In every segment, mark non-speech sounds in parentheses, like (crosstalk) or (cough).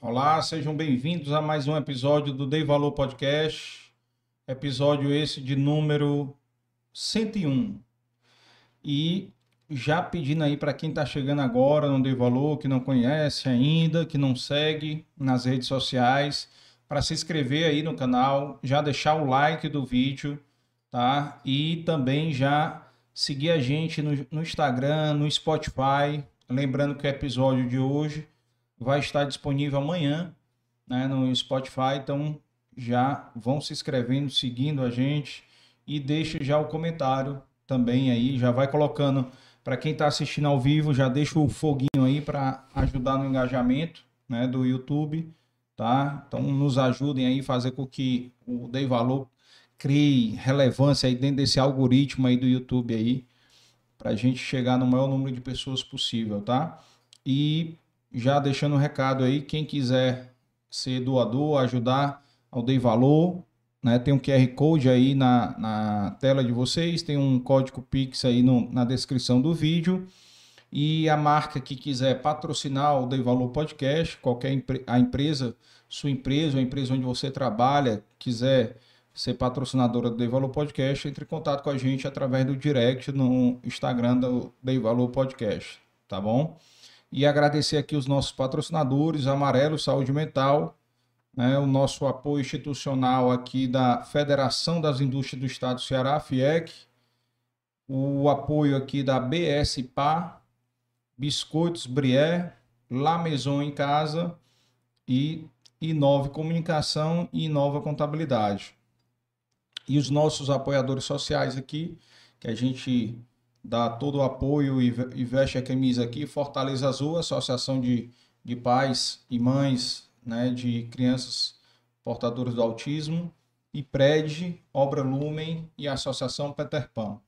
Olá, sejam bem-vindos a mais um episódio do Dei Valor Podcast. Episódio esse de número 101. E já pedindo aí para quem está chegando agora no Dei Valor, que não conhece ainda, que não segue nas redes sociais, para se inscrever aí no canal, já deixar o like do vídeo, tá? E também já seguir a gente no, no Instagram, no Spotify. Lembrando que o episódio de hoje vai estar disponível amanhã né, no Spotify, então já vão se inscrevendo, seguindo a gente e deixa já o comentário também aí, já vai colocando para quem está assistindo ao vivo, já deixa o foguinho aí para ajudar no engajamento né, do YouTube tá? Então nos ajudem aí a fazer com que o Dei Valor crie relevância aí dentro desse algoritmo aí do YouTube aí, para a gente chegar no maior número de pessoas possível, tá? E já deixando um recado aí, quem quiser ser doador, ajudar ao Dei Valor, né? Tem um QR Code aí na, na tela de vocês, tem um código Pix aí no, na descrição do vídeo. E a marca que quiser patrocinar o Dei Valor Podcast, qualquer a empresa, sua empresa, a empresa onde você trabalha, quiser ser patrocinadora do Dei Valor Podcast, entre em contato com a gente através do direct no Instagram do Dei Valor Podcast, tá bom? E agradecer aqui os nossos patrocinadores, Amarelo Saúde Mental, né, o nosso apoio institucional aqui da Federação das Indústrias do Estado do Ceará, FIEC, o apoio aqui da BSPA, Biscoitos Brié, La Maison em Casa e Inove Comunicação e Inova Contabilidade. E os nossos apoiadores sociais aqui, que a gente dá todo o apoio e veste a camisa aqui, Fortaleza Azul, Associação de, de Pais e Mães né, de Crianças Portadoras do Autismo, e PRED, Obra Lumen e Associação Peter Pan.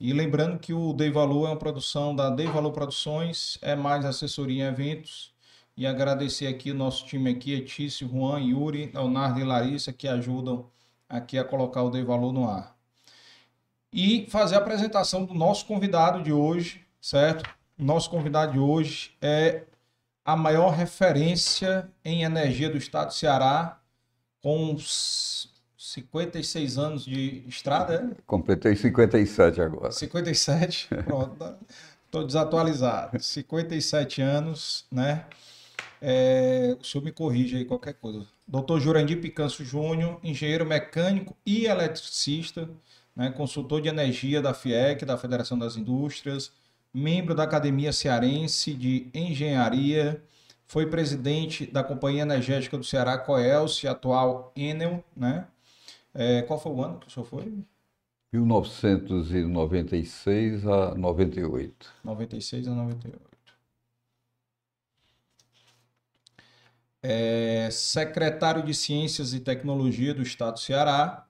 E lembrando que o Dei Valor é uma produção da Dei Valor Produções, é mais assessoria em eventos. E agradecer aqui o nosso time aqui, Etício, Juan, Yuri, Leonardo e Larissa, que ajudam aqui a colocar o Dei Valor no ar. E fazer a apresentação do nosso convidado de hoje, certo? Nosso convidado de hoje é a maior referência em energia do estado do Ceará, com 56 anos de estrada, é? Completei 57 agora. 57, (laughs) pronto. Estou desatualizado. 57 anos, né? É, o senhor me corrige aí qualquer coisa. Doutor Jurandir Picanço Júnior, engenheiro mecânico e eletricista, né, consultor de energia da FIEC, da Federação das Indústrias, membro da Academia Cearense de Engenharia, foi presidente da Companhia Energética do Ceará, Coelce, atual Enel, né? É, qual foi o ano que o senhor foi? 1996 a 98. 96 a 98. É, secretário de Ciências e Tecnologia do Estado do Ceará,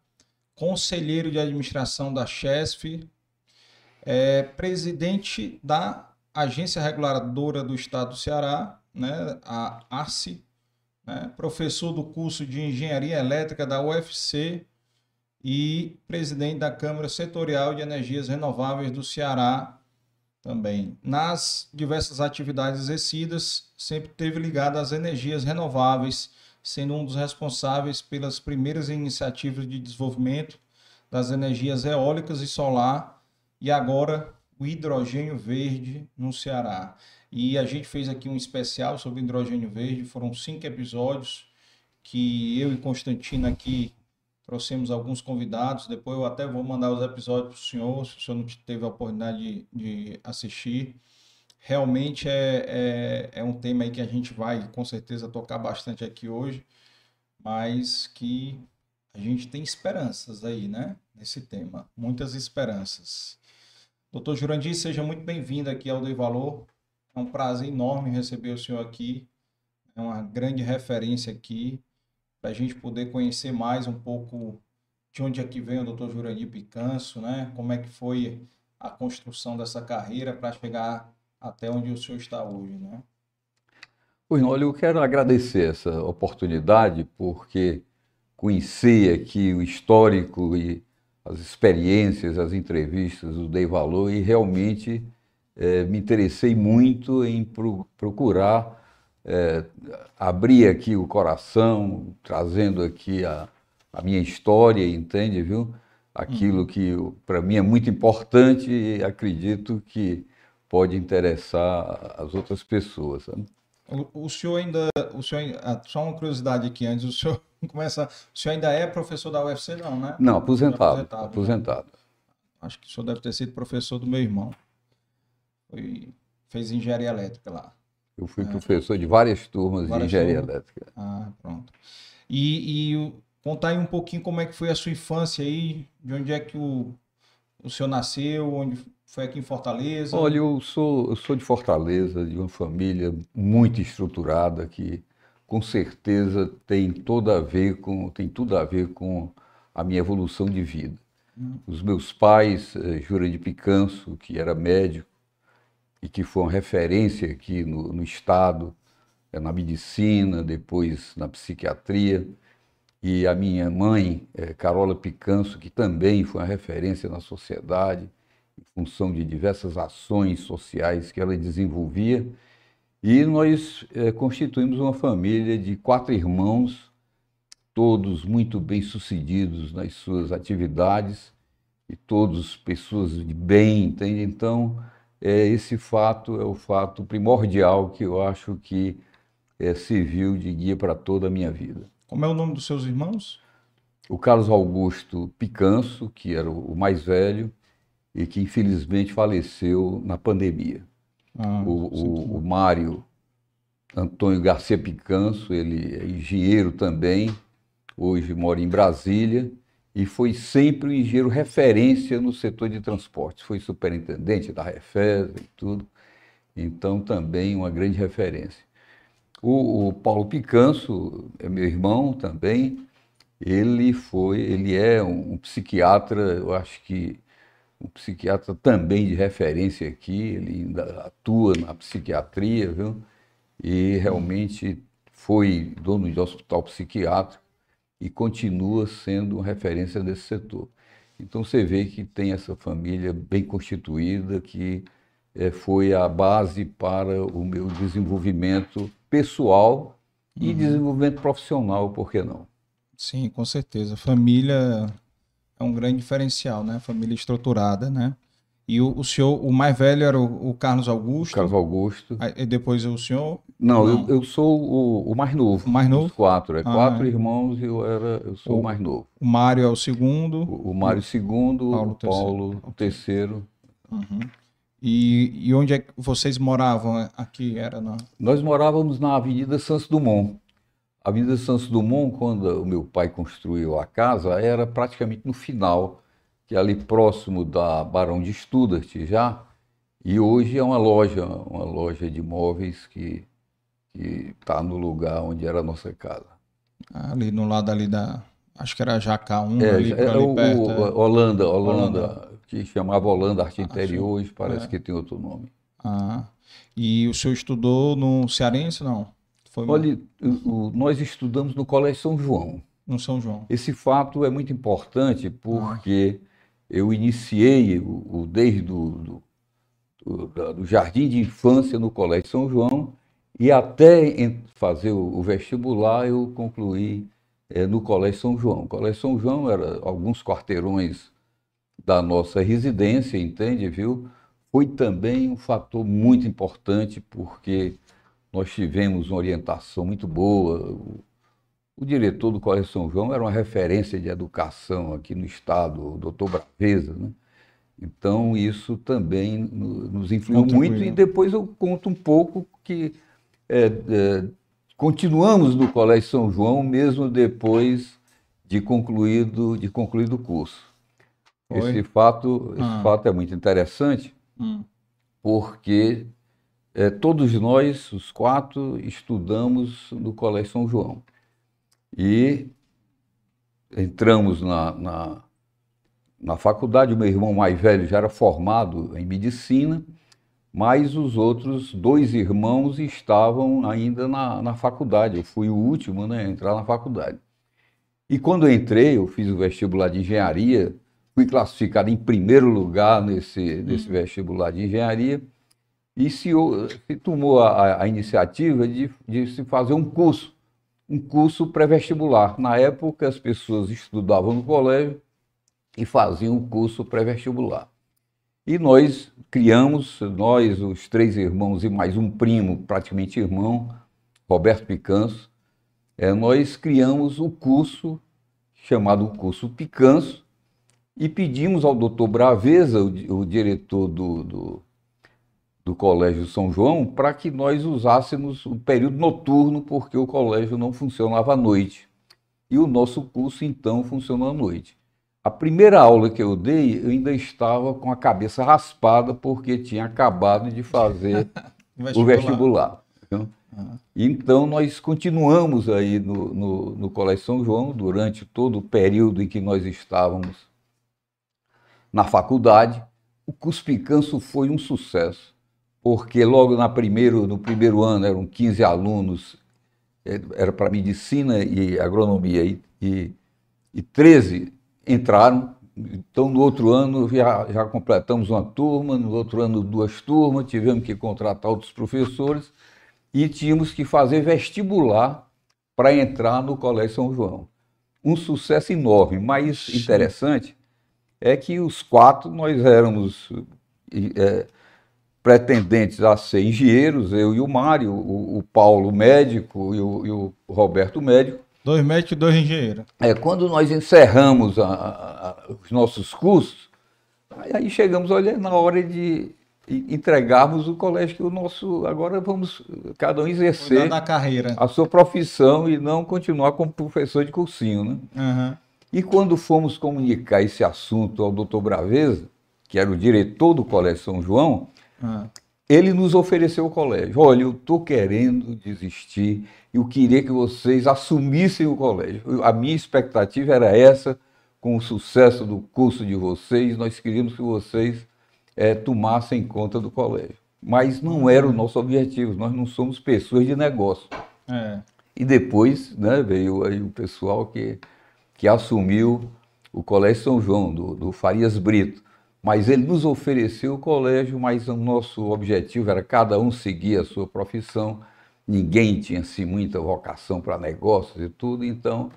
conselheiro de administração da CHESF, é, presidente da Agência Reguladora do Estado do Ceará, né, a ARCE, né, professor do curso de Engenharia Elétrica da UFC e presidente da Câmara Setorial de Energias Renováveis do Ceará também. Nas diversas atividades exercidas, sempre teve ligado às energias renováveis, sendo um dos responsáveis pelas primeiras iniciativas de desenvolvimento das energias eólicas e solar e agora o hidrogênio verde no Ceará. E a gente fez aqui um especial sobre hidrogênio verde, foram cinco episódios que eu e Constantino aqui trouxemos alguns convidados. Depois eu até vou mandar os episódios para o senhor, se o senhor não teve a oportunidade de, de assistir. Realmente é, é, é, um tema aí que a gente vai com certeza tocar bastante aqui hoje, mas que a gente tem esperanças aí, né? Nesse tema, muitas esperanças. Doutor Jurandir, seja muito bem-vindo aqui ao Dei Valor. É um prazer enorme receber o senhor aqui. É uma grande referência aqui para a gente poder conhecer mais um pouco de onde é que vem o doutor Jurandir Picanço, né? Como é que foi a construção dessa carreira para chegar até onde o senhor está hoje, né? Pois olha, eu quero agradecer essa oportunidade porque conhecer aqui o histórico e as experiências, as entrevistas do Dei Valor e realmente é, me interessei muito em pro, procurar é, abrir aqui o coração, trazendo aqui a, a minha história, entende, viu? Aquilo uhum. que para mim é muito importante e acredito que pode interessar as outras pessoas. Sabe? O, o, senhor ainda, o senhor, ah, só uma curiosidade aqui antes, o senhor (laughs) começa, o senhor ainda é professor da UFC não, né? Não, aposentado, aposentado. aposentado. Né? Acho que o senhor deve ter sido professor do meu irmão. Foi, fez engenharia elétrica lá. Eu fui é. professor de várias turmas várias de engenharia turmas. elétrica. Ah, pronto. E, e contar aí um pouquinho como é que foi a sua infância aí, de onde é que o, o senhor nasceu, onde foi aqui em Fortaleza? Olha, eu sou, eu sou de Fortaleza, de uma família muito estruturada que com certeza tem tudo a ver com, tem tudo a ver com a minha evolução de vida. Hum. Os meus pais, eh, Jura de Picanço, que era médico, e que foi uma referência aqui no, no Estado, é, na medicina, depois na psiquiatria. E a minha mãe, é, Carola Picanso, que também foi uma referência na sociedade, função de diversas ações sociais que ela desenvolvia. E nós é, constituímos uma família de quatro irmãos, todos muito bem sucedidos nas suas atividades e todos pessoas de bem, entende? Então, é, esse fato é o fato primordial que eu acho que é, serviu de guia para toda a minha vida. Como é o nome dos seus irmãos? O Carlos Augusto Picanso, que era o mais velho e que infelizmente faleceu na pandemia. Ah, o, o, o Mário Antônio Garcia Picanso, ele é engenheiro também, hoje mora em Brasília e foi sempre um engenheiro referência no setor de transportes. Foi superintendente da Refesa e tudo, então também uma grande referência. O, o, Paulo Picanso é meu irmão também. Ele foi, ele é um, um psiquiatra, eu acho que um psiquiatra também de referência aqui. Ele ainda atua na psiquiatria, viu? E realmente foi dono de hospital psiquiátrico e continua sendo referência desse setor. Então você vê que tem essa família bem constituída que é, foi a base para o meu desenvolvimento pessoal e uhum. desenvolvimento profissional, por que não? Sim, com certeza. Família é um grande diferencial, né? Família estruturada, né? E o, o senhor, o mais velho era o, o Carlos Augusto. Carlos Augusto. Aí, e depois o senhor? Não, Não. Eu, eu, sou o, o, mais novo. O mais novo? Os quatro. É ah, quatro é. irmãos e eu, era, eu sou o, mais novo. O Mário é o segundo. O, o Mário segundo, Paulo o Paulo o terceiro. Uhum. E, e, onde é que vocês moravam aqui? Era na... Nós morávamos na Avenida Santos Dumont. A Avenida Santos Dumont, quando o meu pai construiu a casa, era praticamente no final que é ali próximo da Barão de Studart já, e hoje é uma loja, uma loja de móveis que está no lugar onde era a nossa casa. Ali no lado ali da, acho que era Jacá 1, é, ali, é, ali o, perto. O, é. Holanda, Holanda, Holanda, que chamava Holanda Arte Interior, hoje parece é. que tem outro nome. Ah, e o senhor estudou no Cearense, não? Foi Olha, o, nós estudamos no Colégio São João. No São João. Esse fato é muito importante porque... Ah eu iniciei o, o desde do, do, do, jardim de infância no Colégio São João e até fazer o, o vestibular eu concluí é, no Colégio São João. O Colégio São João era alguns quarteirões da nossa residência, entende, viu? Foi também um fator muito importante porque nós tivemos uma orientação muito boa, o diretor do Colégio São João era uma referência de educação aqui no estado, o doutor Braveza, né? Então, isso também nos influiu muito. E depois eu conto um pouco que é, é, continuamos no Colégio São João, mesmo depois de concluído, de concluído o curso. Esse fato, esse ah. fato é muito interessante, hum. porque é, todos nós, os quatro, estudamos no Colégio São João. E entramos na, na, na faculdade. O meu irmão mais velho já era formado em medicina, mas os outros dois irmãos estavam ainda na, na faculdade. Eu fui o último né, a entrar na faculdade. E quando eu entrei, eu fiz o vestibular de engenharia, fui classificado em primeiro lugar nesse, nesse hum. vestibular de engenharia. E se, se tomou a, a iniciativa de, de, se fazer um curso, um curso pré-vestibular. Na época, as pessoas estudavam no colégio e faziam um curso pré-vestibular. E nós criamos, nós, os três irmãos e mais um primo, praticamente irmão, Roberto Picanso, é, nós criamos o curso chamado curso Picanso e pedimos ao doutor Braveza, o, o diretor do, do do Colégio São João para que nós usássemos o período noturno, porque o colégio não funcionava à noite. E o nosso curso, então, funcionou à noite. A primeira aula que eu dei, eu ainda estava com a cabeça raspada, porque tinha acabado de fazer (laughs) vestibular. o vestibular. Uhum. Então, nós continuamos aí no, no, no Colégio São João durante todo o período em que nós estávamos na faculdade. O curso Picanço foi um sucesso porque logo na primeiro, no primeiro ano eram 15 alunos, é, era para medicina e agronomia, e, e, e 13 entraram. Então, no outro ano, já, já completamos uma turma, no outro ano, duas turmas, tivemos que contratar outros professores e tínhamos que fazer vestibular para entrar no Colégio São João. Um sucesso enorme, mas interessante é que os quatro nós éramos. É, pretendentes a ser engenheiros, eu e o Mário, o, o Paulo médico e o, e o, Roberto médico. Dois médicos e dois engenheiros. É, quando nós encerramos a, a, os nossos cursos, aí chegamos, olha, na hora de entregarmos o colégio que o nosso agora vamos cada um exercer a sua profissão e não continuar como professor de cursinho, né? Uhum. E quando fomos comunicar esse assunto ao doutor Braveza, que era o diretor do Colégio São João, ah. Ele nos ofereceu o colégio. Olha, eu estou querendo desistir, eu queria que vocês assumissem o colégio. A minha expectativa era essa, com o sucesso do curso de vocês, nós queríamos que vocês é, tomassem conta do colégio. Mas não era o nosso objetivo, nós não somos pessoas de negócio. É. E depois né, veio aí o pessoal que, que assumiu o Colégio São João, do, do Farias Brito. Mas ele nos ofereceu o colégio, mas o nosso objetivo era cada um seguir a sua profissão. Ninguém tinha assim, muita vocação para negócios e tudo, então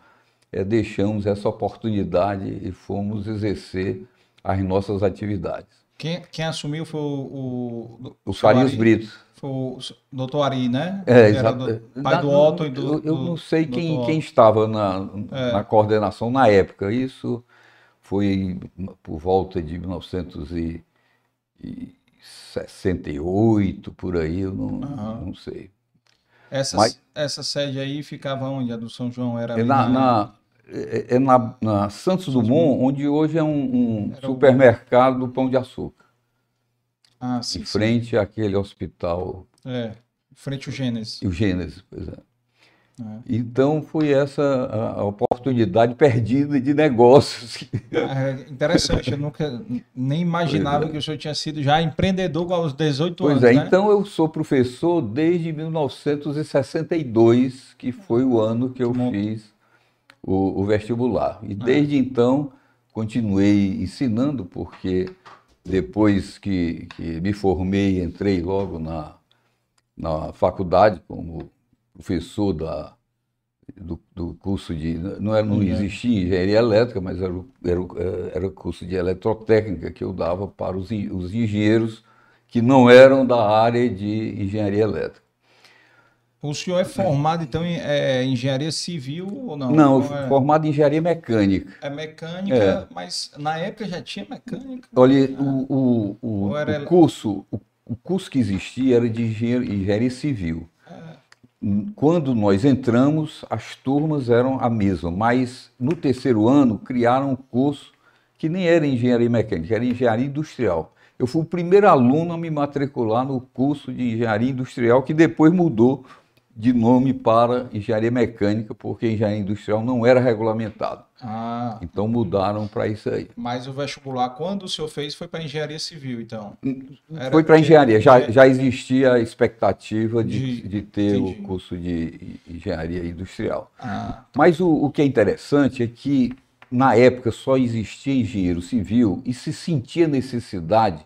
é, deixamos essa oportunidade e fomos exercer as nossas atividades. Quem, quem assumiu foi o. O, o Farias Ari, Brito. Foi o doutor Ari, né? É, exato. Pai do Otto e do. Eu, eu não sei quem, quem estava na, é. na coordenação na época. Isso foi por volta de 1968, por aí, eu não, uhum. não sei. Essa, Mas, essa sede aí ficava onde? A do São João era é na, na, é, é na, na Santos Dumont, onde hoje é um, um supermercado do Pão de Açúcar. Ah, sim. Em frente sim. àquele hospital. É, em frente ao Gênesis. O Gênesis, pois é. É. Então foi essa a, a, oportunidade perdida de negócios. É interessante, eu nunca nem imaginava é. que o senhor tinha sido já empreendedor aos 18 pois anos. Pois é, né? então eu sou professor desde 1962, que foi o ano que eu fiz o, o vestibular. E é. desde então continuei ensinando, porque depois que, que me formei, entrei logo na, na faculdade como professor da, do, do curso de. Não, era, não existia engenharia elétrica, mas era, era, era o curso de eletrotécnica que eu dava para os, os engenheiros que não eram da área de engenharia elétrica. O senhor é formado, então, em é, engenharia civil ou não? Não, é... formado em engenharia mecânica. É mecânica, é. mas na época já tinha mecânica? Olha, o, o, o, era... o curso, o, o, curso que existia era de engenharia civil quando nós entramos, as turmas eram a mesma, mas no terceiro ano criaram um curso que nem era engenharia mecânica, era engenharia industrial. Eu fui o primeiro aluno a me matricular no curso de engenharia industrial, que depois mudou de nome para engenharia mecânica, porque engenharia industrial não era regulamentado. Ah. Então mudaram para isso aí. Mas o vestibular, quando o senhor fez, foi para engenharia civil, então? Era foi para engenharia. Já, já existia a expectativa de, de, de ter entendi. o curso de engenharia industrial. Ah. Mas o, o que é interessante é que, na época, só existia engenheiro civil e se sentia necessidade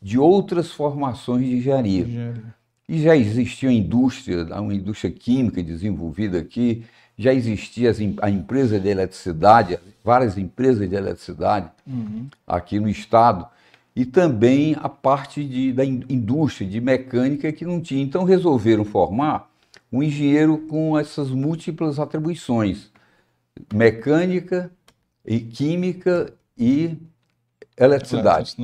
de outras formações de engenharia. Engenharia. E já existia uma indústria, uma indústria química desenvolvida aqui, já existia a empresa de eletricidade, várias empresas de eletricidade Uhum. aqui no estado, e também a parte de, da in- indústria de mecânica que não tinha. Então resolveram formar um engenheiro com essas múltiplas atribuições: mecânica, e química e. Eletricidade.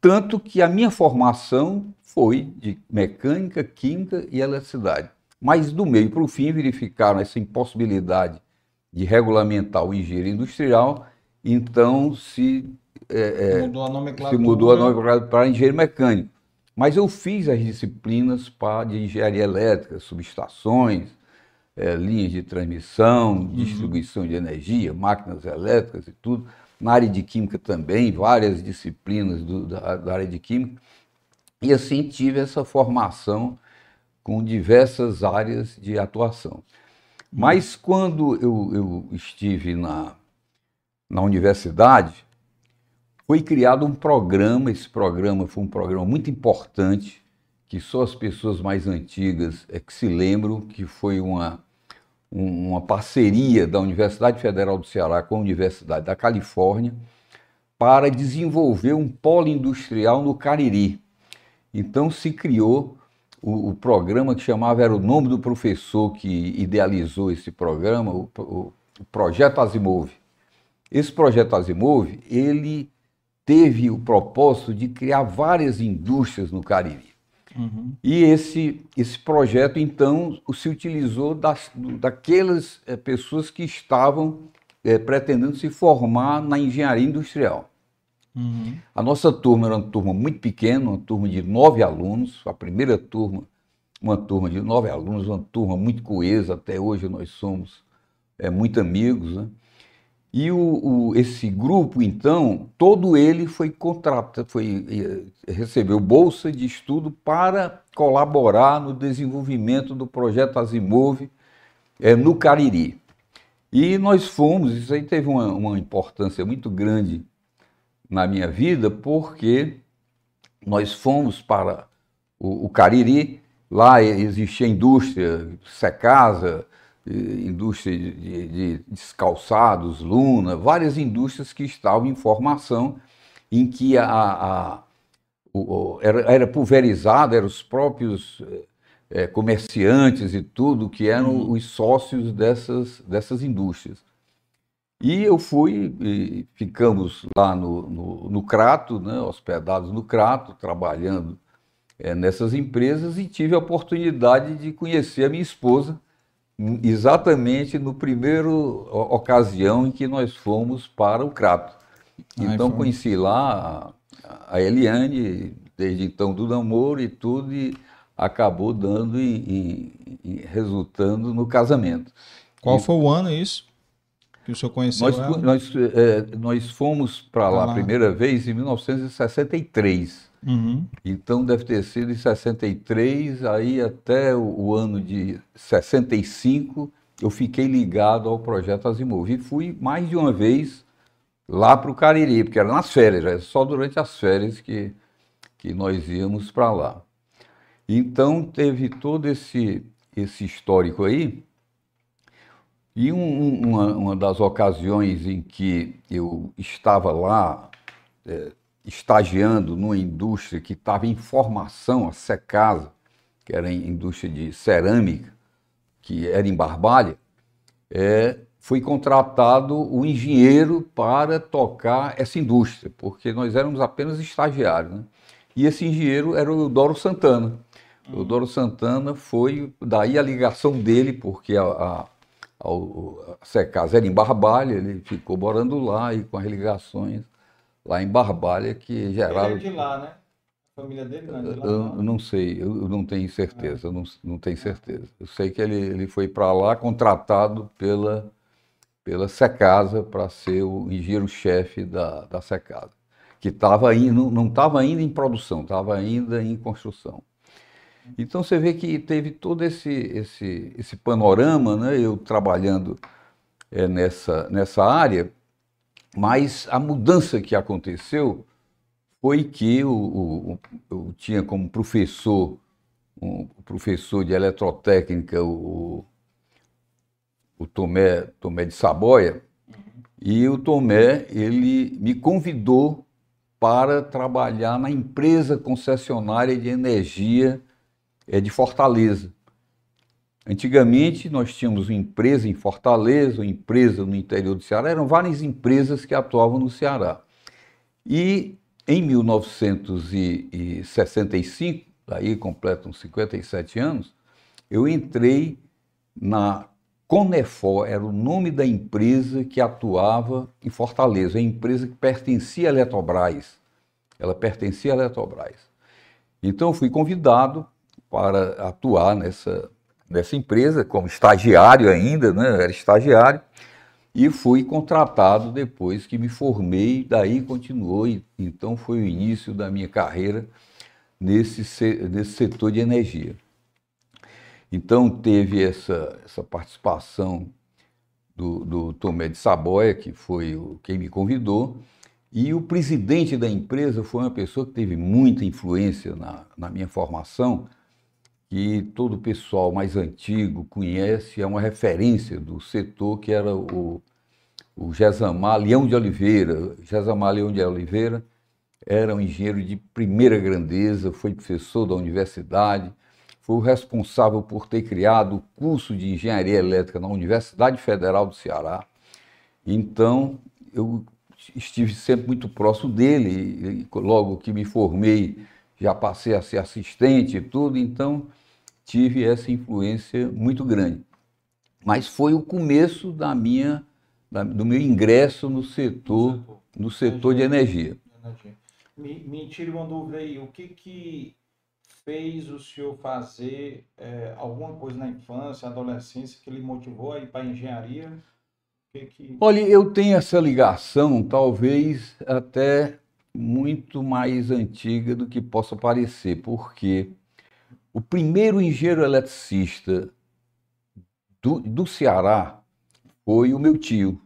Tanto que a minha formação foi de mecânica, química e eletricidade. Mas do meio para o fim verificaram essa impossibilidade de regulamentar o engenheiro industrial, então se, é, é, Mudou a nomenclatura. se mudou a nome para engenheiro mecânico. Mas eu fiz as disciplinas para, de engenharia elétrica, subestações, é, linhas de transmissão, distribuição de energia, máquinas elétricas e tudo. Na área de química também, várias disciplinas do- da, da área de química. E assim tive essa formação com diversas áreas de atuação. Mas quando eu, eu estive na, na universidade, foi criado um programa. Esse programa foi um programa muito importante, que só as pessoas mais antigas é que se lembram, que foi uma, um- uma parceria da Universidade Federal do Ceará com a Universidade da Califórnia para desenvolver um polo industrial no Cariri. Então se criou o, o programa que chamava, era o nome do professor que idealizou esse programa, o, o- o Projeto Asimov. Esse Projeto Asimov, ele teve o propósito de criar várias indústrias no Cariri. Uhum. E esse, esse projeto, então, se utilizou das, daquelas eh, pessoas que estavam eh, pretendendo se formar na engenharia industrial. Uhum. A nossa turma era uma turma muito pequena, uma turma de nove alunos, a primeira turma, uma turma de nove alunos, uma turma muito coesa, até hoje nós somos é, muito amigos. Né? E o, o- esse grupo, então, todo ele foi contratado, foi, eh, recebeu bolsa de estudo para colaborar no desenvolvimento do projeto Asimov eh, no Cariri. E nós fomos, isso aí teve uma, uma importância muito grande na minha vida, porque nós fomos para o, o Cariri, lá existia indústria, Secasa, indústria de, de, de descalçados, Luna, várias indústrias que estavam em formação, em que a, a- o- era, era pulverizado, eram os próprios eh, comerciantes e tudo que eram os sócios dessas, dessas indústrias. E eu fui, e ficamos lá no, no, no Crato, né, hospedados no Crato, trabalhando eh, nessas empresas e tive a oportunidade de conhecer a minha esposa hum, exatamente no primeiro ocasião em que nós fomos para o Crato. Ai, Então foi. conheci lá a, a Eliane, desde então do namoro e tudo, e acabou dando e, e- e resultando no casamento. Qual foi o ano isso? Que o senhor conheceu Nós, ela? nós, eh, nós fomos para lá lá. a primeira vez em 1963. Uhum. Então deve ter sido em 63, aí até o, o ano de 65 eu fiquei ligado ao projeto Asimov. E fui mais de uma vez lá para o Cariri, porque era nas férias, era só durante as férias que, que nós íamos para lá. Então teve todo esse, esse histórico aí. E um- um- uma, uma das ocasiões em que eu estava lá, eh, estagiando numa indústria que estava em formação, a Secasa, que era indústria de cerâmica, que era em Barbalha, é, foi contratado o engenheiro para tocar essa indústria, porque nós éramos apenas estagiários. Né? E esse engenheiro era o Eudoro Santana. O Eudoro Santana foi daí a ligação dele, porque a, a, a, o- a Secasa era em Barbalha, ele ficou morando lá e com as ligações lá em Barbalha que geraram. lá, né? A família dele não é de lá. Eu não sei, eu não tenho certeza, eu não, não tenho certeza. Eu sei que ele, ele foi para lá contratado pela, pela Secasa para ser o engenheiro-chefe da, da Secasa, que tava não não estava ainda em produção, estava ainda em construção. Então você vê que teve todo esse, esse, esse panorama, né? eu trabalhando eh, nessa, nessa área, mas a mudança que aconteceu foi que o, eu tinha como professor, um professor de eletrotécnica, o, o Tomé, Tomé de Saboia, e o Tomé, ele me convidou para trabalhar na empresa concessionária de energia é, de Fortaleza. Antigamente, nós tínhamos uma empresa em Fortaleza, uma empresa no interior do Ceará, eram várias empresas que atuavam no Ceará. E em 1965, daí completam 57 anos, eu entrei na Conefor, era o nome da empresa que atuava em Fortaleza, a empresa que pertencia à Eletrobras. Ela pertencia à Eletrobras. Então, fui convidado para atuar nessa, nessa empresa, como estagiário ainda, né? era estagiário, e fui contratado depois que me formei, daí continuou, e, então foi o início da minha carreira nesse, nesse setor de energia. Então teve essa, essa participação do, do Tomé de Saboia, que foi o, quem me convidou, e o presidente da empresa foi uma pessoa que teve muita influência na, na minha formação, que todo o pessoal mais antigo conhece, é uma referência do setor, que era o, o Gesamar Leão de Oliveira. Gesamar Leão de Oliveira era um engenheiro de primeira grandeza, foi professor da universidade, foi o responsável por ter criado o curso de engenharia elétrica na Universidade Federal do Ceará. Então, eu estive sempre muito próximo dele, logo que me formei, já passei a ser assistente e tudo, então tive essa influência muito grande. Mas foi o começo da minha, da, do meu ingresso no setor, no setor de energia. Me, me tire uma dúvida aí, o que que fez o senhor fazer é, alguma coisa na infância, adolescência, que lhe motivou a ir para a engenharia? Que que... Olha, eu tenho essa ligação, talvez até muito mais antiga do que possa parecer, porque o primeiro engenheiro eletricista do, do Ceará foi o meu tio,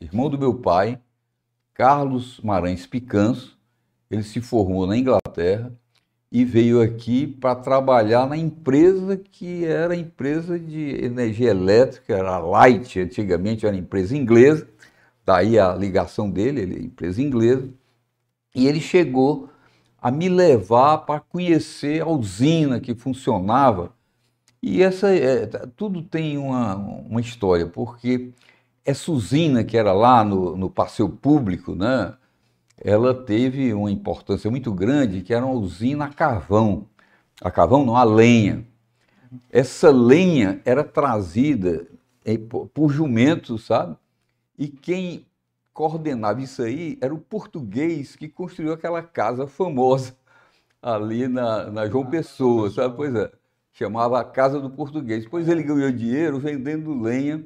irmão do meu pai, Carlos Marães Picanso. Ele se formou na Inglaterra e veio aqui para trabalhar na empresa que era empresa de energia elétrica, era a Light, antigamente era empresa inglesa, daí a ligação dele, ele é empresa inglesa, e ele chegou a me levar para conhecer a usina que funcionava. E essa é, tudo tem uma, uma história, porque essa usina que era lá no, no passeio público, né, ela teve uma importância muito grande, que era uma usina a carvão. A carvão não, a lenha. Essa lenha era trazida por jumentos, sabe? E quem coordenava isso aí era o português que construiu aquela casa famosa (laughs) ali na, na João Pessoa, sabe? Pois é, chamava a Casa do Português. Depois ele ganhou dinheiro vendendo lenha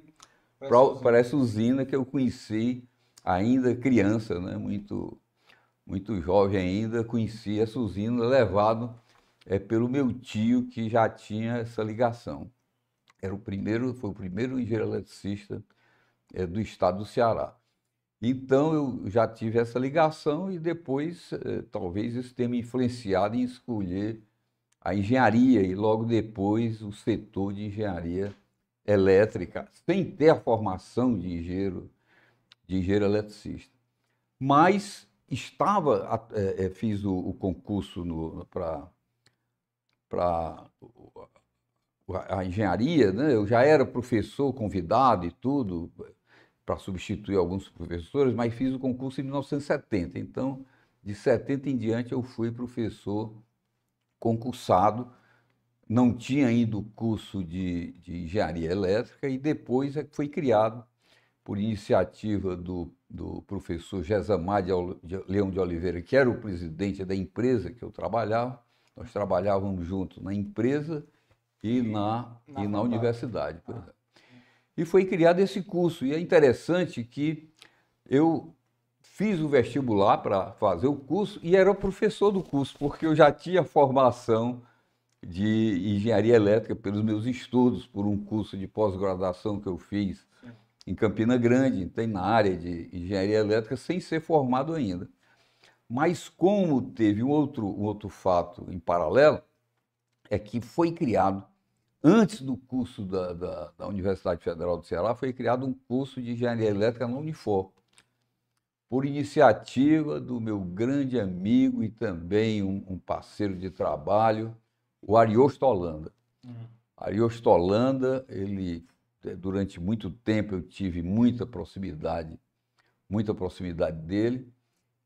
para essa usina que eu conheci ainda criança, né? muito, muito jovem ainda, conheci essa usina levado é, pelo meu tio que já tinha essa ligação. Era o primeiro, foi o primeiro engenheiro eletricista é, do estado do Ceará. Então eu já tive essa ligação e depois eh, talvez isso tenha me influenciado em escolher a engenharia e logo depois o setor de engenharia elétrica, sem ter a formação de engenheiro, de engenheiro eletricista. Mas estava, é, fiz o, o concurso para a engenharia, né? eu já era professor convidado e tudo, para substituir alguns professores, mas fiz o concurso em 1970. Então, de 70 em diante, eu fui professor concursado. Não tinha ainda o curso de, de engenharia elétrica e depois é que foi criado, por iniciativa do, do professor Gesamar de Leão de Oliveira, que era o presidente da empresa que eu trabalhava. Nós trabalhávamos juntos na empresa e na, na, e na universidade. Por exemplo. E foi criado esse curso. E é interessante que eu fiz o vestibular para fazer o curso e era o professor do curso, porque eu já tinha formação de engenharia elétrica pelos meus estudos, por um curso de pós-graduação que eu fiz em Campina Grande, tem na área de engenharia elétrica, sem ser formado ainda. Mas como teve um outro, um outro fato em paralelo, é que foi criado, antes do curso da, da, da Universidade Federal do Ceará, foi criado um curso de engenharia elétrica na Unifor, por iniciativa do meu grande amigo e também um, um parceiro de trabalho, o Ariosto Holanda. Uhum. Ariosto Holanda, ele, eh, durante muito tempo eu tive muita proximidade, muita proximidade dele,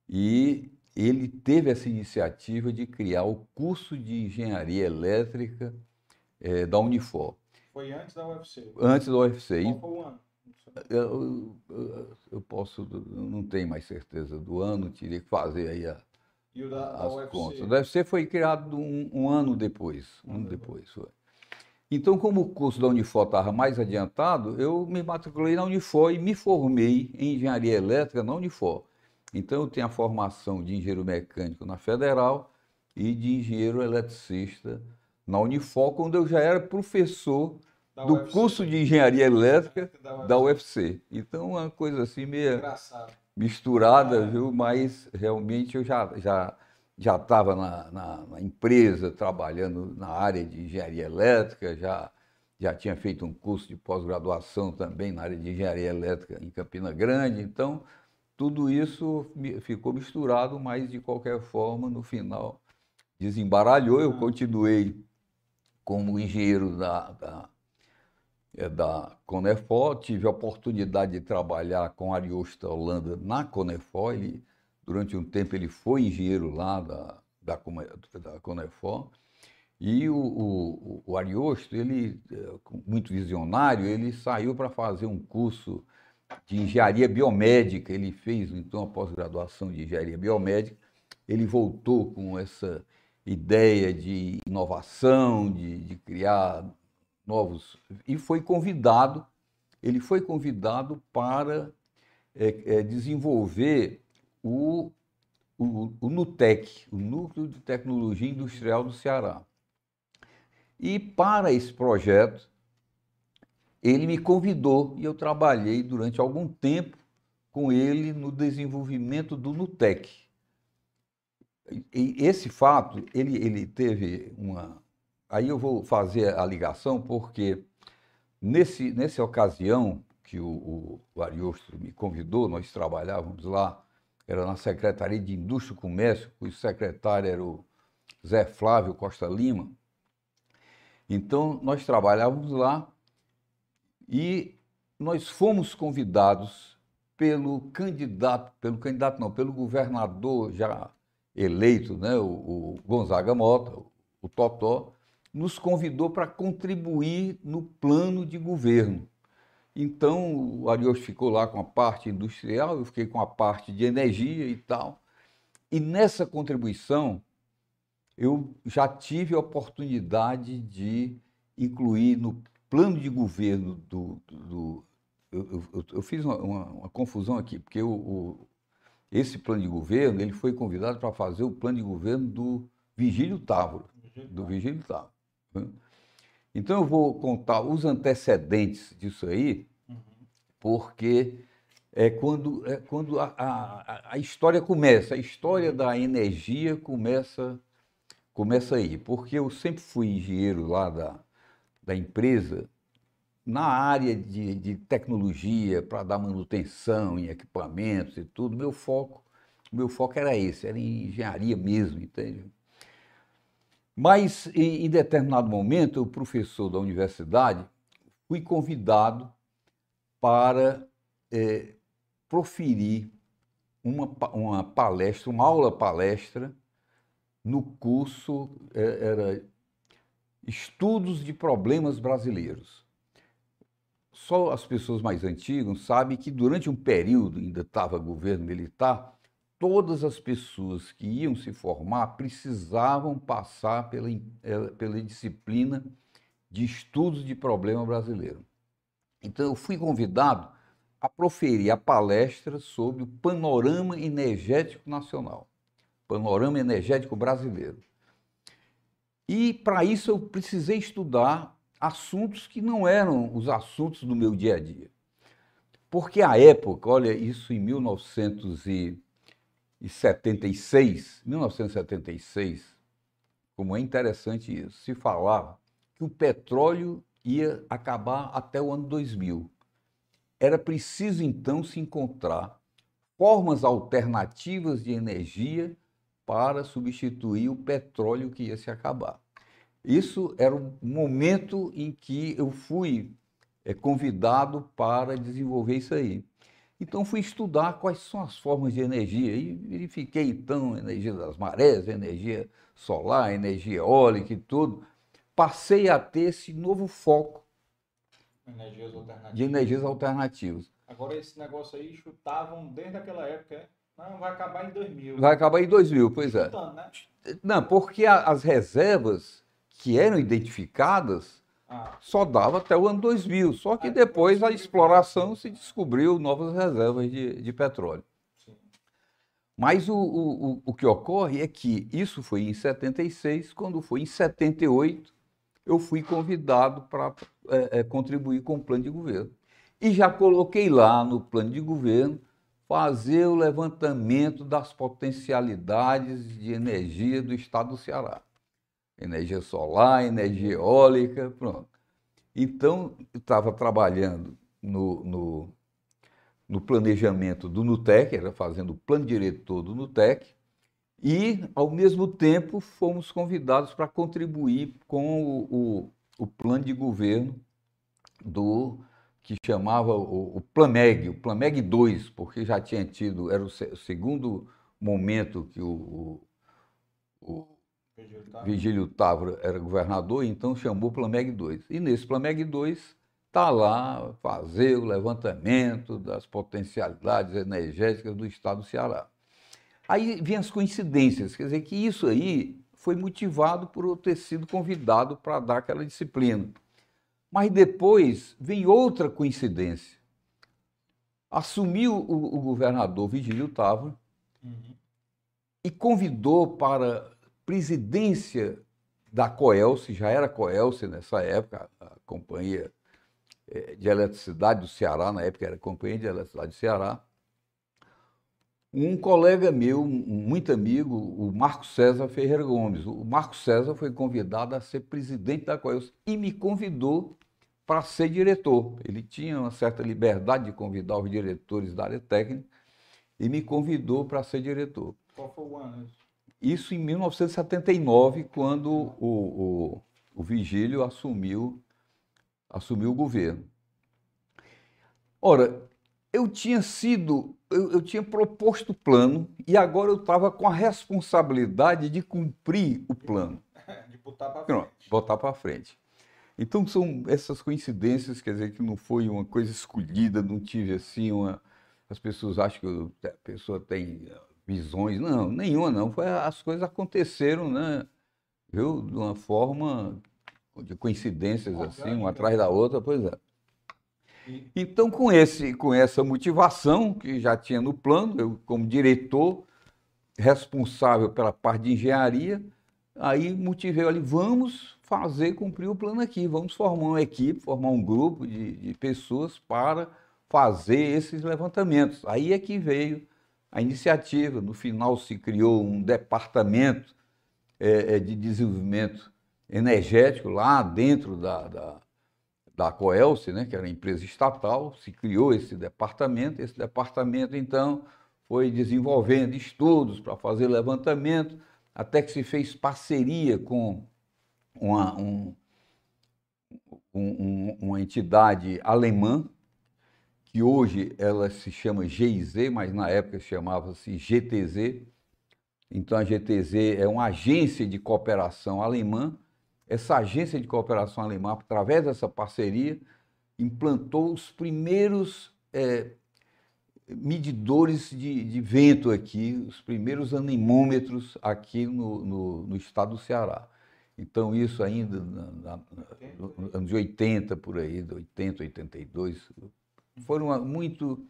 e ele teve essa iniciativa de criar o curso de engenharia elétrica é, da Unifor. Foi antes da UFC? Antes da UFC. Qual foi o ano? Eu, eu, eu, posso, não tenho mais certeza do ano, teria que fazer aí a, e o da, as UFC? contas. O UFC foi criado um, um ano depois, um ano depois foi. Então, como o curso da Unifor estava mais adiantado, eu me matriculei na Unifor e me formei em engenharia elétrica na Unifor. Então, eu tenho a formação de engenheiro mecânico na Federal e de engenheiro eletricista na Unifor, quando eu já era professor da do UFC. curso de engenharia elétrica da UFC. da UFC. Então, uma coisa assim meio Engraçado. misturada, é. viu? Mas realmente eu já já já estava na, na, na, empresa trabalhando na área de engenharia elétrica, já já tinha feito um curso de pós-graduação também na área de engenharia elétrica em Campina Grande. Então, tudo isso ficou misturado, mas de qualquer forma, no final, desembaralhou. Eu continuei como engenheiro da, da, é, da Conefor, tive a oportunidade de trabalhar com Ariosto Holanda na Conefor. Ele, durante um tempo ele foi engenheiro lá da, da, da Conefor. E o, o, o Ariosto, ele, é, muito visionário, ele saiu para fazer um curso de engenharia biomédica. Ele fez, então, a pós-graduação de engenharia biomédica. Ele voltou com essa ideia de inovação, de, de criar novos. E foi convidado, ele foi convidado para é, é, desenvolver o, o, o NUTEC, o Núcleo de Tecnologia Industrial do Ceará. E para esse projeto, ele me convidou e eu trabalhei durante algum tempo com ele no desenvolvimento do NUTEC. E esse fato, ele, ele teve uma, Aí eu vou fazer a ligação porque nesse, nessa ocasião que o, o, o Ariosto me convidou, nós trabalhávamos lá, era na Secretaria de Indústria e Comércio, cujo secretário era o Zé Flávio Costa Lima. Então nós trabalhávamos lá e nós fomos convidados pelo candidato, pelo candidato não, pelo governador já eleito, né, o, o Gonzaga Mota, o Totó, nos convidou para contribuir no plano de governo. Então, o Arios ficou lá com a parte industrial, eu fiquei com a parte de energia e tal. E nessa contribuição, eu já tive a oportunidade de incluir no plano de governo do. do, do eu, eu, eu, fiz uma, uma, uma, confusão aqui, porque o, o, esse plano de governo ele foi convidado para fazer o plano de governo do Vigílio Távora. Do Vigílio Távora. Então eu vou contar os antecedentes disso aí, porque é quando, é quando a, a, a história começa, a história da energia começa, começa aí. Porque eu sempre fui engenheiro lá da, da empresa, na área de, de tecnologia, para dar manutenção em equipamentos e tudo, meu foco, meu foco era esse, era em engenharia mesmo, entende? Mas, em, em determinado momento, o professor da universidade fui convidado para é, proferir uma, uma palestra, uma aula palestra no curso é, era Estudos de Problemas Brasileiros. Só as pessoas mais antigas sabem que durante um período, ainda estava governo militar, todas as pessoas que iam se formar precisavam passar pela, eh, pela disciplina de estudos de problema brasileiro. Então, eu fui convidado a proferir a palestra sobre o panorama energético nacional, panorama energético brasileiro. E, para isso, eu precisei estudar assuntos que não eram os assuntos do meu dia a dia. Porque, à época, olha, isso em 1900 e 1976, 1976, como é interessante isso, se falava que o petróleo ia acabar até o ano 2000. Era preciso então se encontrar formas alternativas de energia para substituir o petróleo que ia se acabar. Isso era o momento em que eu fui é, convidado para desenvolver isso aí. Então fui estudar quais são as formas de energia e verifiquei então energia das marés, energia solar, energia eólica e tudo. Passei a ter esse novo foco energias de energias alternativas. Agora esse negócio aí chutavam desde aquela época, é? Não, vai acabar em 2000. Vai acabar em 2000, pois é. Chutando, né? Não, porque a, as reservas que eram identificadas ah. Só dava até o ano 2000. Só que depois a exploração se descobriu novas reservas de, de petróleo. Mas o, o, o que ocorre é que isso foi em 76, quando foi em 78, eu fui convidado para é, é, contribuir com o plano de governo. E já coloquei lá no plano de governo fazer o levantamento das potencialidades de energia do estado do Ceará energia solar, energia eólica, pronto. Então, estava trabalhando no, no, no, planejamento do NUTEC, era fazendo o plano diretor do NUTEC, e, ao mesmo tempo, fomos convidados para contribuir com o, o, o, plano de governo do que chamava o, o Plameg, o Plameg 2, porque já tinha tido, era o, o segundo momento que o, o Vigílio Távora era governador, então chamou o Plameg 2. E nesse Plameg 2 está lá fazer o levantamento das potencialidades energéticas do estado do Ceará. Aí vem as coincidências, quer dizer que isso aí foi motivado por eu ter sido convidado para dar aquela disciplina. Mas depois vem outra coincidência. Assumiu o, o governador Vigílio Távora uhum. e convidou para presidência da Coelce, já era Coelce nessa época, a Companhia eh, de Eletricidade do Ceará, na época era Companhia de Eletricidade do Ceará, um colega meu, muito amigo, o Marco César Ferreira Gomes. O Marco César foi convidado a ser presidente da Coelce e me convidou para ser diretor. Ele tinha uma certa liberdade de convidar os diretores da área técnica e me convidou para ser diretor. Qual foi o ano? Isso em 1979, quando o, o, o Vigílio assumiu, assumiu o governo. Ora, eu tinha sido, eu, eu tinha proposto o plano e agora eu estava com a responsabilidade de cumprir o plano. (laughs) De botar para frente. botar para frente. Então são essas coincidências, quer dizer, que não foi uma coisa escolhida, não tive assim uma. As pessoas acham que a pessoa tem visões, não, nenhuma não. Foi, as coisas aconteceram, né? Viu? De uma forma de coincidências assim, uma atrás da outra, pois é. Então, com, esse, com essa motivação que já tinha no plano, eu, como diretor responsável pela parte de engenharia, aí motivei ali, vamos fazer cumprir o plano aqui, vamos formar uma equipe, formar um grupo de, de pessoas para fazer esses levantamentos. Aí é que veio a iniciativa. No final se criou um departamento é, é, de desenvolvimento energético lá dentro da, da, da Coelce, né, que era empresa estatal, se criou esse departamento. Esse departamento, então, foi desenvolvendo estudos para fazer levantamento, até que se fez parceria com uma, um, um, uma entidade alemã, que hoje ela se chama GIZ, mas na época chamava-se GTZ. Então a GTZ é uma agência de cooperação alemã. Essa agência de cooperação alemã, através dessa parceria, implantou os primeiros é, medidores de, de, vento aqui, os primeiros anemômetros aqui no, no, no estado do Ceará. Então, isso ainda nos anos 80, por aí, 80, 82, foram muito.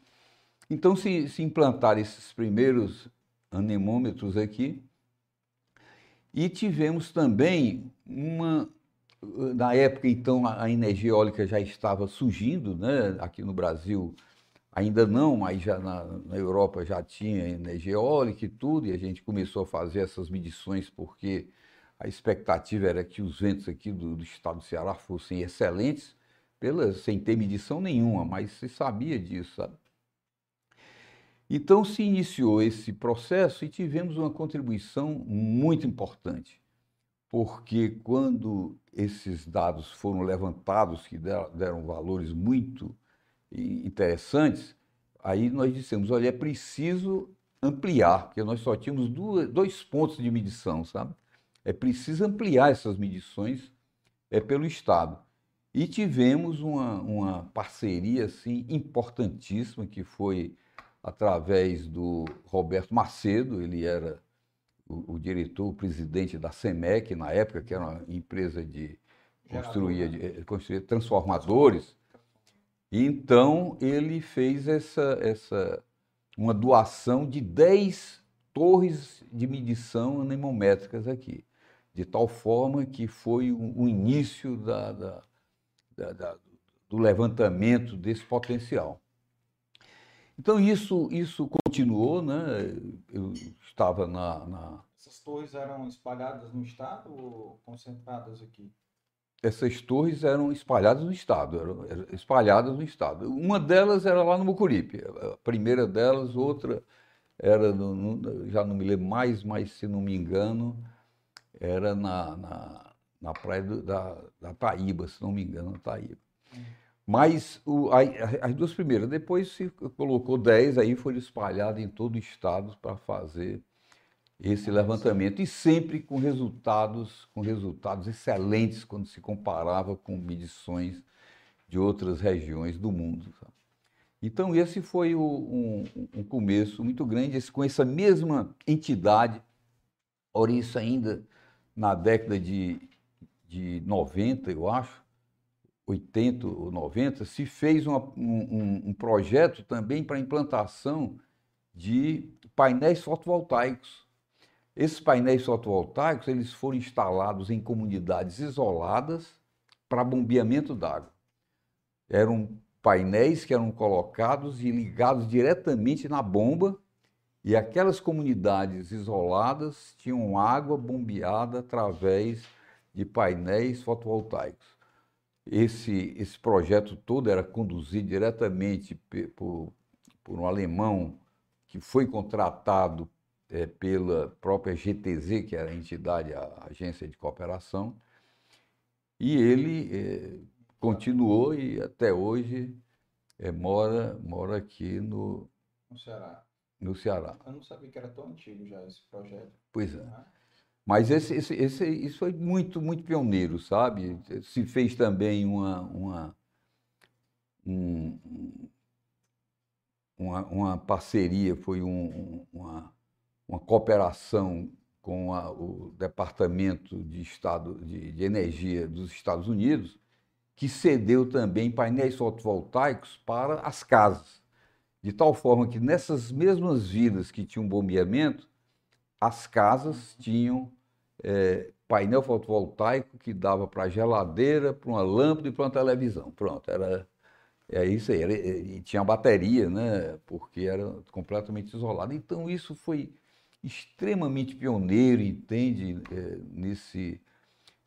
Então, se, se implantaram esses primeiros anemômetros aqui, e tivemos também uma. Na época, então, a energia eólica já estava surgindo, né? aqui no Brasil, Ainda não, mas já na, na, Europa já tinha energia eólica e tudo, e a gente começou a fazer essas medições porque a expectativa era que os ventos aqui do, do estado do Ceará fossem excelentes, pela, sem ter medição nenhuma, mas se sabia disso, sabe? Então se iniciou esse processo e tivemos uma contribuição muito importante, porque quando esses dados foram levantados, que deram valores muito interessantes, aí nós dissemos, olha, é preciso ampliar, porque nós só tínhamos dois pontos de medição, sabe? É preciso ampliar essas medições é, pelo Estado. E tivemos uma, uma parceria assim, importantíssima, que foi através do Roberto Macedo, ele era o, o diretor, o presidente da SEMEC na época, que era uma empresa de construir, de, eh, construir transformadores. E então ele fez essa, essa uma doação de 10 torres de medição anemométricas aqui, de tal forma que foi o, o início da, da, da, da, do levantamento desse potencial. Então isso, isso continuou, né? Eu estava na, na... Essas torres eram espalhadas no estado ou concentradas aqui? essas torres eram espalhadas no estado, eram, eram, espalhadas no estado. Uma delas era lá no Mucuripe, a primeira delas, outra era, no, no, já não me lembro mais, mas se não me engano, era na, na, na praia do, da, da Taíba, se não me engano, na Taíba. Mas o, a, as duas primeiras, depois se colocou 10, aí foi espalhado em todo o estado para fazer esse levantamento e sempre com resultados, com resultados excelentes quando se comparava com medições de outras regiões do mundo. Sabe? Então esse foi o, um, um, começo muito grande, esse, com essa mesma entidade, ora isso ainda na década de, de 90, eu acho, 80 ou 90, se fez uma, um, um projeto também para implantação de painéis fotovoltaicos esses painéis fotovoltaicos eles foram instalados em comunidades isoladas para bombeamento d'água. Eram painéis que eram colocados e ligados diretamente na bomba e aquelas comunidades isoladas tinham água bombeada através de painéis fotovoltaicos. Esse, esse projeto todo era conduzido diretamente por, por um alemão que foi contratado é, pela própria GTZ, que era a entidade, a agência de cooperação, e ele é, continuou e até hoje é, mora, mora aqui no, no Ceará. No Ceará. Eu não sabia que era tão antigo já esse projeto. Pois é. Mas esse, esse, esse, isso foi muito, muito pioneiro, sabe? Se fez também uma, uma, um, uma, uma parceria, foi um, uma, uma cooperação com a, o Departamento de Estado de, de, Energia dos Estados Unidos, que cedeu também painéis fotovoltaicos para as casas, de tal forma que nessas mesmas vilas que tinham bombeamento, as casas tinham é, painel fotovoltaico que dava para geladeira, para uma lâmpada e para uma televisão. Pronto, era é isso aí. Era, e tinha bateria, né? Porque era completamente isolado. Então isso foi extremamente pioneiro, entende, é, nesse,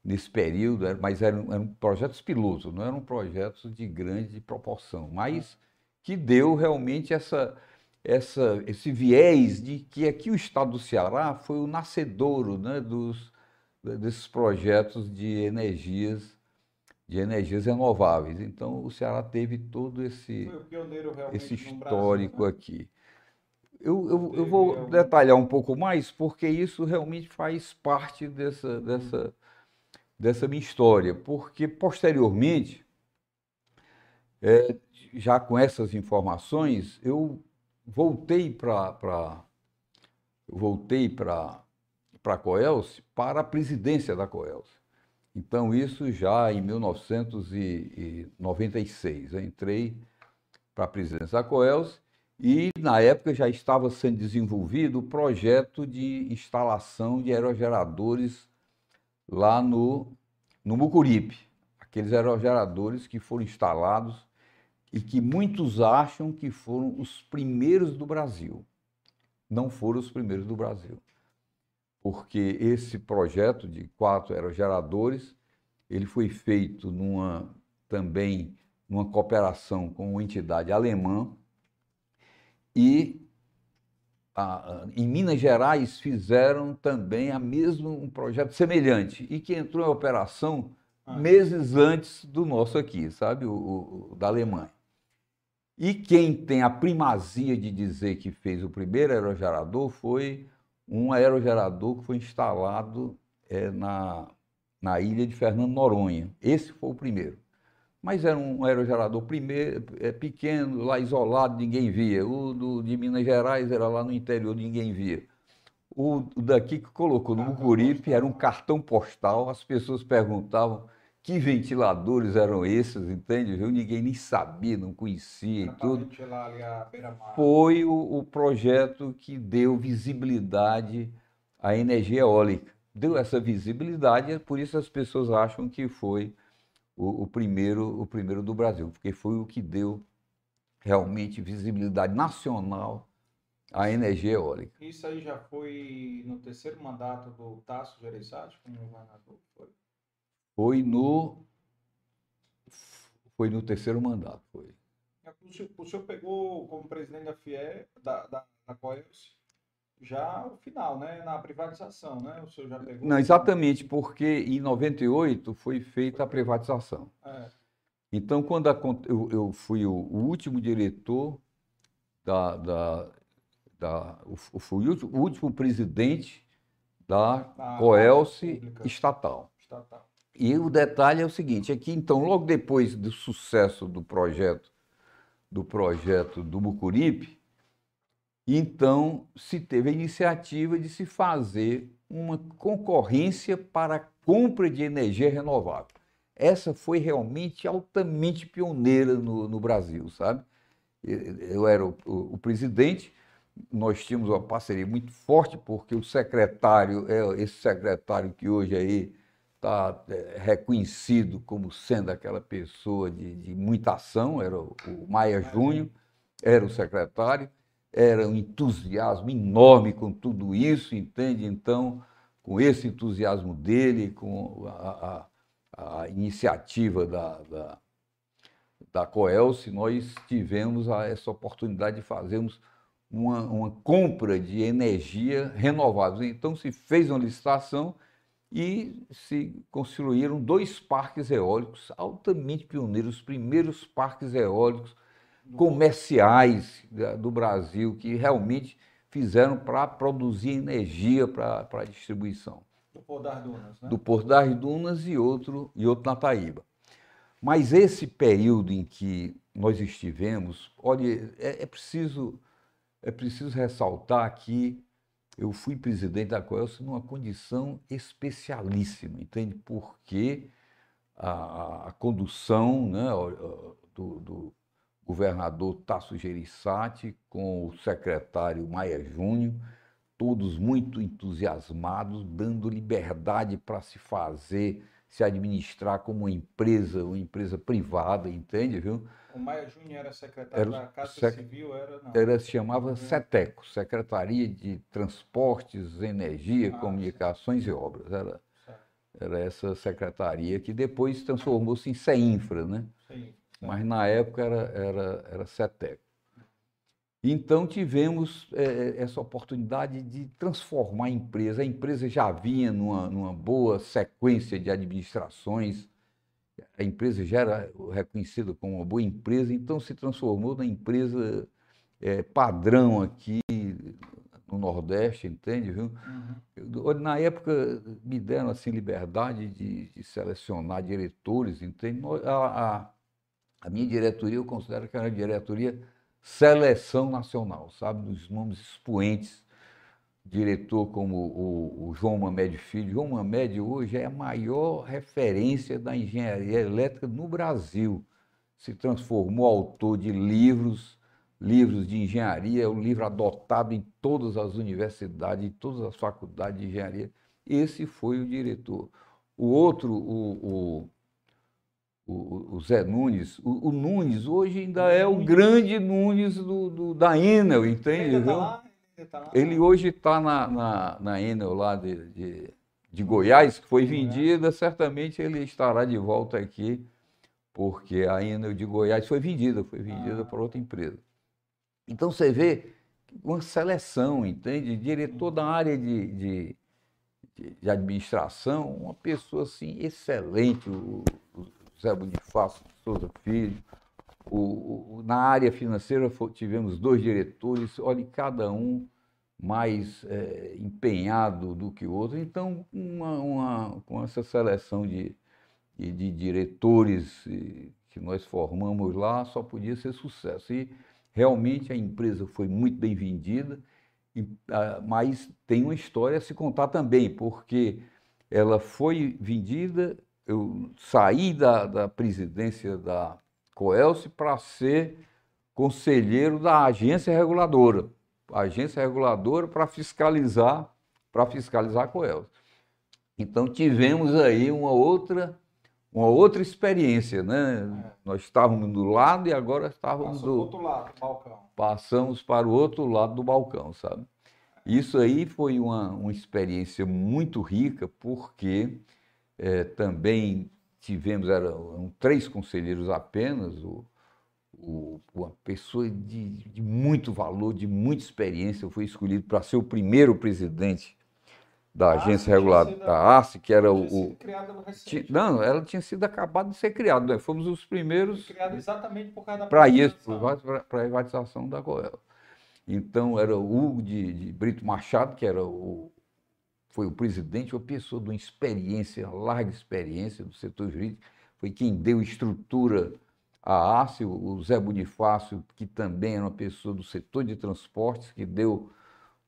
nesse período, mas eram, eram projetos pilotos, não eram projetos de grande proporção, mas que deu realmente essa, essa, esse viés de que aqui o estado do Ceará foi o nascedouro né, dos, desses projetos de energias de energias renováveis. Então o Ceará teve todo esse, esse histórico Brasil, né? aqui. Eu, eu, eu vou detalhar um pouco mais, porque isso realmente faz parte dessa, dessa, dessa minha história. Porque, posteriormente, é, já com essas informações, eu voltei para voltei para a Coelce para a presidência da Coelce. Então, isso já em 1996. Eu entrei para a presidência da Coelce e, na época, já estava sendo desenvolvido o projeto de instalação de aerogeradores lá no, no Mucuripe. Aqueles aerogeradores que foram instalados e que muitos acham que foram os primeiros do Brasil. Não foram os primeiros do Brasil. Porque esse projeto de quatro aerogeradores, ele foi feito numa também numa cooperação com uma entidade alemã e a, em Minas Gerais fizeram também a mesmo um projeto semelhante e que entrou em operação ah. meses antes do nosso aqui, sabe, o, o da Alemanha. E quem tem a primazia de dizer que fez o primeiro aerogerador foi um aerogerador que foi instalado é, na, na ilha de Fernando Noronha. Esse foi o primeiro. Mas era um aerogerador primeiro, é, pequeno, lá isolado, ninguém via. O do, de Minas Gerais era lá no interior, ninguém via. O daqui que colocou no Mucuripe era um cartão postal, as pessoas perguntavam que ventiladores eram esses, entende? Viu? Ninguém nem sabia, não conhecia e tudo. Foi o, o, projeto que deu visibilidade à energia eólica. Deu essa visibilidade, por isso as pessoas acham que foi o, o, primeiro, o primeiro do Brasil, porque foi o que deu realmente visibilidade nacional à energia eólica. Isso aí já foi no terceiro mandato do Tasso Gereissati como governador? Foi? Foi no foi no terceiro mandato, foi. O senhor, o senhor pegou como presidente da FIE, da, da, da Coelce, já o final, né? Na privatização, né? O senhor já pegou. Não, exatamente, porque em 98 foi feita a privatização. É. Então, quando a, eu, eu, fui o, último diretor da. da, da eu fui o último presidente da Coelce estatal. estatal. E o detalhe é o seguinte, é que então, logo depois do sucesso do projeto, do projeto do Mucuripe, então se teve a iniciativa de se fazer uma concorrência para a compra de energia renovável. Essa foi realmente altamente pioneira no, no Brasil, sabe? Eu era o, o, o, presidente, nós tínhamos uma parceria muito forte, porque o secretário, é esse secretário que hoje aí está é, reconhecido como sendo aquela pessoa de, de muita ação, era o, o Maia Júnior, era o secretário, era um entusiasmo enorme com tudo isso, entende? Então, com esse entusiasmo dele, com a, a, a iniciativa da, da, da Coelce, nós tivemos a, essa oportunidade de fazermos uma, uma compra de energia renovável. Então, se fez uma licitação e se construíram dois parques eólicos altamente pioneiros, os primeiros parques eólicos comerciais do Brasil que realmente fizeram para produzir energia para a distribuição. Do Porto das Dunas, né? Do Porto das Dunas e outro, e outro na Taíba. Mas esse período em que nós estivemos, olha, é, é preciso, é preciso ressaltar que eu fui presidente da Coelce numa condição especialíssima, entende? Porque a, a condução né, do, do, governador Tasso Gereissati com o secretário Maia Júnior, todos muito entusiasmados, dando liberdade para se fazer, se administrar como uma empresa, uma empresa privada, entende, viu? O Maia Júnior era secretário era, da Casa sec... Civil, era não? Era, se chamava uhum. SETECO, Secretaria de Transportes, Energia, ah, Comunicações sim. e Obras. Era, era essa secretaria que depois transformou-se em CEINFRA, né? Sim. Mas na época era, era, era SETECO. Então tivemos é, essa oportunidade de transformar a empresa. A empresa já vinha numa, numa boa sequência de administrações, a empresa já era reconhecida como uma boa empresa, então se transformou na empresa é, padrão aqui no Nordeste, entende? Viu? Uhum. Na época me deram assim liberdade de, de selecionar diretores, entende? A, a, a, minha diretoria eu considero que era uma diretoria seleção nacional, sabe, dos nomes expoentes diretor como o, o João Mamed Filho. João Mamed hoje é a maior referência da engenharia elétrica no Brasil. Se transformou autor de livros, livros de engenharia, é o livro adotado em todas as universidades, em todas as faculdades de engenharia. Esse foi o diretor. O outro, o, o, o, o Zé Nunes. O, o, Nunes hoje ainda é o grande Nunes do, do da Enel, entende? Ele, tá lá, ele, tá ele hoje está na, na, na Enel lá de, de, de Goiás, que foi vendida, certamente ele estará de volta aqui, porque a Enel de Goiás foi vendida, foi vendida ah. para outra empresa. Então você vê uma seleção, entende? Diretor da área de, de, de administração, uma pessoa assim excelente, o, o Zé Bonifácio Souza Filho. O, o, na área financeira tivemos dois diretores, olha, cada um mais é, empenhado do que o outro. Então, uma, uma, com essa seleção de, de, de diretores que nós formamos lá, só podia ser sucesso. E realmente a empresa foi muito bem vendida, mas tem uma história a se contar também, porque ela foi vendida eu saí da, da presidência da Coelce para ser conselheiro da agência reguladora. Agência reguladora para fiscalizar, para fiscalizar a Coelce. Então tivemos aí uma outra uma outra experiência, né? É. Nós estávamos do lado e agora estávamos Passou do outro lado do balcão. Passamos para o outro lado do balcão, sabe? Isso aí foi uma, uma experiência muito rica, porque é, também tivemos, eram três conselheiros apenas, o, o, uma pessoa de, de, muito valor, de muita experiência, foi escolhido para ser o primeiro presidente da agência reguladora, da ARCE, que era o. o tinha, não, ela tinha sido acabada de ser criada, né? fomos os primeiros. Criado exatamente por causa da Para isso, para a privatização da Goela. Então, era o Hugo de, de Brito Machado, que era o, foi o presidente, uma pessoa de uma experiência, larga experiência do setor jurídico, foi quem deu estrutura à ACE, o Zé Bonifácio, que também era uma pessoa do setor de transportes, que deu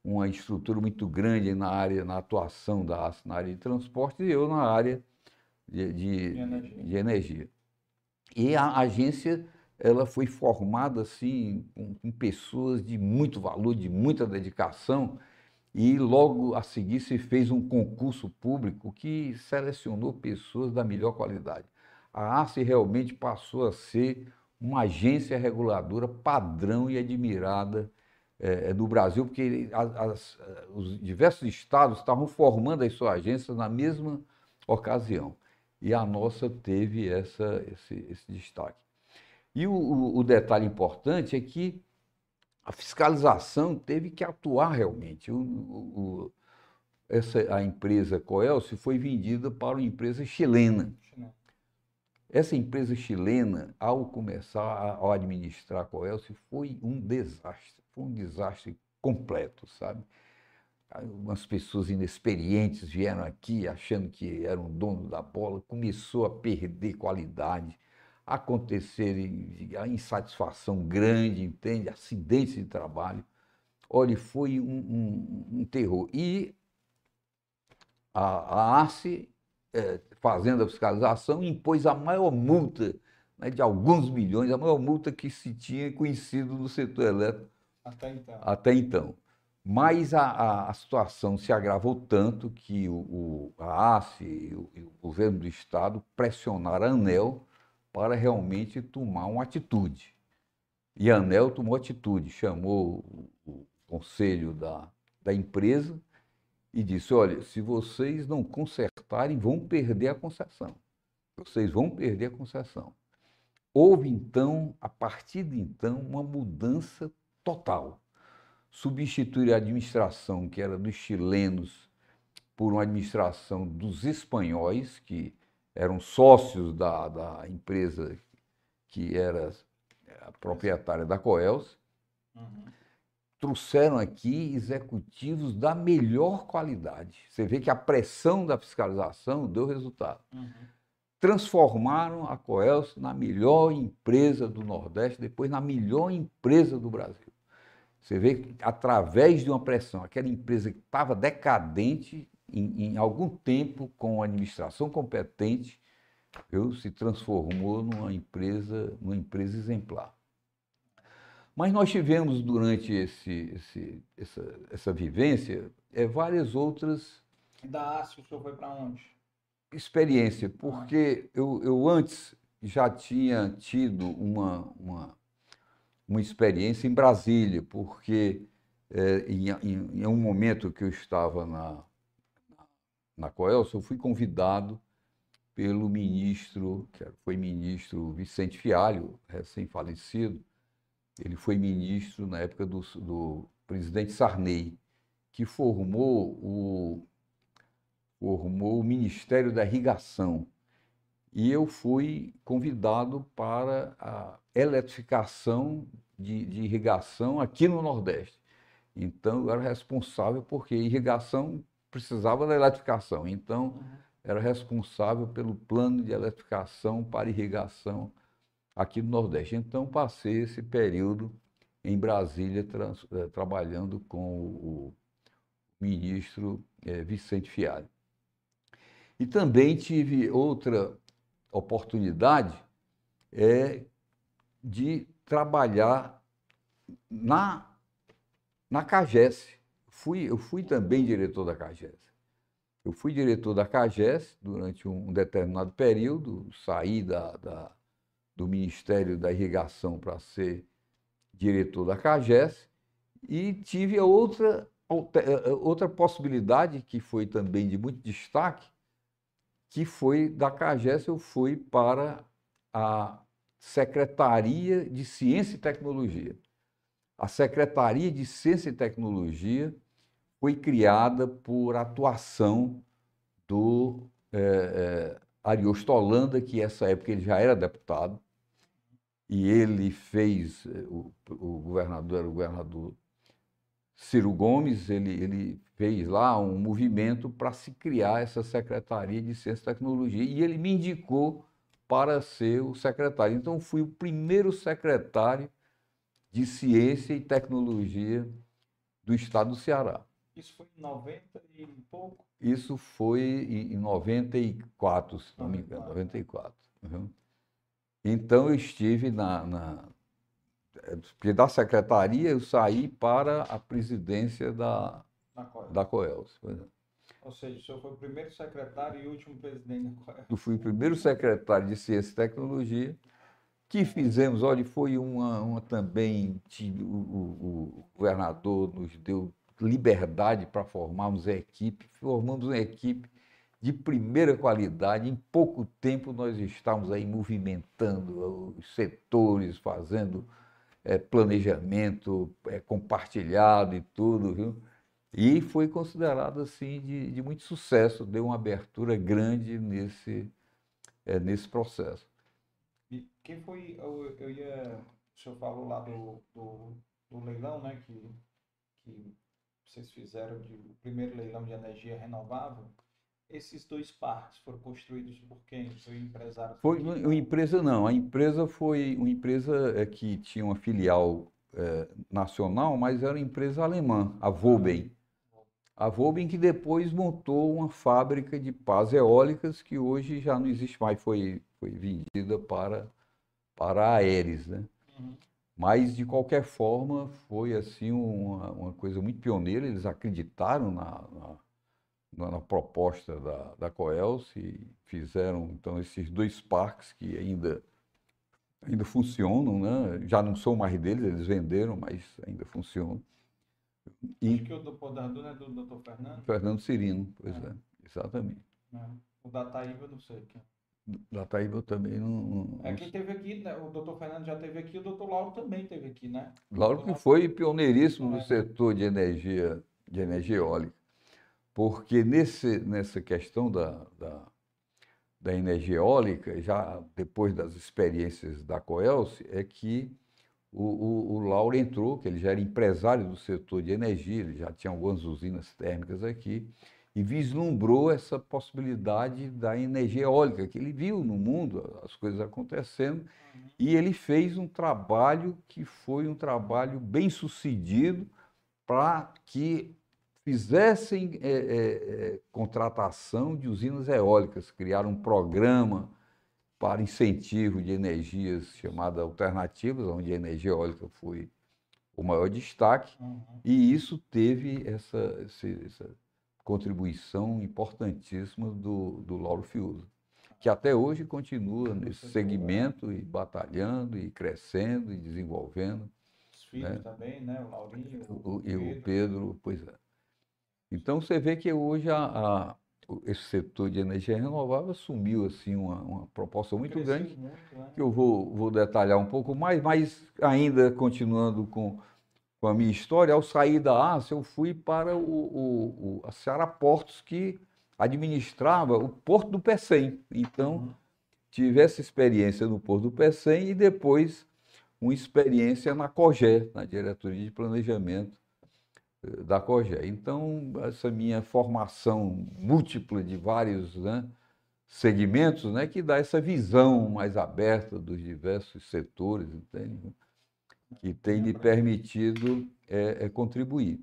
uma estrutura muito grande na área, na atuação da ACE na área de transportes, e eu na área de, de, de, energia. de energia. E a agência ela foi formada assim com, com pessoas de muito valor, de muita dedicação, e logo a seguir se fez um concurso público que selecionou pessoas da melhor qualidade. A ACE realmente passou a ser uma agência reguladora padrão e admirada é, no Brasil, porque as, as, os diversos estados estavam formando as suas agências na mesma ocasião. E a nossa teve essa, esse, esse destaque. E o, o detalhe importante é que a fiscalização teve que atuar realmente. O, o, essa, a empresa Coelce foi vendida para uma empresa chilena. Essa empresa chilena, ao começar a administrar a Coelce, foi um desastre, foi um desastre completo, sabe? Umas pessoas inexperientes vieram aqui achando que eram dono da bola, começou a perder qualidade, acontecerem a insatisfação grande, entende? Acidentes de trabalho. Olha, foi um, um, um terror. E a, a é, fazendo a fiscalização, impôs a maior multa né, de alguns milhões, a maior multa que se tinha conhecido no setor elétrico até então. Até então. Mas a, a, a situação se agravou tanto que o, o a ACE e o, e o governo do Estado pressionaram a ANEL para realmente tomar uma atitude. E a ANEL tomou atitude, chamou o conselho da, da empresa e disse: olha, se vocês não consertarem, vão perder a concessão. Vocês vão perder a concessão. Houve então, a partir de então, uma mudança total. Substituir a administração que era dos chilenos por uma administração dos espanhóis, que eram sócios da, da empresa que era a proprietária da Coels, uhum. trouxeram aqui executivos da melhor qualidade. Você vê que a pressão da fiscalização deu resultado. Uhum. Transformaram a Coels na melhor empresa do Nordeste, depois na melhor empresa do Brasil. Você vê que através de uma pressão, aquela empresa que estava decadente, em, em algum tempo, com a administração competente, eu, se transformou numa empresa, numa empresa exemplar. Mas nós tivemos durante esse, esse, essa, essa vivência é, várias outras. Da ASC, o senhor foi para onde? Experiência, porque eu, eu antes já tinha tido uma, uma, uma experiência em Brasília, porque é, em, em, em, um momento que eu estava na, na Coelso, eu fui convidado pelo ministro, que foi ministro Vicente Fialho, recém-falecido, ele foi ministro na época do, do presidente Sarney, que formou o, formou o Ministério da Irrigação. E eu fui convidado para a eletrificação de, de irrigação aqui no Nordeste. Então, eu era responsável porque irrigação precisava da eletrificação. Então, uhum era responsável pelo plano de eletrificação para irrigação aqui no Nordeste. Então, passei esse período em Brasília eh, trabalhando com o, ministro eh, Vicente Fialho. E também tive outra oportunidade é, de trabalhar na, na CAGES. Fui, eu fui também diretor da CAGES. Eu fui diretor da CAGES durante um determinado período, saí da, da do Ministério da Irrigação para ser diretor da CAGES e tive a outra, outra possibilidade que foi também de muito destaque, que foi da CAGES eu fui para a Secretaria de Ciência e Tecnologia. A Secretaria de Ciência e Tecnologia foi criada por atuação do é, é, Ariosto Holanda, que nessa época ele já era deputado, e ele fez, é, o, o governador era o governador Ciro Gomes, ele, ele fez lá um movimento para se criar essa Secretaria de Ciência e Tecnologia, e ele me indicou para ser o secretário. Então, fui o primeiro secretário de Ciência e Tecnologia do Estado do Ceará. Isso foi em 90 e pouco? Isso foi em 94, se não me engano, 94. Uhum. Então eu estive na, na porque da secretaria eu saí para a presidência da, da Coelce. É. Ou seja, o senhor foi o primeiro secretário e último presidente da Coelce. Eu fui o primeiro secretário de Ciência e Tecnologia, que fizemos, olha, foi uma, uma também, o, o, o governador nos deu liberdade para formarmos a equipe, formamos uma equipe de primeira qualidade. Em pouco tempo nós estávamos aí movimentando os setores, fazendo é, planejamento é, compartilhado e tudo, viu? E foi considerado assim de, de muito sucesso, deu uma abertura grande nesse, é, nesse processo. E quem foi, eu, eu ia, o senhor falou lá do, do, do leilão, né, que, que vocês fizeram de o primeiro leilão de energia renovável, esses dois parques foram construídos por quem? Foi empresário? Foi uma empresa não, a empresa foi uma empresa é, que tinha uma filial é, nacional, mas era uma empresa alemã, a Voben. A Voben que depois montou uma fábrica de pás eólicas que hoje já não existe mais, foi, foi vendida para, para a Aeres, né? Uhum. Mas, de qualquer forma, foi assim uma, uma coisa muito pioneira. Eles acreditaram na, na, na proposta da, da Coelce e fizeram, então, esses dois parques que ainda, ainda funcionam. Né? Já não são mais deles, eles venderam, mas ainda funcionam. E, Acho que o do Podador é do Dr. Fernando? Fernando Cirino, pois é, é exatamente. É. O da Taíba, não sei. Da Taíba eu também não. não... É quem teve aqui, né? o doutor Fernando já teve aqui, o doutor Lauro também teve aqui, né? Lauro que foi pioneiríssimo no setor de energia, de energia eólica. Porque nesse, nessa questão da, da, da energia eólica, já depois das experiências da Coelce, é que o, o, o Lauro entrou, que ele já era empresário do setor de energia, ele já tinha algumas usinas térmicas aqui, e vislumbrou essa possibilidade da energia eólica, que ele viu no mundo as coisas acontecendo, uhum. e ele fez um trabalho que foi um trabalho bem sucedido para que fizessem é, é, é, contratação de usinas eólicas, criaram um programa para incentivo de energias chamada alternativas, onde a energia eólica foi o maior destaque, uhum. e isso teve essa, essa contribuição importantíssima do, do Lauro Fiuza. que até hoje continua nesse segmento e batalhando e crescendo e desenvolvendo. Os filhos né? também, né? O Laurinho, o, o, e o Pedro, pois é. Então você vê que hoje a, a, esse setor de energia renovável assumiu assim uma, uma proposta muito grande, muito, né? que eu vou, vou detalhar um pouco mais, mas ainda continuando com, com a minha história, ao sair da ASA, eu fui para o, o, o a Ceará Portos, que administrava o Porto do Pecém. Então, uhum. tive essa experiência no Porto do Pecém e depois uma experiência na COGÉ, na Diretoria de Planejamento eh, da COGÉ. Então, essa minha formação múltipla de vários né, segmentos, né, que dá essa visão mais aberta dos diversos setores, entende? Que tem me permitido é, é, contribuir.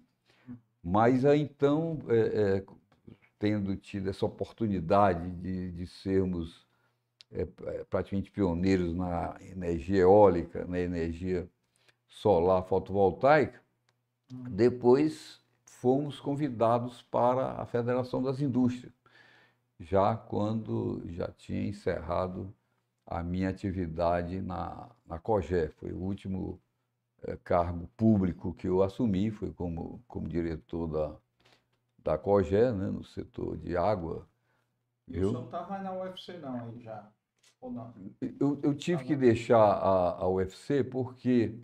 Mas, então, é, tendo tido essa oportunidade de, de sermos é, praticamente pioneiros na energia eólica, na energia solar fotovoltaica, uhum. depois fomos convidados para a Federação das Indústrias, já quando já tinha encerrado a minha atividade na, na COGÉ. Foi o último é, cargo público que eu assumi, foi como, como diretor da, da COGÉ, né, no setor de água. E eu, o senhor não estava na UFC não aí já? Ou não? Eu, eu tive que deixar a, a UFC porque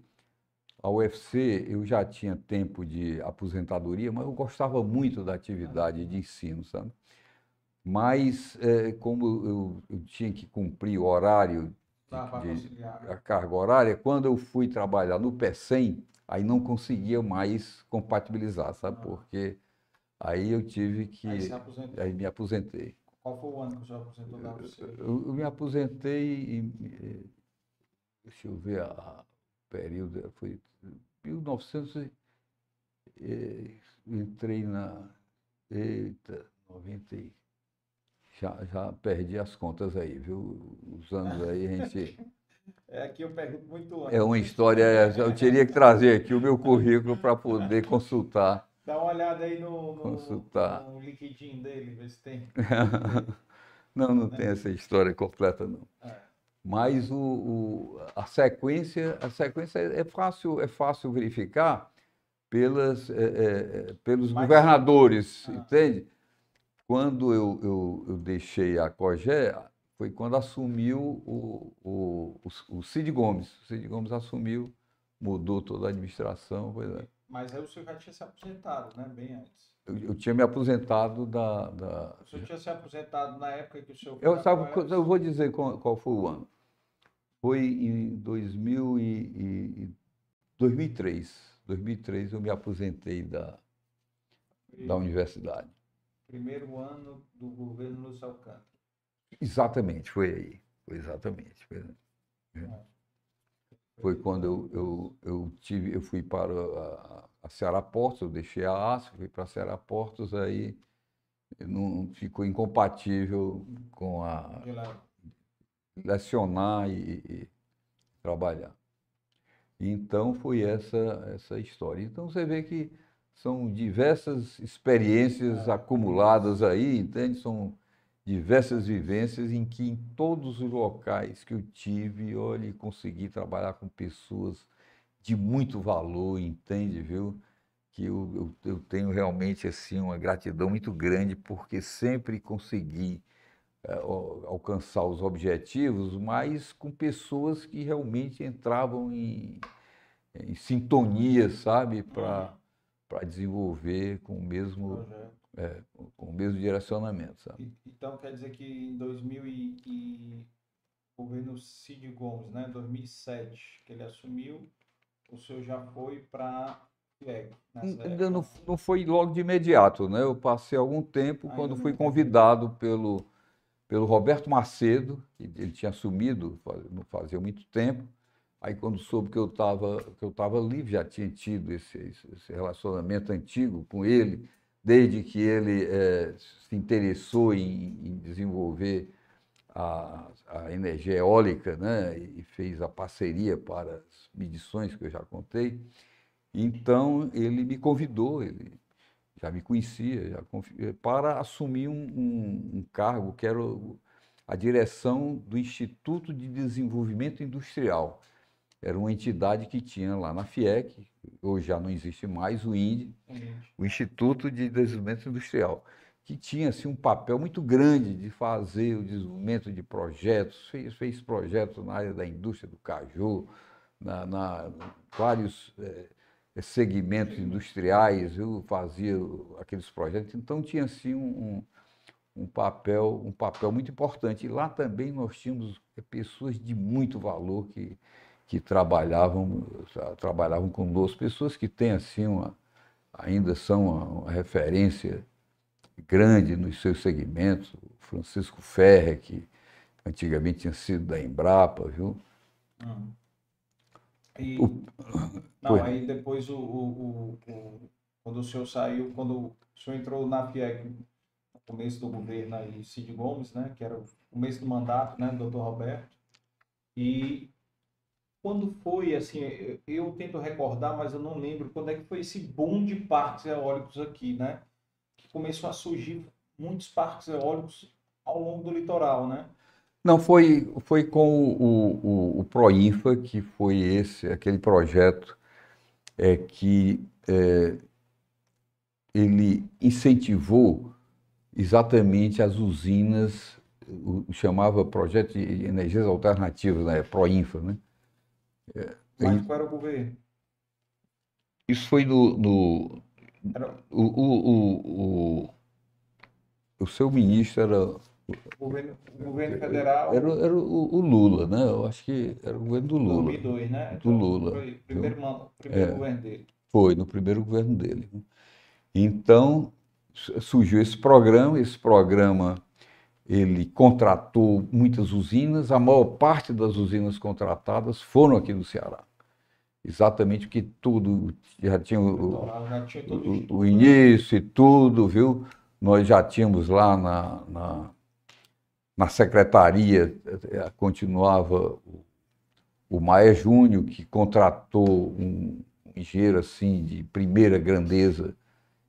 a UFC eu já tinha tempo de aposentadoria, mas eu gostava muito da atividade de ensino, sabe? Mas é, como eu, eu, tinha que cumprir o horário, de, de, a carga horária, quando eu fui trabalhar no PECEM, aí não conseguia mais compatibilizar, sabe? Ah. Porque Aí eu tive que. Aí, aí me aposentei. Qual foi o ano que o senhor aposentou da UFC? Eu, eu, me aposentei em. Deixa eu ver a período. Foi 1900. entrei na. Eita, 90. Já, já perdi as contas aí, viu? Os anos aí a gente. (laughs) É aqui eu pergunto muito antes. É uma história. Eu teria que trazer aqui o meu currículo para poder consultar Dá uma olhada aí no, no, Consultar. no LinkedIn dele, ver se tem. (laughs) não, não tem essa história completa, não. É. Mas o, o, a sequência, a sequência é fácil, é fácil verificar pelas, é, é, pelos Mas, governadores, ah. entende? Quando eu, eu, eu, deixei a COGÉ, foi quando assumiu o, o, o, o Cid Gomes. O Cid Gomes assumiu, mudou toda a administração. Pois é. Mas aí o senhor já tinha se aposentado, né? Bem antes. Eu, eu tinha me aposentado da, da, O senhor tinha se aposentado na época que o senhor. Eu, sabe, eu vou dizer qual, qual, foi o ano. Foi em 2000 e, e 2003. 2003 eu me aposentei da, e, da universidade. Primeiro ano do governo Lúcio Alcântara. Exatamente, foi aí. Foi exatamente. Foi, é foi quando eu, eu, eu, tive, eu fui para a, a Ceará Portos, eu deixei a ASP, fui para a Ceará Portos, aí não ficou incompatível com a lecionar e, e trabalhar. Então foi essa essa história. Então você vê que são diversas experiências acumuladas aí, entende? São diversas vivências em que em todos os locais que eu tive, olha, consegui trabalhar com pessoas de muito valor, entende, viu? Que eu, eu, eu tenho realmente assim uma gratidão muito grande porque sempre consegui é, alcançar os objetivos, mas com pessoas que realmente entravam em, em sintonia, sabe, para uhum. desenvolver com o mesmo é, com o mesmo direcionamento, sabe? Então quer dizer que em 2000 e, e o governo Cid Gomes, né, 2007, que ele assumiu, o senhor já foi para Ainda não, não foi logo de imediato, né? Eu passei algum tempo Ainda quando fui convidado pelo, pelo Roberto Macedo, que ele tinha assumido não fazia muito tempo. Aí quando soube que eu estava que eu estava livre, já tinha tido esse, esse relacionamento antigo com ele, desde que ele é, se interessou em, em desenvolver a, a, energia eólica né, e fez a parceria para as medições que eu já contei. Então, ele me convidou, ele já me conhecia, já para assumir um, um, um cargo que era a direção do Instituto de Desenvolvimento Industrial. Era uma entidade que tinha lá na FIEC, hoje já não existe mais, o INDE, o Instituto de Desenvolvimento Industrial, que tinha assim, um papel muito grande de fazer o desenvolvimento de projetos, fez, fez projetos na área da indústria do caju, na, na vários é, segmentos industriais, eu fazia aqueles projetos, então tinha assim um, um, papel um papel muito importante. E lá também nós tínhamos pessoas de muito valor que, que trabalhavam trabalhavam conosco, pessoas que têm assim uma, ainda são uma, uma referência grande nos seus segmentos, o Francisco Ferre, que antigamente tinha sido da Embrapa, viu? Hum. E, o, (coughs) não, foi. aí depois o, o, o, quando o senhor saiu, quando o senhor entrou na FIEC, no começo do governo aí, Cid Gomes, né, que era o começo do mandato, né, doutor Roberto, e quando foi, assim, eu tento recordar, mas eu não lembro quando é que foi esse boom de parques eólicos aqui, né, que começou a surgir muitos parques eólicos ao longo do litoral, né? Não, foi, foi com o, o, o Proinfa, que foi esse, aquele projeto é, que é, ele incentivou exatamente as usinas, o, chamava Projeto de Energias Alternativas, né? Proinfa, né? Mas qual era o governo? Isso foi no... no era... o, o, o, o, o seu ministro era o governo, o governo federal. Era, era o, o, Lula, né? Eu acho que era o governo do Lula. 2002, né? Do Lula. Foi o primeiro, então, primeiro é, governo dele. Foi, no primeiro governo dele. Então, surgiu esse programa, esse programa ele contratou muitas usinas, a maior parte das usinas contratadas foram aqui no Ceará. Exatamente que tudo, já tinha o, já tinha o, o início e tudo, viu? Nós já tínhamos lá na, na na secretaria eh, continuava o Maia Júnior, que contratou um engenheiro assim de primeira grandeza,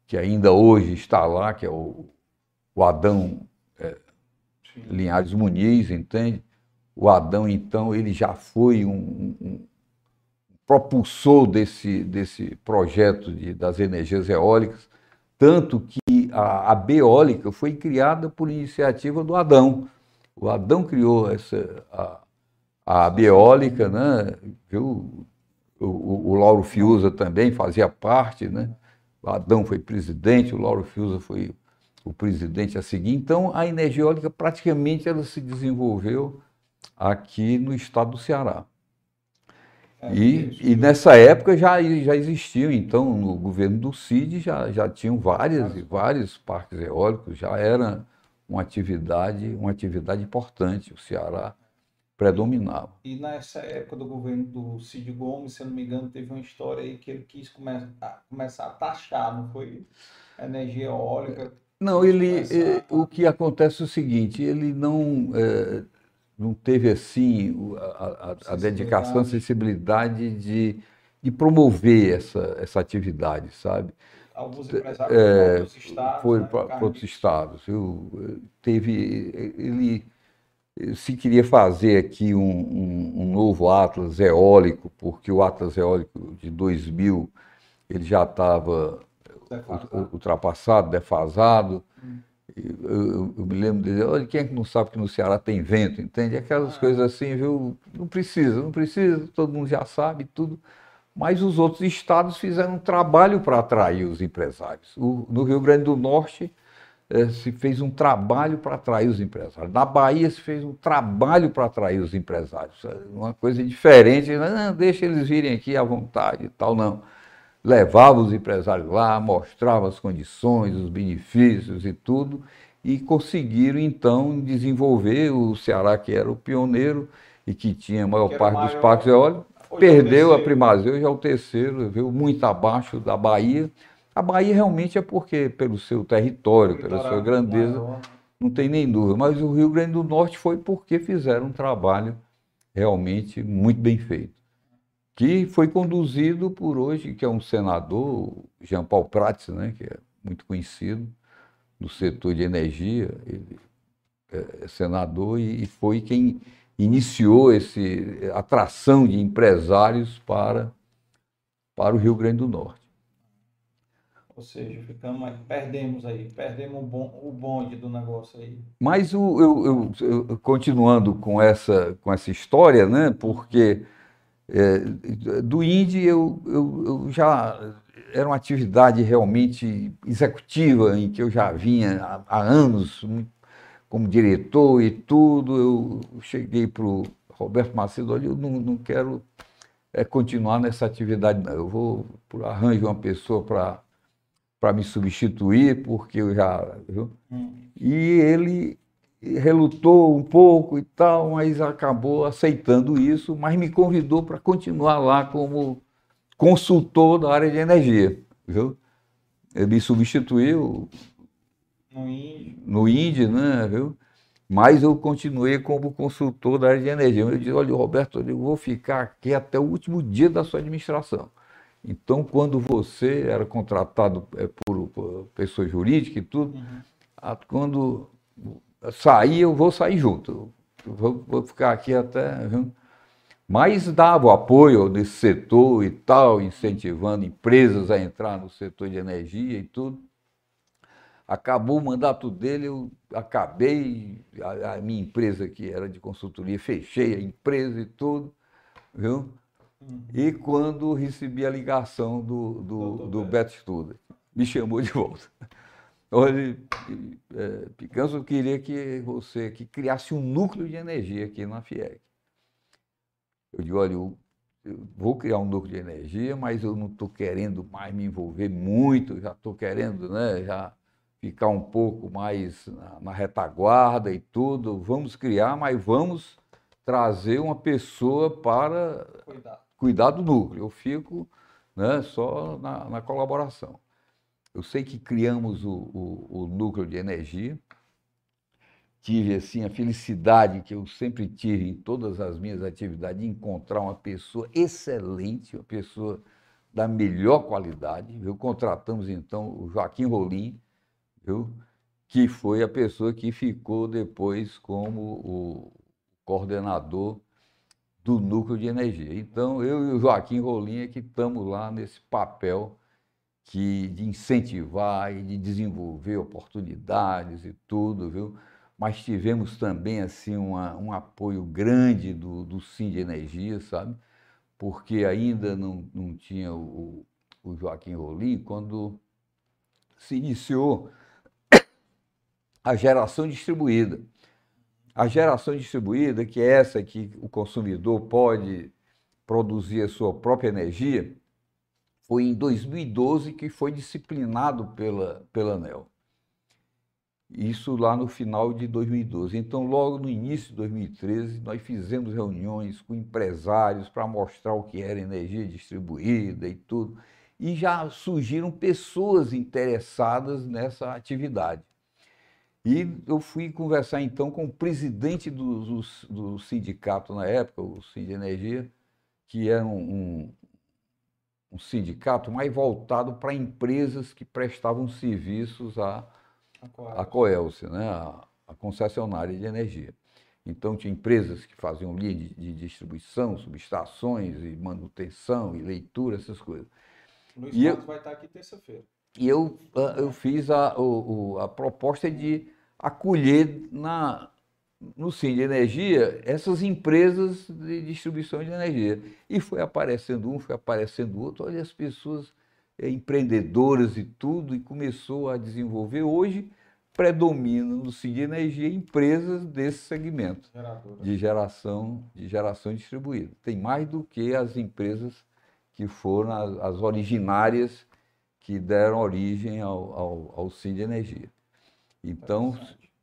que ainda hoje está lá, que é o, o Adão é, Linhares Muniz, entende? O Adão, então, ele já foi um, um propulsor desse, desse projeto de, das energias eólicas, tanto que a, a Beólica foi criada por iniciativa do Adão. O Adão criou essa, a, a biólica, né? Viu? O, o, o, Lauro Fiuza também fazia parte, né? O Adão foi presidente, o Lauro Fiuza foi o presidente a seguir. Então, a energia eólica praticamente ela se desenvolveu aqui no estado do Ceará. É, e, e, nessa época já, já existiam, então, no governo do CID já, já tinham várias, vários parques eólicos, já era uma atividade, uma atividade importante. O Ceará predominava. E nessa época do governo do Cid Gomes, se eu não me engano, teve uma história aí que ele quis come começar a taxar, não foi? Energia eólica. Não, ele, eh, a... o que acontece é o seguinte, ele não, é, não teve assim a, a, a dedicação, a sensibilidade de, de promover essa, essa atividade, sabe? alguns empresários é, outros estados. Foi né, para outros estados. Eu, teve, ele se queria fazer aqui um, um, um, novo Atlas eólico, porque o Atlas eólico de 2000 ele já estava ultrapassado, defasado. Hum. Eu, eu, me lembro de dizer, olha, quem é que não sabe que no Ceará tem vento, entende? Aquelas ah. coisas assim, viu? Não precisa, não precisa, todo mundo já sabe tudo mas os outros estados fizeram um trabalho para atrair os empresários. O, no Rio Grande do Norte eh, se fez um trabalho para atrair os empresários. Na Bahia se fez um trabalho para atrair os empresários. Uma coisa diferente, não, deixa eles virem aqui à vontade e tal, não. Levava os empresários lá, mostrava as condições, os benefícios e tudo, e conseguiram então desenvolver o Ceará, que era o pioneiro e que tinha a maior parte maior... dos parques eólicos, Perdeu a primazia, hoje é o terceiro, viu? Muito abaixo da Bahia. A Bahia realmente é porque, pelo seu território, pela sua grandeza, não tem nem dúvida. Mas o Rio Grande do Norte foi porque fizeram um trabalho realmente muito bem feito. Que foi conduzido por hoje, que é um senador, Jean Paul Prats, né, que é muito conhecido no setor de energia. Ele é, senador e, foi quem iniciou esse atração de empresários para, para o Rio Grande do Norte. Ou seja, ficamos perdemos aí, perdemos o bonde do negócio aí. Mas o, eu, eu, eu, continuando com essa, com essa história, né? Porque é, do Indy eu, eu, eu, já era uma atividade realmente executiva em que eu já vinha há, há anos como diretor e tudo. Eu cheguei para o Roberto Macedo, olha, eu não, não quero é, continuar nessa atividade, não. Eu vou arranjar uma pessoa para para me substituir, porque eu já. Viu? Hum. E ele relutou um pouco e tal, mas acabou aceitando isso, mas me convidou para continuar lá como consultor da área de energia. Viu? Ele me substituiu no INDE, no INDE né? Viu? Mas eu continuei como consultor da área de energia. Eu disse, olha, Roberto, eu vou ficar aqui até o último dia da sua administração. Então, quando você era contratado é, por, por pessoa jurídica e tudo, uhum. quando sair, eu vou sair junto. Vou, vou, ficar aqui até. Viu? Mas dava o apoio desse setor e tal, incentivando empresas a entrar no setor de energia e tudo. Acabou o mandato dele, eu acabei, a, a minha empresa que era de consultoria, fechei a empresa e tudo, viu? E quando recebi a ligação do, do, do Beto Studa, me chamou de volta. Olha, é, Picanso queria que você que criasse um núcleo de energia aqui na FIEC. Eu digo, olha, eu, eu vou criar um núcleo de energia, mas eu não estou querendo mais me envolver muito, já estou querendo né, já ficar um pouco mais na, na retaguarda e tudo. Vamos criar, mas vamos trazer uma pessoa para Cuidado cuidar do núcleo, eu fico né, só na, na, colaboração. Eu sei que criamos o, o, o, núcleo de energia, tive assim a felicidade que eu sempre tive em todas as minhas atividades de encontrar uma pessoa excelente, uma pessoa da melhor qualidade. Viu? Contratamos então o Joaquim Rolim, viu? que foi a pessoa que ficou depois como o coordenador do núcleo de energia. Então, eu e o Joaquim Rolinha que estamos lá nesse papel que, de incentivar e de desenvolver oportunidades e tudo, viu? Mas tivemos também assim uma, um apoio grande do, do Sim de Energia, sabe? Porque ainda não, não tinha o, o Joaquim Rolim quando se iniciou (coughs) a geração distribuída. A geração distribuída, que é essa que o consumidor pode produzir a sua própria energia, foi em 2012 que foi disciplinado pela, pela ANEL. Isso lá no final de 2012. Então, logo no início de 2013, nós fizemos reuniões com empresários para mostrar o que era energia distribuída e tudo. E já surgiram pessoas interessadas nessa atividade. E eu fui conversar então com o presidente do, do, do sindicato na época, o Sind Energia, que era um, um, sindicato mais voltado para empresas que prestavam serviços à a Coelce, né, a, a, concessionária de energia. Então tinha empresas que faziam linha de, de distribuição, subestações e manutenção e leitura, essas coisas. Luiz e Carlos eu, vai estar aqui terça-feira. E eu, ah, eu fiz a, o, a proposta de acolher na, no Sim de Energia essas empresas de distribuição de energia. E foi aparecendo um, foi aparecendo outro, olha as pessoas é, empreendedoras e tudo, e começou a desenvolver. Hoje predominam no Sim de Energia empresas desse segmento de geração, de geração distribuída. Tem mais do que as empresas que foram as, as originárias que deram origem ao, ao, ao Sim de Energia. Então,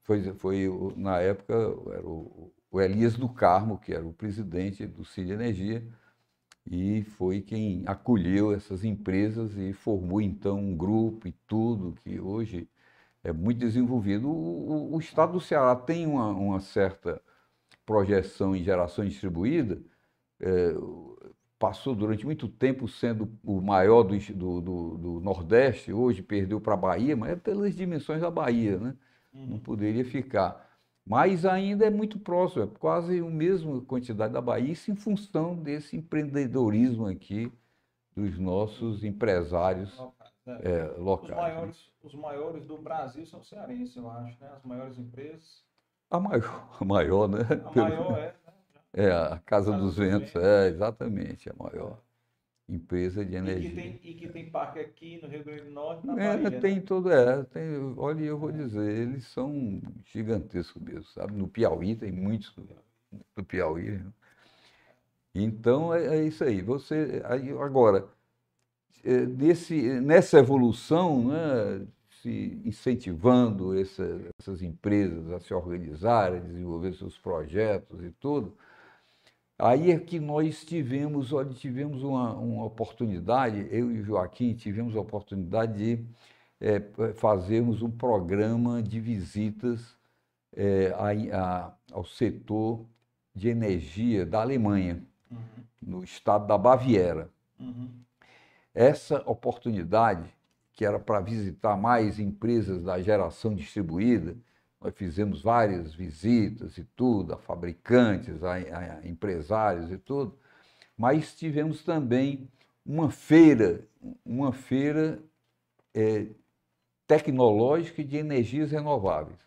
foi, foi na época, era o, o Elias do Carmo, que era o presidente do Cid Energia, e foi quem acolheu essas empresas e formou então um grupo e tudo que hoje é muito desenvolvido. O, o, o Estado do Ceará tem uma, uma, certa projeção em geração distribuída, é, passou durante muito tempo sendo o maior do, do, do, do Nordeste, hoje perdeu para a Bahia, mas é pelas dimensões da Bahia, né? Uhum. Não poderia ficar. Mas ainda é muito próximo, é quase a mesma quantidade da Bahia, isso em função desse empreendedorismo aqui dos nossos empresários é, é, locais. Os maiores, os maiores do Brasil são cearenses, eu acho, né? As maiores empresas. A maior, a maior né? A maior é. Né? É, a Casa, Casa dos, dos Ventos, Ventos, é, exatamente, a maior empresa de energia. E que, tem, e que tem parque aqui no Rio Grande do Norte, na é, Bahia, tem né? todo, é, tem, olha, eu vou dizer, eles são gigantescos mesmo, sabe? No Piauí tem muitos no Piauí. Né? Então é, é, isso aí. Você aí, agora é, nesse, nessa evolução, né, se incentivando essa, essas empresas a se organizarem, a desenvolver seus projetos e tudo, Aí é que nós tivemos, olha, tivemos uma, uma oportunidade, eu e Joaquim tivemos a oportunidade de é, fazermos um programa de visitas é, a, a, ao setor de energia da Alemanha, uhum. no estado da Baviera. Uhum. Essa oportunidade, que era para visitar mais empresas da geração distribuída, nós fizemos várias visitas e tudo, a fabricantes, a, a empresários e tudo, mas tivemos também uma feira, uma feira é, tecnológica de energias renováveis.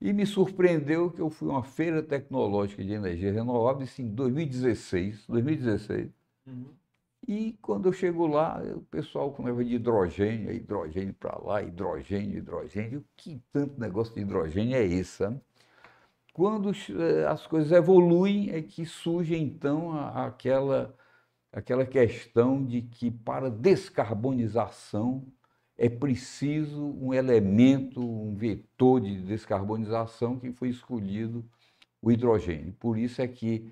E me surpreendeu que eu fui a uma feira tecnológica de energias renováveis em 2016, 2016. Uhum. E quando eu chego lá, o pessoal começa de hidrogênio, hidrogênio para lá, hidrogênio, hidrogênio. Que tanto negócio de hidrogênio é esse? Quando eh, as coisas evoluem, é que surge então aquela, aquela questão de que para descarbonização é preciso um elemento, um vetor de descarbonização que foi escolhido o hidrogênio. Por isso é que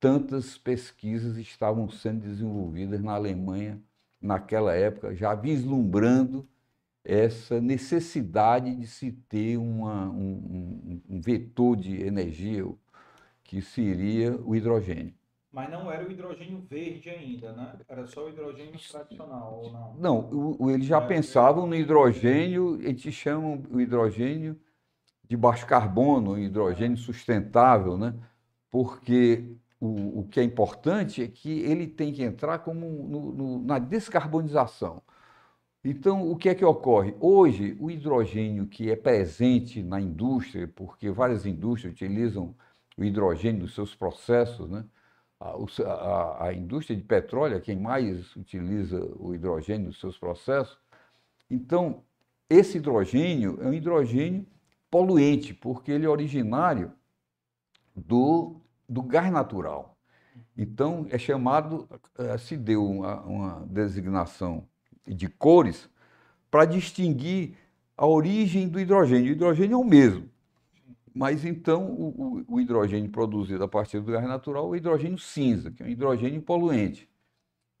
tantas pesquisas estavam sendo desenvolvidas na Alemanha naquela época, já vislumbrando essa necessidade de se ter uma, um, um, vetor de energia que seria o hidrogênio. Mas não era o hidrogênio verde ainda, né? Era só o hidrogênio tradicional, ou não? Não, o, o, eles já é, pensavam no hidrogênio, eles chamam o hidrogênio de baixo carbono, o hidrogênio sustentável, né? Porque o, o que é importante é que ele tem que entrar como no, no, na descarbonização. Então, o que é que ocorre? Hoje, o hidrogênio que é presente na indústria, porque várias indústrias utilizam o hidrogênio nos seus processos, né? A, a, a, indústria de petróleo é quem mais utiliza o hidrogênio nos seus processos. Então, esse hidrogênio é um hidrogênio poluente, porque ele é originário do do gás natural. Então, é chamado, eh, se deu uma, uma designação de cores para distinguir a origem do hidrogênio. O hidrogênio é o mesmo, mas então o, o, hidrogênio produzido a partir do gás natural é o hidrogênio cinza, que é um hidrogênio poluente.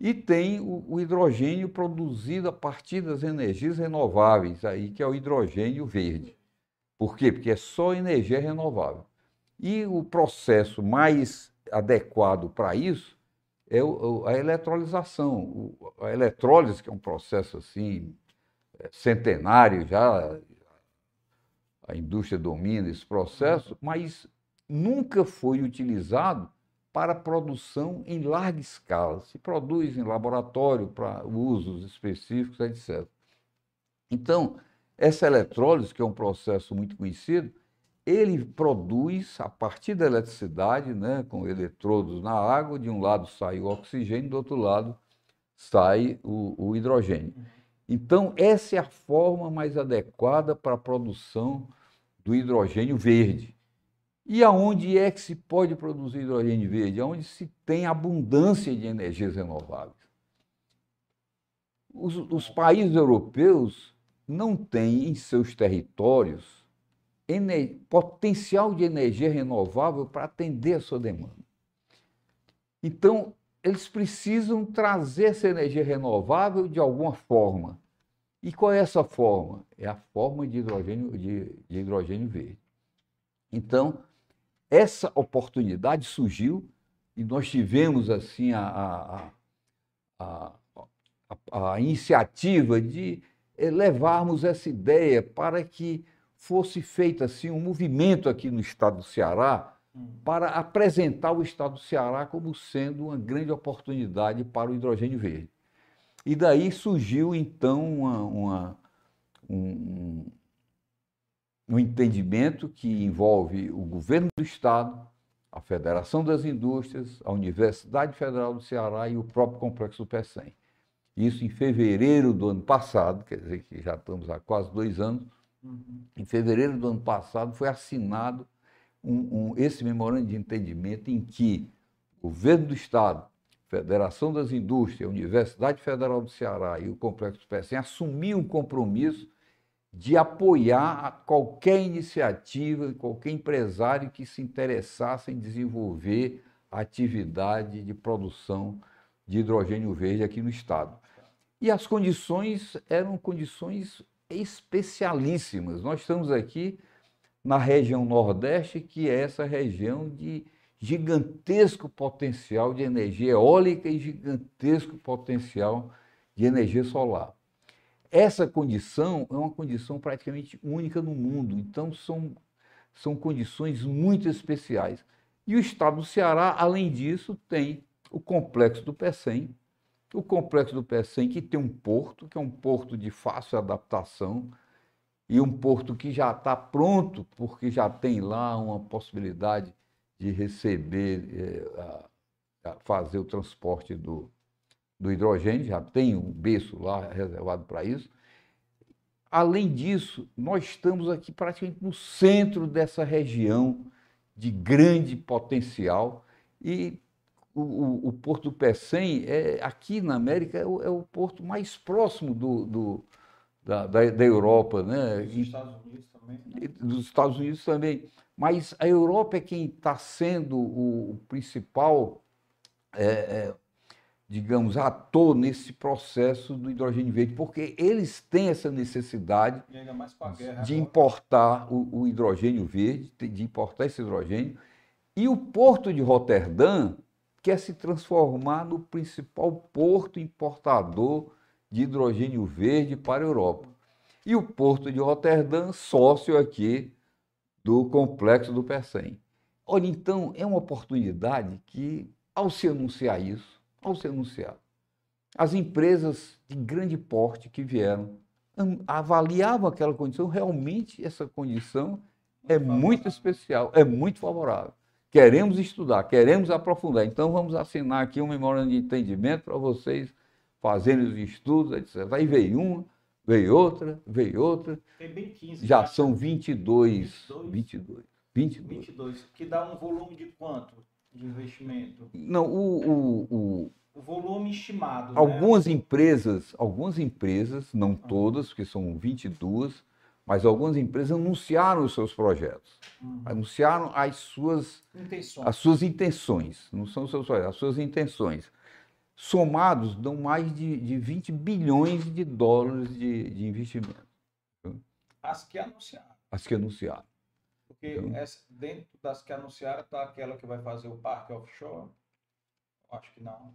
E tem o, o, hidrogênio produzido a partir das energias renováveis, aí, que é o hidrogênio verde. Por quê? Porque é só energia renovável. E o processo mais adequado para isso é a eletrolização. A eletrólise, que é um processo assim é, centenário já, a indústria domina esse processo, mas nunca foi utilizado para produção em larga escala. Se produz em laboratório para usos específicos, etc. Então, essa eletrólise, que é um processo muito conhecido, ele produz, a partir da eletricidade, né, com eletrodos na água, de um lado sai o oxigênio, do outro lado sai o, o hidrogênio. Então, essa é a forma mais adequada para a produção do hidrogênio verde. E aonde é que se pode produzir hidrogênio verde? Aonde se tem abundância de energias renováveis. Os, os países europeus não têm em seus territórios potencial de energia renovável para atender a sua demanda. Então, eles precisam trazer essa energia renovável de alguma forma. E qual é essa forma? É a forma de hidrogênio, de, de hidrogênio verde. Então, essa oportunidade surgiu e nós tivemos assim a, a, a, a iniciativa de levarmos essa ideia para que fosse feito assim um movimento aqui no estado do Ceará para apresentar o estado do Ceará como sendo uma grande oportunidade para o hidrogênio verde. E daí surgiu então uma, uma, um, um entendimento que envolve o governo do estado, a Federação das Indústrias, a Universidade Federal do Ceará e o próprio Complexo do PECEM. Isso em fevereiro do ano passado, quer dizer que já estamos há quase dois anos, uhum. em fevereiro do ano passado foi assinado um, um, esse memorando de entendimento em que o governo do Estado, Federação das Indústrias, Universidade Federal do Ceará e o Complexo PECEM assumiam um compromisso de apoiar qualquer iniciativa, qualquer empresário que se interessasse em desenvolver atividade de produção de hidrogênio verde aqui no estado. E as condições eram condições especialíssimas. Nós estamos aqui na região Nordeste, que é essa região de gigantesco potencial de energia eólica e gigantesco potencial de energia solar. Essa condição é uma condição praticamente única no mundo, então são, são condições muito especiais. E o estado do Ceará, além disso, tem o complexo do PECEM, o complexo do PECEM que tem um porto, que é um porto de fácil adaptação, e um porto que já está pronto, porque já tem lá uma possibilidade de receber, é, a, a fazer o transporte do, do hidrogênio, já tem um berço lá reservado para isso. Além disso, nós estamos aqui praticamente no centro dessa região de grande potencial e o, o, o Porto do Pecém, é, aqui na América, é o, é o porto mais próximo do, do da, da, da, Europa. Né? Dos Estados Unidos também. Né? Dos Estados Unidos também. Mas a Europa é quem está sendo o, principal é, é, digamos, ator nesse processo do hidrogênio verde, porque eles têm essa necessidade guerra, de importar o, o, hidrogênio verde, de importar esse hidrogênio. E o porto de Roterdã quer se transformar no principal porto importador de hidrogênio verde para a Europa. E o porto de Roterdã, sócio aqui do complexo do Percem. Olha, então, é uma oportunidade que, ao se anunciar isso, ao ser anunciado. As empresas de grande porte que vieram avaliavam aquela condição, realmente essa condição é muito especial, é muito favorável. Queremos estudar, queremos aprofundar. Então vamos assinar aqui um memorando de entendimento para vocês fazerem os estudos, etc. Aí veio uma, veio outra, veio outra. Tem bem 15. Já né? são 22, 22. 22. 22. 22. Que dá um volume de quanto? de investimento? Não, o, o, o, o volume estimado. Né? Algumas né? empresas, algumas empresas, não ah. todas, porque são 22, mas algumas empresas anunciaram os seus projetos. Uhum. Anunciaram as suas intenções. as suas intenções, não são os seus projetos, as suas intenções. Somados, dão mais de, de 20 bilhões de dólares de, de investimento. As que anunciaram. As que anunciaram. Porque então, essa, dentro das que anunciaram está aquela que vai fazer o parque offshore? Acho que não.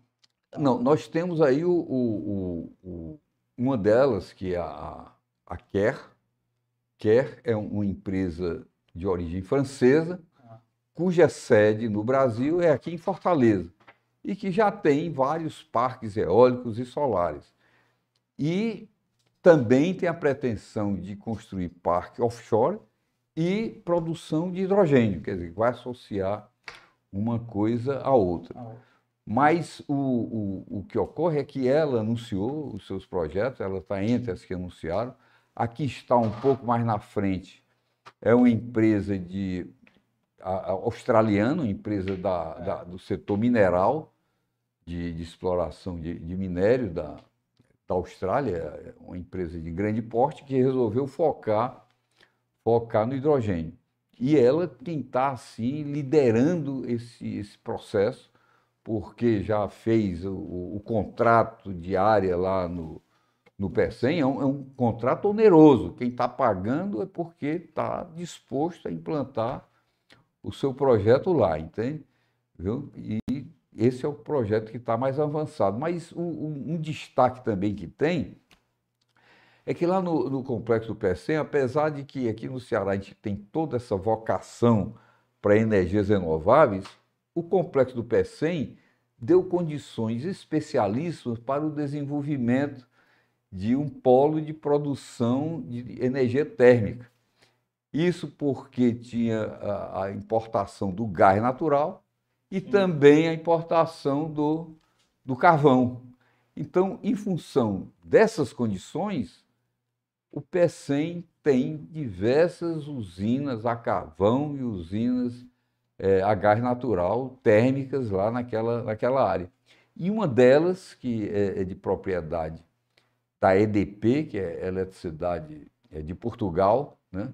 Não, nós temos aí o, o, o, uma delas, que é a, a Care. Care é uma empresa de origem francesa, cuja sede no Brasil é aqui em Fortaleza, e que já tem vários parques eólicos e solares. E também tem a pretensão de construir parque offshore e produção de hidrogênio, quer dizer, vai associar uma coisa à outra. Mas o, o, o que ocorre é que ela anunciou os seus projetos, ela está entre as que anunciaram. Aqui está um pouco mais na frente, é uma empresa de a, a australiana, empresa da, da, do setor mineral, de, de exploração de, de minério da, da Austrália, é uma empresa de grande porte que resolveu focar focar no hidrogênio. E ela quem está, assim, liderando esse, esse processo, porque já fez o, o contrato de área lá no, no PECEM, é um, é um contrato oneroso. Quem está pagando é porque está disposto a implantar o seu projeto lá, entende? Viu? E esse é o projeto que está mais avançado. Mas um, um, destaque também que tem é que lá no, no complexo do PECEM, apesar de que aqui no Ceará a gente tem toda essa vocação para energias renováveis, o complexo do PECEM deu condições especialíssimas para o desenvolvimento de um polo de produção de energia térmica. Isso porque tinha a, a importação do gás natural e também a importação do, do carvão. Então, em função dessas condições, o PECEM tem diversas usinas a carvão e usinas é, a gás natural térmicas lá naquela, naquela área. E uma delas, que é, é de propriedade da EDP, que é a Eletricidade é de Portugal, né?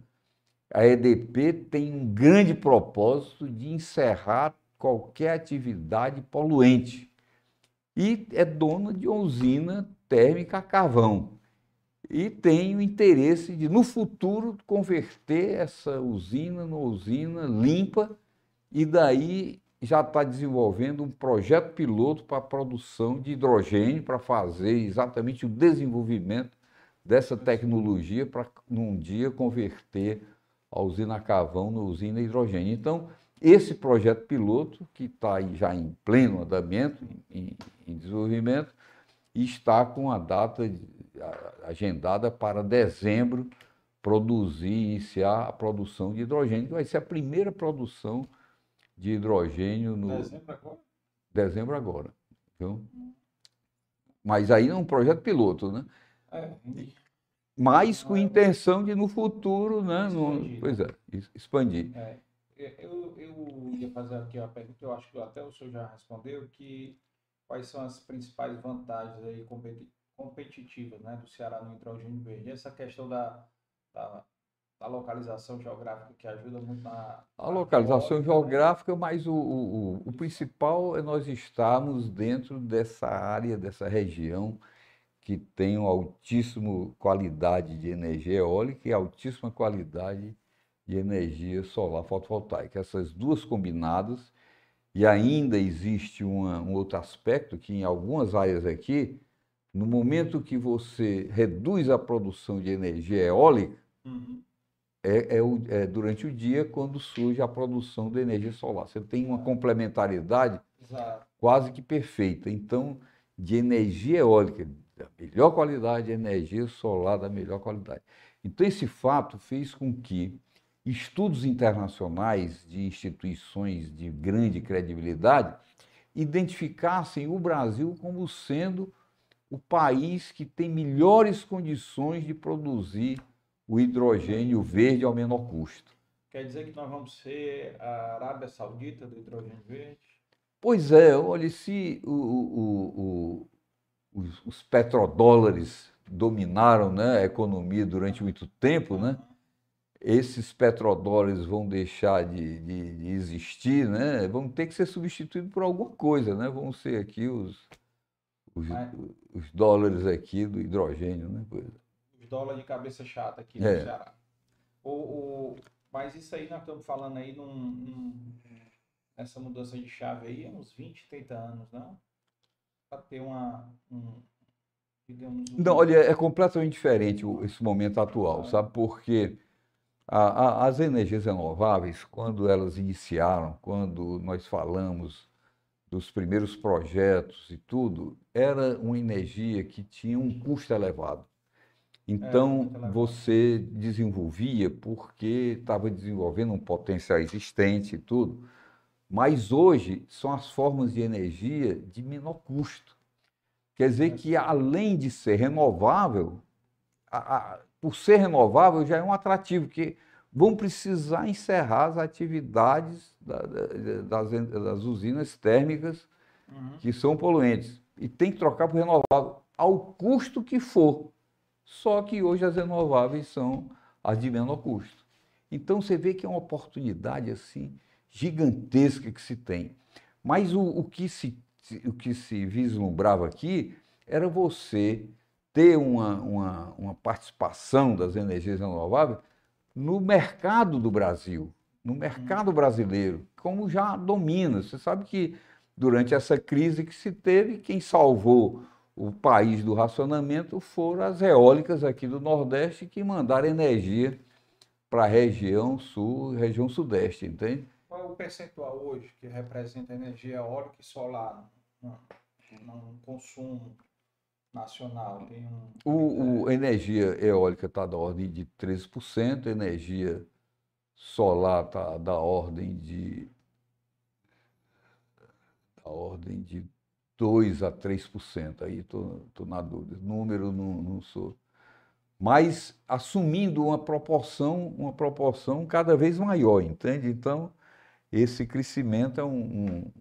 a EDP tem um grande propósito de encerrar qualquer atividade poluente e é dona de usina térmica a carvão e tem o interesse de, no futuro, converter essa usina numa usina limpa e daí já está desenvolvendo um projeto piloto para a produção de hidrogênio, para fazer exatamente o desenvolvimento dessa tecnologia para, num dia, converter a usina Cavão na usina hidrogênio. Então, esse projeto piloto, que está já em pleno andamento, em, em desenvolvimento, está com a data agendada para dezembro produzir, iniciar a produção de hidrogênio, que vai ser a primeira produção de hidrogênio no. Dezembro agora? Dezembro agora. Então, mas aí é um projeto piloto, né? É, mas com intenção de no futuro, né? Expandir, no, pois é, expandir. É, eu, eu ia fazer aqui uma pergunta, eu acho que até o senhor já respondeu, que quais são as principais vantagens aí competitivas né, do Ceará no hidrogênio verde? Essa questão da, da a localização geográfica que ajuda muito na. A localização geográfica, mas o, o, o, principal é nós estarmos dentro dessa área, dessa região que tem uma altíssima qualidade de energia eólica e altíssima qualidade de energia solar fotovoltaica. Essas duas combinadas, e ainda existe uma, um outro aspecto que em algumas áreas aqui, no momento que você reduz a produção de energia eólica, uhum é, é, o, é, durante o dia quando surge a produção de energia solar. Você tem uma complementaridade Exato. quase que perfeita. Então, de energia eólica da melhor qualidade, energia solar da melhor qualidade. Então, esse fato fez com que estudos internacionais de instituições de grande credibilidade identificassem o Brasil como sendo o país que tem melhores condições de produzir o hidrogênio verde ao menor custo. Quer dizer que nós vamos ser a Arábia Saudita do hidrogênio verde? Pois é, olha, se o, o, o, os, os, petrodólares dominaram né, a economia durante muito tempo, né? esses petrodólares vão deixar de, de, de, existir, né? vão ter que ser substituídos por alguma coisa, né? vão ser aqui os, os, os dólares aqui do hidrogênio. Né? Pois é dólar de cabeça chata aqui no é. Ceará. O, o, mas isso aí nós estamos falando aí num, num, nessa mudança de chave aí há uns 20, 30 anos, não? Para ter uma. Um, digamos, um... Não, olha, é completamente diferente esse momento atual, sabe? Porque a, a, as energias renováveis, quando elas iniciaram, quando nós falamos dos primeiros projetos e tudo, era uma energia que tinha um custo elevado. Então, é, você desenvolvia porque estava desenvolvendo um potencial existente e tudo. Mas hoje são as formas de energia de menor custo. Quer dizer que, além de ser renovável, a, a, por ser renovável já é um atrativo, porque vão precisar encerrar as atividades da, da, das, das, usinas térmicas uhum. que são poluentes. E tem que trocar por renovável, ao custo que for. Só que hoje as renováveis são as de menor custo. Então você vê que é uma oportunidade assim gigantesca que se tem. Mas o, o, que, se, o que se vislumbrava aqui era você ter uma, uma, uma participação das energias renováveis no mercado do Brasil, no mercado brasileiro, como já domina. Você sabe que durante essa crise que se teve, quem salvou o país do racionamento foram as eólicas aqui do Nordeste que mandaram energia para a região sul região sudeste, entende? Qual é o percentual hoje que representa energia eólica e solar no, no consumo nacional? Tem um... o, o energia eólica está da ordem de 13%, energia solar está da ordem de da ordem de 2 a 3%. Aí estou na dúvida. Número não, não sou mas assumindo uma proporção, uma proporção cada vez maior, entende? Então, esse crescimento é um, um,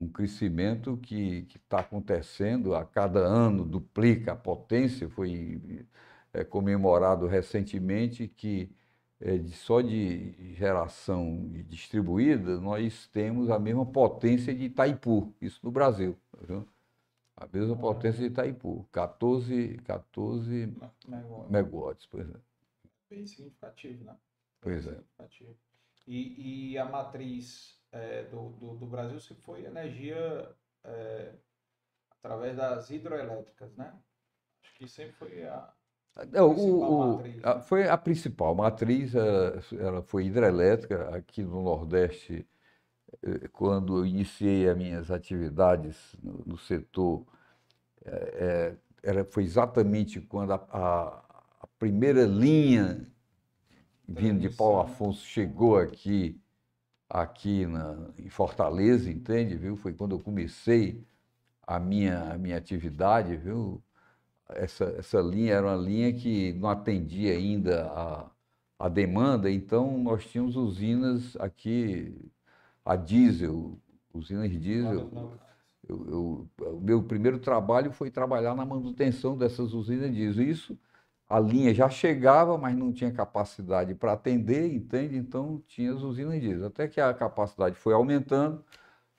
um crescimento que está acontecendo a cada ano, duplica a potência, foi é, comemorado recentemente que é, de, só de geração distribuída nós temos a mesma potência de Itaipu, isso no Brasil. Viu? A mesma potência de Itaipu, 14, 14 megawatts. megawatts, pois é. Bem significativo, né? Pois é. E, e a matriz é, do, do, do, Brasil se foi energia é, através das hidroelétricas, né? Acho que sempre foi a, é, o, o, a, foi a principal matriz, ela, foi hidrelétrica aqui no Nordeste eh, quando eu iniciei as minhas atividades no, no setor, é, era, foi exatamente quando a, a, a, primeira linha vindo de Paulo Afonso chegou aqui, aqui na, em Fortaleza, entende, viu? Foi quando eu comecei a minha, a minha atividade, viu? Essa, essa linha era uma linha que não atendia ainda a, a demanda, então nós tínhamos usinas aqui a diesel, usinas diesel. Eu, eu, o meu primeiro trabalho foi trabalhar na manutenção dessas usinas diesel. Isso, a linha já chegava, mas não tinha capacidade para atender, entende? Então tinha as usinas diesel. Até que a capacidade foi aumentando,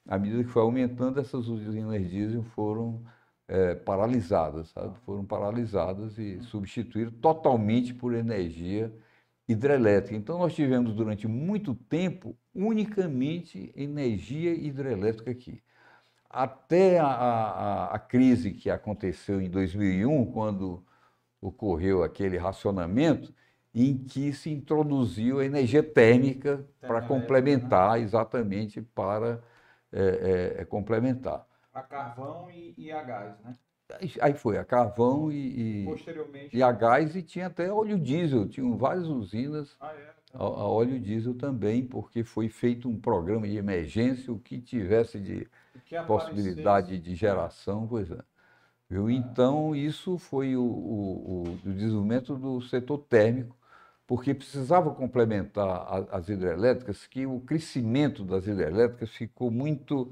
à medida que foi aumentando, essas usinas diesel foram é, paralisadas, sabe? Foram paralisadas e substituíram totalmente por energia hidrelétrica. Então, nós tivemos durante muito tempo unicamente energia hidrelétrica aqui. Até a, a, a crise que aconteceu em 2001, quando ocorreu aquele racionamento, em que se introduziu a energia térmica para complementar, né? exatamente para é, é, é complementar. A carvão e, e a gás, né? Aí foi a carvão e, e, e, a gás e tinha até óleo diesel, tinham várias usinas ah, é? a, a, óleo diesel também, porque foi feito um programa de emergência, o que tivesse de que possibilidade de geração, pois é. Viu? Ah. Então, isso foi o, o, o, desenvolvimento do setor térmico, porque precisava complementar a, as hidrelétricas, que o crescimento das hidrelétricas ficou muito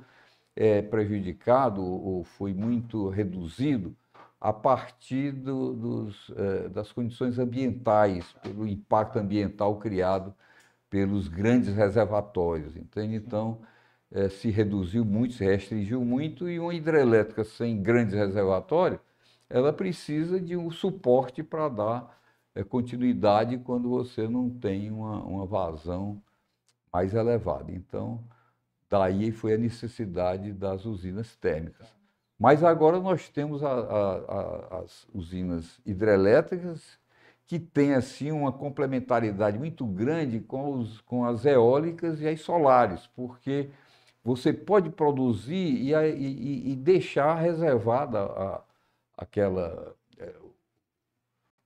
é, prejudicado ou foi muito reduzido a partir do, dos, é, das condições ambientais, pelo impacto ambiental criado pelos grandes reservatórios, entende? Então, é, se reduziu muito, se restringiu muito, e uma hidrelétrica sem grandes reservatórios, ela precisa de um suporte para dar é, continuidade quando você não tem uma, uma vazão mais elevada. Então, Daí foi a necessidade das usinas térmicas. Mas agora nós temos a, a, a, as usinas hidrelétricas que têm assim uma complementaridade muito grande com, os, com as eólicas e as solares, porque você pode produzir e, e, e deixar reservada a, aquela é,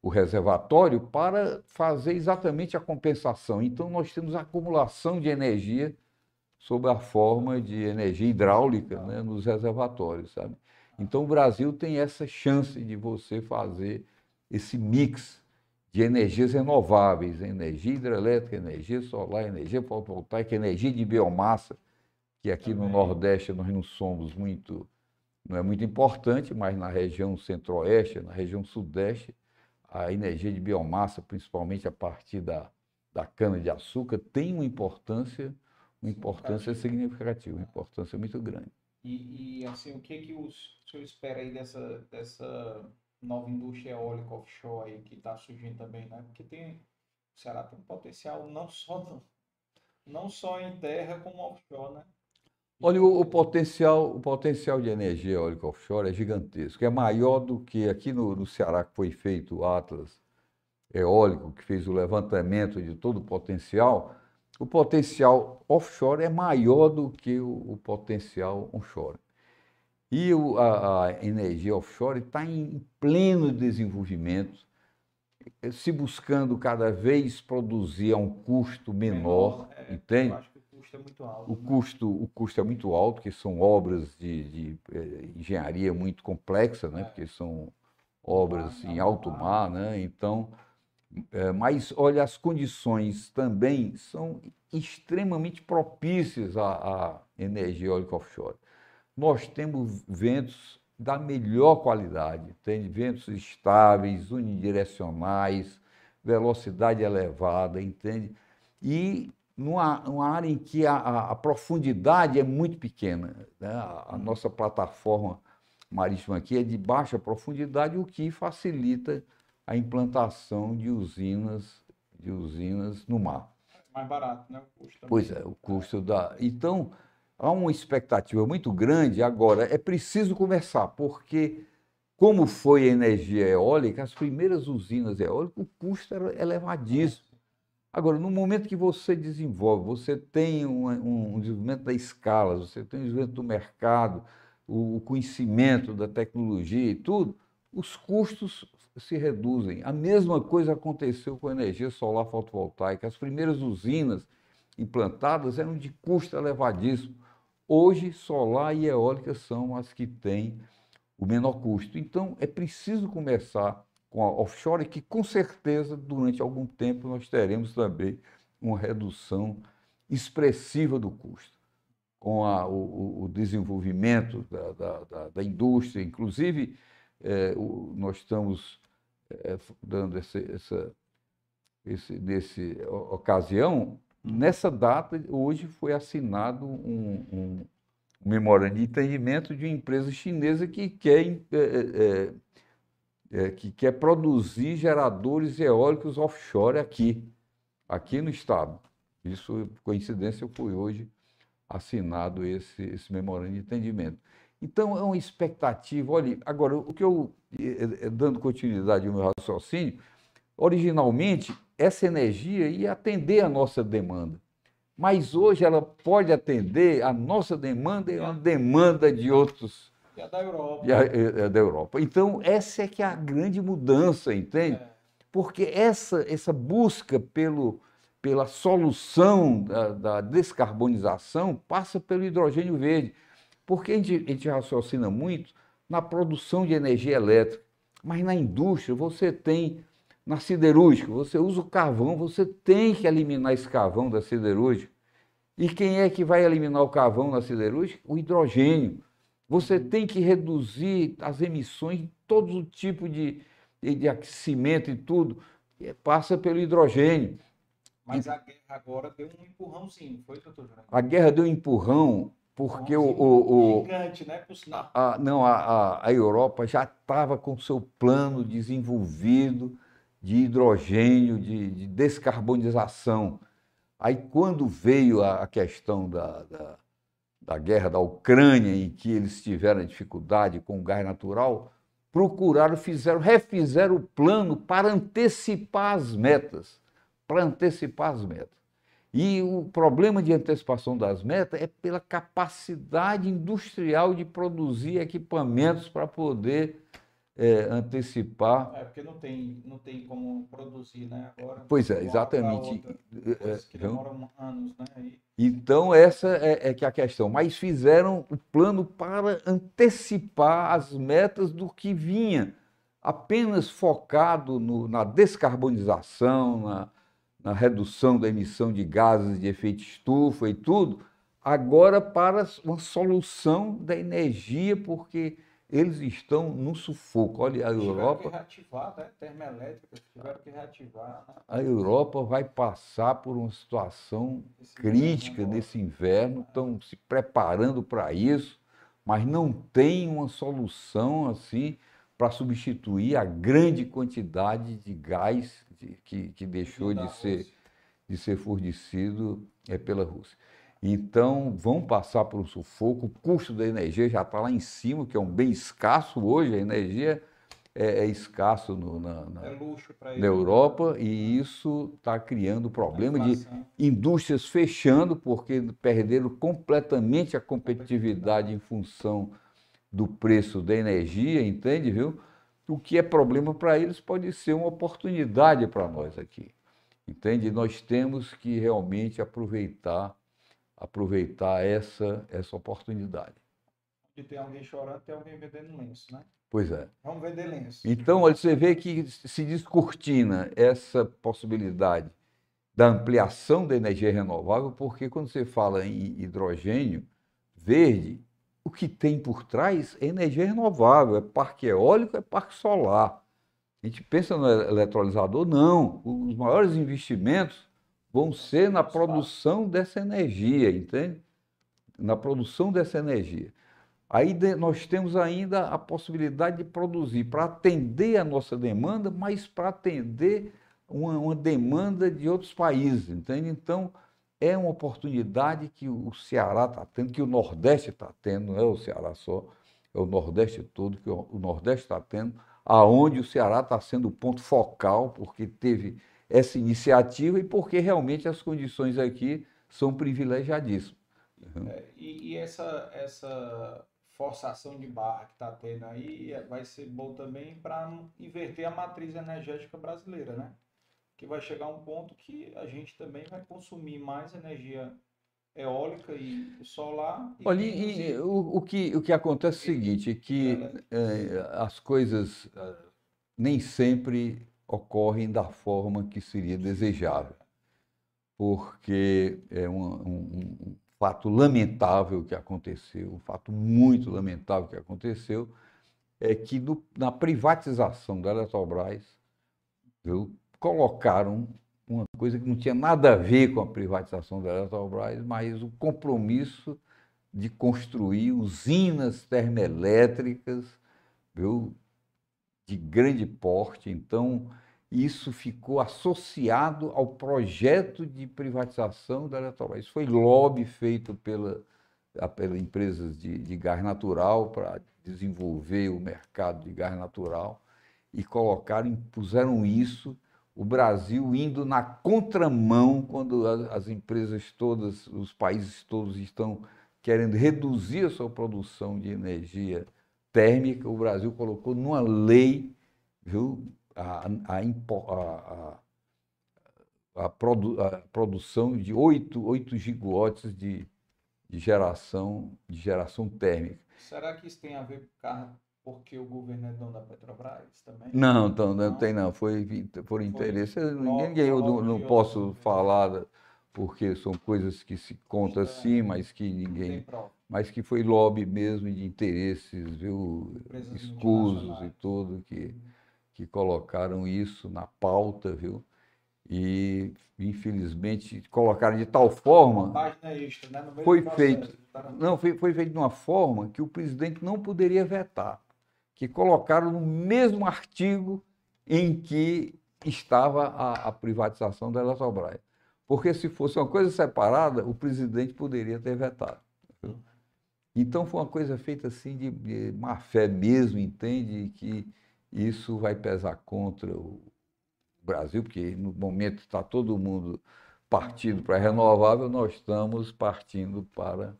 o reservatório para fazer exatamente a compensação. Então nós temos acumulação de energia sob a forma de energia hidráulica né, nos reservatórios, sabe? Então o Brasil tem essa chance de você fazer esse mix de energias renováveis, energia hidrelétrica, energia solar, energia fotovoltaica, energia de biomassa, que aqui Também. no Nordeste nós não somos muito, não é muito importante, mas na região centro-oeste, na região sudeste, a energia de biomassa, principalmente a partir da, da cana-de-açúcar, tem uma importância uma importância significativa, uma importância muito grande. E, e, assim, o que que o senhor espera aí dessa, dessa nova indústria eólica offshore aí que está surgindo também, né? Porque tem, o Ceará tem um potencial não só, não, não só em terra como offshore, né? Olha, o, o potencial, o potencial de energia eólica offshore é gigantesco. É maior do que aqui no, no Ceará, que foi feito o Atlas Eólico, que fez o levantamento de todo o potencial. O potencial offshore é maior do que o, o potencial onshore. E o, a, a energia offshore está em pleno desenvolvimento, se buscando cada vez produzir a um custo menor, menor é, entende? Eu acho que o custo é muito alto. O, né? custo, o custo é muito alto, que são obras de, de eh, engenharia muito complexa, né? É. porque são obras em alto mar, né? então... É, mas, olha, as condições também são extremamente propícias à, à energia eólica offshore nós temos ventos da melhor qualidade, tem ventos estáveis, unidirecionais, velocidade elevada, entende? E numa, numa área em que a, a, a, profundidade é muito pequena. Né? A, a, nossa plataforma marítima aqui é de baixa profundidade, o que facilita a implantação de usinas, de usinas no mar. Mais barato, né? O custo pois é, o custo da. Então, há uma expectativa muito grande. Agora, é preciso começar, porque, como foi a energia eólica, as primeiras usinas eólicas, o custo era elevadíssimo. Agora, no momento que você desenvolve, você tem um, um desenvolvimento da escala, você tem um desenvolvimento do mercado, o conhecimento da tecnologia e tudo, os custos se reduzem. A mesma coisa aconteceu com a energia solar fotovoltaica. As primeiras usinas implantadas eram de custo elevadíssimo. Hoje, solar e eólica são as que têm o menor custo. Então, é preciso começar com a offshore, que com certeza, durante algum tempo, nós teremos também uma redução expressiva do custo. Com a, o, o, desenvolvimento da, da, da, da, indústria, inclusive, é, o, nós estamos é, dando essa, essa, esse, nesse ocasião Nessa data, hoje, foi assinado um, um, um memorando de entendimento de uma empresa chinesa que quer, é, é, que quer produzir geradores eólicos offshore aqui, aqui no estado. Isso, coincidência, foi hoje assinado esse, esse memorando de entendimento. Então, é uma expectativa. Olha, agora, o que eu, é, é, dando continuidade ao meu raciocínio, originalmente essa energia ia atender a nossa demanda. Mas hoje ela pode atender a nossa demanda e a demanda de outros. E a da Europa. E a, e a da Europa. Então, essa é que é a grande mudança, entende? É. Porque essa, essa busca pelo, pela solução da, da, descarbonização passa pelo hidrogênio verde. Porque a gente, a gente raciocina muito na produção de energia elétrica, mas na indústria você tem na siderúrgica, você usa o carvão, você tem que eliminar esse carvão da siderúrgica. E quem é que vai eliminar o carvão na siderúrgica? O hidrogênio. Você tem que reduzir as emissões de todo tipo de, de, de aquecimento e tudo. E passa pelo hidrogênio. Mas a guerra agora deu um empurrãozinho, foi, doutor? A guerra deu um empurrão porque o, o, o, Gigante, né? A, não, a, a, a Europa já estava com seu plano desenvolvido de hidrogênio, de, de descarbonização. Aí, quando veio a, a questão da, da, da, guerra da Ucrânia, em que eles tiveram dificuldade com o gás natural, procuraram, fizeram, refizeram o plano para antecipar as metas. Para antecipar as metas. E o problema de antecipação das metas é pela capacidade industrial de produzir equipamentos para poder é, antecipar. É, porque não tem, não tem como produzir, né? Agora, pois é, exatamente. Outra, é, que demoram anos, né? E... Então, essa é, é, que é a questão. Mas fizeram o plano para antecipar as metas do que vinha, apenas focado no, na descarbonização, na, na redução da emissão de gases de efeito estufa e tudo, agora para uma solução da energia, porque eles estão no sufoco. Olha, a Europa. Tiveram que reativar, né? Termoelétricas tiveram que reativar. Né? A Europa vai passar por uma situação Esse crítica inverno nesse inverno, estão se preparando para isso, mas não tem uma solução assim para substituir a grande quantidade de gás que, que deixou de ser, de ser fornecido é, pela Rússia. Então, vão passar por um sufoco, o custo da energia já está lá em cima, que é um bem escasso hoje, a energia é, é escasso no, na, na, É na ele. Europa e isso está criando problema de indústrias fechando porque perderam completamente a competitividade em função do preço da energia, entende, viu? O que é problema para eles pode ser uma oportunidade para nós aqui, entende? Nós temos que realmente aproveitar aproveitar essa essa oportunidade. E tem alguém chorando, tem alguém vendendo lenço, né? Pois é. Vamos vender lenço. Então, olha, você vê que se descortina essa possibilidade da ampliação da energia renovável, porque quando você fala em hidrogênio verde, o que tem por trás é energia renovável, é parque eólico, é parque solar. A gente pensa no eletrolisador, não. Os maiores investimentos vão ser na produção dessa energia, entende? Na produção dessa energia. Aí nós temos ainda a possibilidade de produzir para atender a nossa demanda, mas para atender uma, uma demanda de outros países, entende? Então, é uma oportunidade que o Ceará está tendo, que o Nordeste está tendo, não é o Ceará só, é o Nordeste todo, que o Nordeste está tendo, aonde o Ceará está sendo o ponto focal, porque teve essa iniciativa e porque realmente as condições aqui são privilegiadíssimas. É, e, e essa, essa forçação de barra que está tendo aí é- vai ser bom também para inverter a matriz energética brasileira, né? Que vai chegar um ponto que a gente também vai consumir mais energia eólica e solar. E Olha, e- e o, o que, o que acontece é o seguinte, que eh, as coisas eh, nem sempre ocorrem da forma que seria desejável, porque é um, um- um fato lamentável que aconteceu, um fato muito lamentável que aconteceu, é que no- na privatização da Eletrobras, viu, colocaram uma coisa que não tinha nada a ver com a privatização da Eletrobras, mas o compromisso de construir usinas termoelétricas, viu, de grande porte. Então, isso ficou associado ao projeto de privatização da Eletrobras. Isso foi lobby feito pela, pela empresas de, de gás natural para desenvolver o mercado de gás natural e colocaram, impuseram isso, o Brasil indo na contramão quando as empresas todas, os países todos estão querendo reduzir a sua produção de energia térmica, o Brasil colocou numa lei, viu, a, a, a- a- produ- a produção de 8, 8 gigawatts de, de geração, de geração térmica. Será que isso tem a ver com porque o governo é dono da Petrobras também? Não, então, não Não? tem não, foi por interesse. Ninguém, eu não, posso falar, porque são coisas que se contam Está- assim, mas que ninguém mas que foi lobby mesmo de interesses, viu, Empresas escusos e tudo, que, que colocaram isso na pauta, viu? E, infelizmente, colocaram de tal forma, página extra, né? Foi processo. feito. Não, foi, foi feito de uma forma que o presidente não poderia vetar, que colocaram no mesmo artigo em que estava a, a privatização da Eletrobras. Porque se fosse uma coisa separada, o presidente poderia ter vetado. Então foi uma coisa feita assim de, de má fé mesmo, entende? Que isso vai pesar contra o Brasil, porque no momento está todo mundo partindo para renovável, nós estamos partindo para,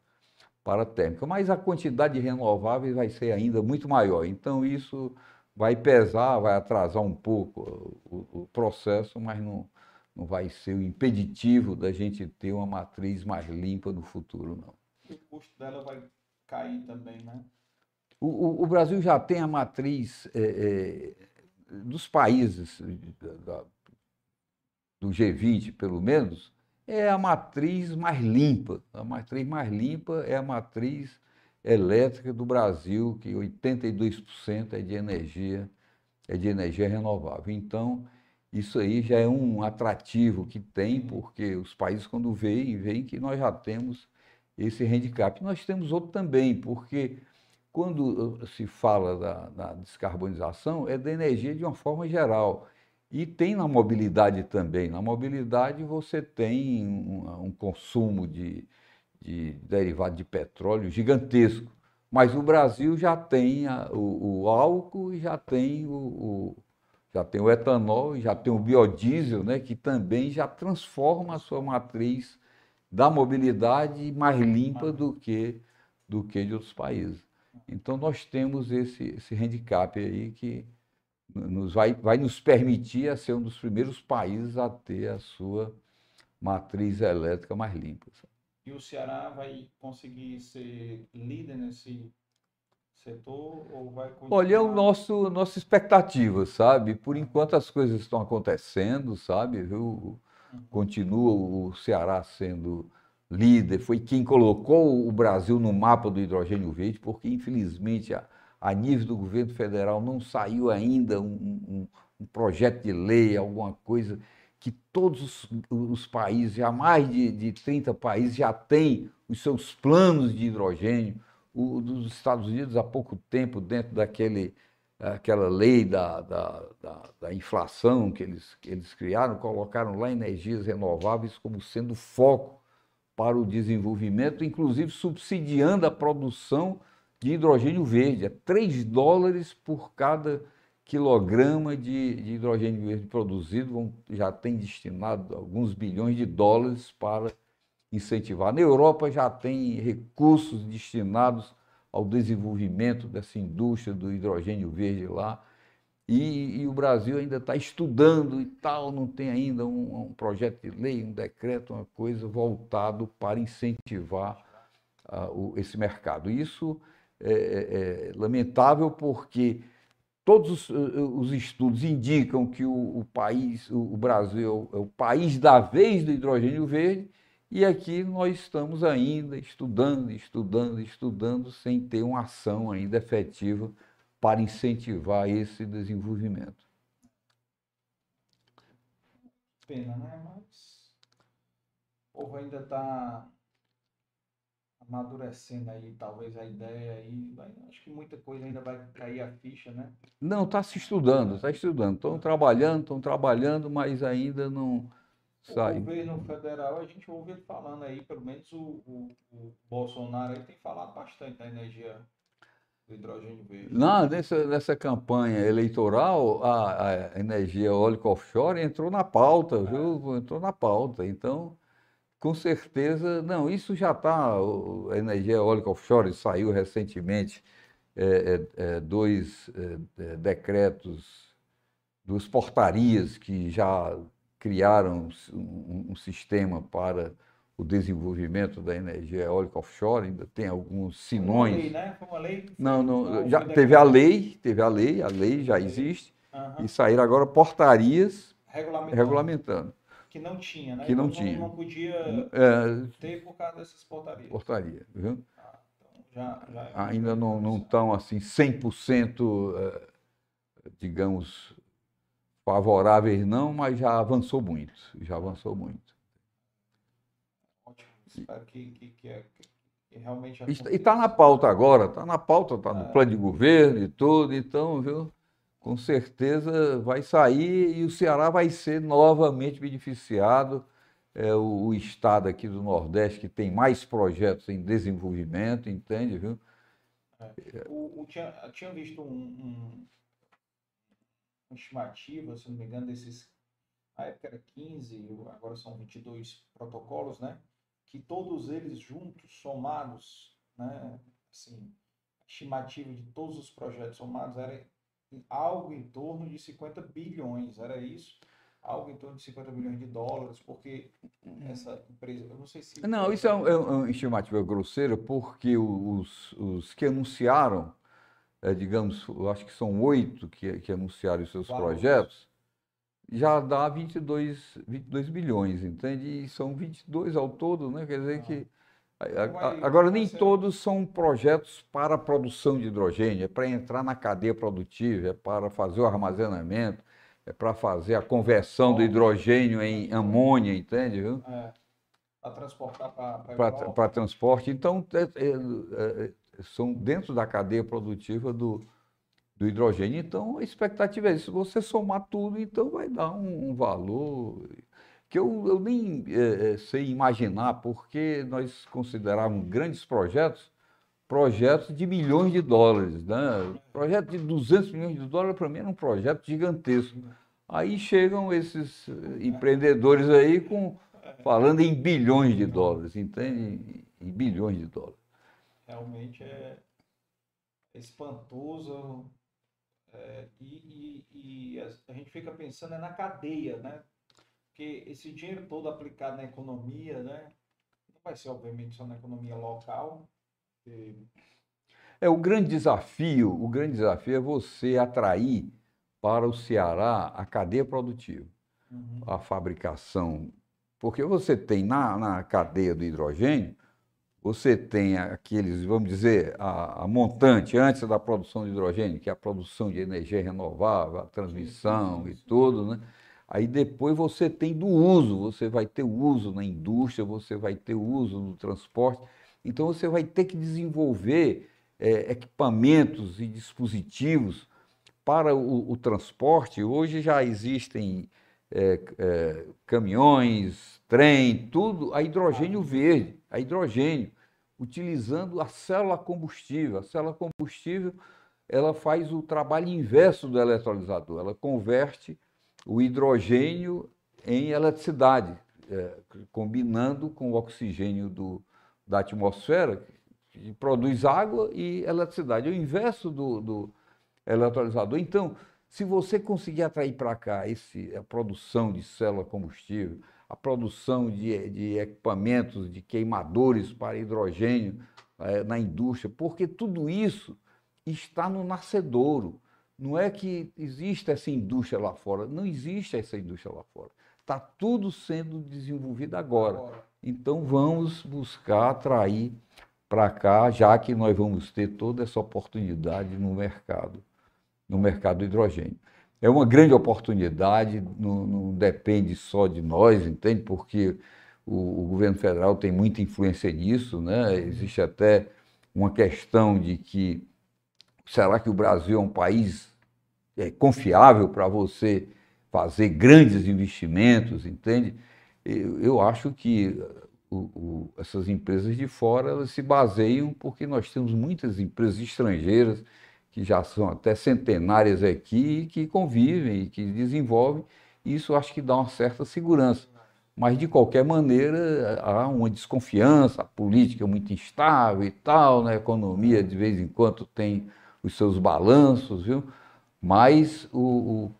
para térmica. Mas a quantidade de renováveis vai ser ainda muito maior. Então isso vai pesar, vai atrasar um pouco o, o processo, mas não, não vai ser o impeditivo da gente ter uma matriz mais limpa no futuro, não. E o custo dela vai cair também, né? O, o- o Brasil já tem a matriz eh, eh, dos países da- da- do G20, pelo menos, é a matriz mais limpa. A matriz mais limpa é a matriz elétrica do Brasil, que 82% é de energia, é de energia renovável. Então, isso aí já é um atrativo que tem, porque os países, quando veem, veem que nós já temos esse handicap. Nós temos outro também, porque quando uh, se fala da, da descarbonização, é da energia de uma forma geral. E tem na mobilidade também. Na mobilidade você tem um, um consumo de, de derivado de petróleo gigantesco. Mas o Brasil já tem a, o, o, álcool e já tem o, o, já tem o etanol e já tem o biodiesel, né, que também já transforma a sua matriz da mobilidade mais limpa do que, do que de outros países. Então nós temos esse, esse handicap aí que nos vai, vai nos permitir a ser um dos primeiros países a ter a sua matriz elétrica mais limpa. E o Ceará vai conseguir ser líder nesse setor ou vai continuar... Olha, é o nosso nossa expectativa, sabe? Por enquanto as coisas estão acontecendo, sabe? Viu? Uhum. Continua o Ceará sendo líder, foi quem colocou o Brasil no mapa do hidrogênio verde, porque infelizmente a, a nível do governo federal não saiu ainda um, um, um projeto de lei, alguma coisa que todos os, os países, já mais de, de 30 países, já têm os seus planos de hidrogênio. O dos Estados Unidos, há pouco tempo, dentro daquele, aquela lei da, da, da, da inflação que eles, que eles criaram, colocaram lá energias renováveis como sendo foco para o desenvolvimento, inclusive subsidiando a produção de hidrogênio verde. É 3 dólares por cada quilograma de, de hidrogênio verde produzido, vão, já tem destinado alguns bilhões de dólares para incentivar. Na Europa já tem recursos destinados ao desenvolvimento dessa indústria do hidrogênio verde lá. E, e o Brasil ainda está estudando e tal, não tem ainda um, um, projeto de lei, um decreto, uma coisa voltado para incentivar uh, o, esse mercado. Isso é, é, é lamentável porque Todos os, eh, os estudos indicam que o, o país, o, o Brasil, é o país da vez do hidrogênio verde, e aqui nós estamos ainda estudando, estudando, estudando, sem ter uma ação ainda efetiva para incentivar esse desenvolvimento. Pena, né? Mas o povo ainda está amadurecendo aí, talvez a ideia aí. Acho que muita coisa ainda vai cair a ficha, né? Não, está se estudando, está estudando. Estão trabalhando, estão trabalhando, mas ainda não sai. O governo federal, a gente ouve ele falando aí, pelo menos o, o, o Bolsonaro aí tem falado bastante da energia do hidrogênio verde. Não, nessa, nessa campanha eleitoral, a, a energia eólica offshore entrou na pauta, é. viu? Entrou na pauta. Então com certeza, não, isso já está, a energia eólica offshore saiu recentemente é, é, é dois é, é, decretos, duas portarias que já criaram um, um, sistema para o desenvolvimento da energia eólica offshore, ainda tem alguns sinões. Foi uma lei, né? Foi uma lei? Não, não, já teve a lei, teve a lei, a lei já existe, uhum. e saíram agora portarias regulamentando. regulamentando que não tinha, né? Que não então, tinha. Não, podia é, ter por causa dessas portarias. Portaria, viu? Ah, então já, já é Ainda não, não estão assim 100%, é, digamos, favoráveis não, mas já avançou muito, já avançou muito. Ótimo, espero que, que, que, é, que realmente E está na pauta agora, está na pauta, está no é. plano de governo e tudo, então, viu? Com certeza vai sair e o Ceará vai ser novamente beneficiado. É o, o, estado aqui do Nordeste que tem mais projetos em desenvolvimento, entende, viu? É. O, o, tinha, tinha visto um, um, uma estimativa, se não me engano, desses. Na época era 15, agora são 22 protocolos, né? Que todos eles juntos, somados, né? Assim, estimativa de todos os projetos somados era algo em torno de 50 bilhões, era isso? Algo em torno de 50 bilhões de dólares, porque essa empresa, eu não sei se. Não, isso é um, é um estimativa grosseira, porque os, os que anunciaram, é, digamos, eu acho que são oito que, que anunciaram os seus projetos, já dá 22, 22 bilhões, entende? E são 22 ao todo, né? Quer dizer ah. que Agora, nem todos são projetos para a produção de hidrogênio, é para entrar na cadeia produtiva, é para fazer o armazenamento, é para fazer a conversão do hidrogênio em amônia, entende? Viu? É, para transportar para Para transporte. Então, é, é, é, são dentro da cadeia produtiva do, do hidrogênio. Então, a expectativa é isso. Se você somar tudo, então vai dar um, um valor que eu, eu nem é, sei imaginar, porque nós considerávamos grandes projetos, projetos de milhões de dólares. Né? Projeto de 200 milhões de dólares, para mim, era um projeto gigantesco. Aí chegam esses empreendedores aí com, falando em bilhões de dólares, entende? Em bilhões de dólares. Realmente é espantoso é, e, e, e, a gente fica pensando é na cadeia, né? Porque esse dinheiro todo aplicado na economia, né? Não vai ser, obviamente, só na economia local. E... É o grande desafio, o grande desafio é você atrair para o Ceará a cadeia produtiva, uhum. a fabricação. Porque você tem na, na cadeia do hidrogênio você tem aqueles, vamos dizer, a, a, montante antes da produção de hidrogênio, que é a produção de energia renovável, a transmissão e tudo, né? Aí depois você tem do uso, você vai ter o uso na indústria, você vai ter o uso no transporte. Então você vai ter que desenvolver é, equipamentos e dispositivos para o, o, transporte. Hoje já existem é, é, caminhões, trem, tudo a hidrogênio verde, a hidrogênio utilizando a célula combustível. A célula combustível ela faz o trabalho inverso do eletrolisador, ela converte o hidrogênio em eletricidade, é, combinando com o oxigênio do, da atmosfera, que produz água e eletricidade. É o inverso do, do eletrolisador. Então, se você conseguir atrair para cá esse, a produção de célula combustível, a produção de, de equipamentos, de queimadores para hidrogênio é, na indústria, porque tudo isso está no nascedouro. Não é que existe essa indústria lá fora, não existe essa indústria lá fora. Está tudo sendo desenvolvido agora. Então vamos buscar atrair para cá, já que nós vamos ter toda essa oportunidade no mercado, no mercado do hidrogênio é uma grande oportunidade, não, não, depende só de nós, entende? Porque o, o, governo federal tem muita influência nisso, né? Existe até uma questão de que será que o Brasil é um país é, confiável para você fazer grandes investimentos, entende? Eu, eu acho que o, o, essas empresas de fora se baseiam porque nós temos muitas empresas estrangeiras que já são até centenárias aqui, que convivem e que desenvolvem. Isso acho que dá uma certa segurança. Mas, de qualquer maneira, há uma desconfiança, a política é muito instável e tal, né? a economia, de vez em quando, tem os seus balanços, viu? Mas o,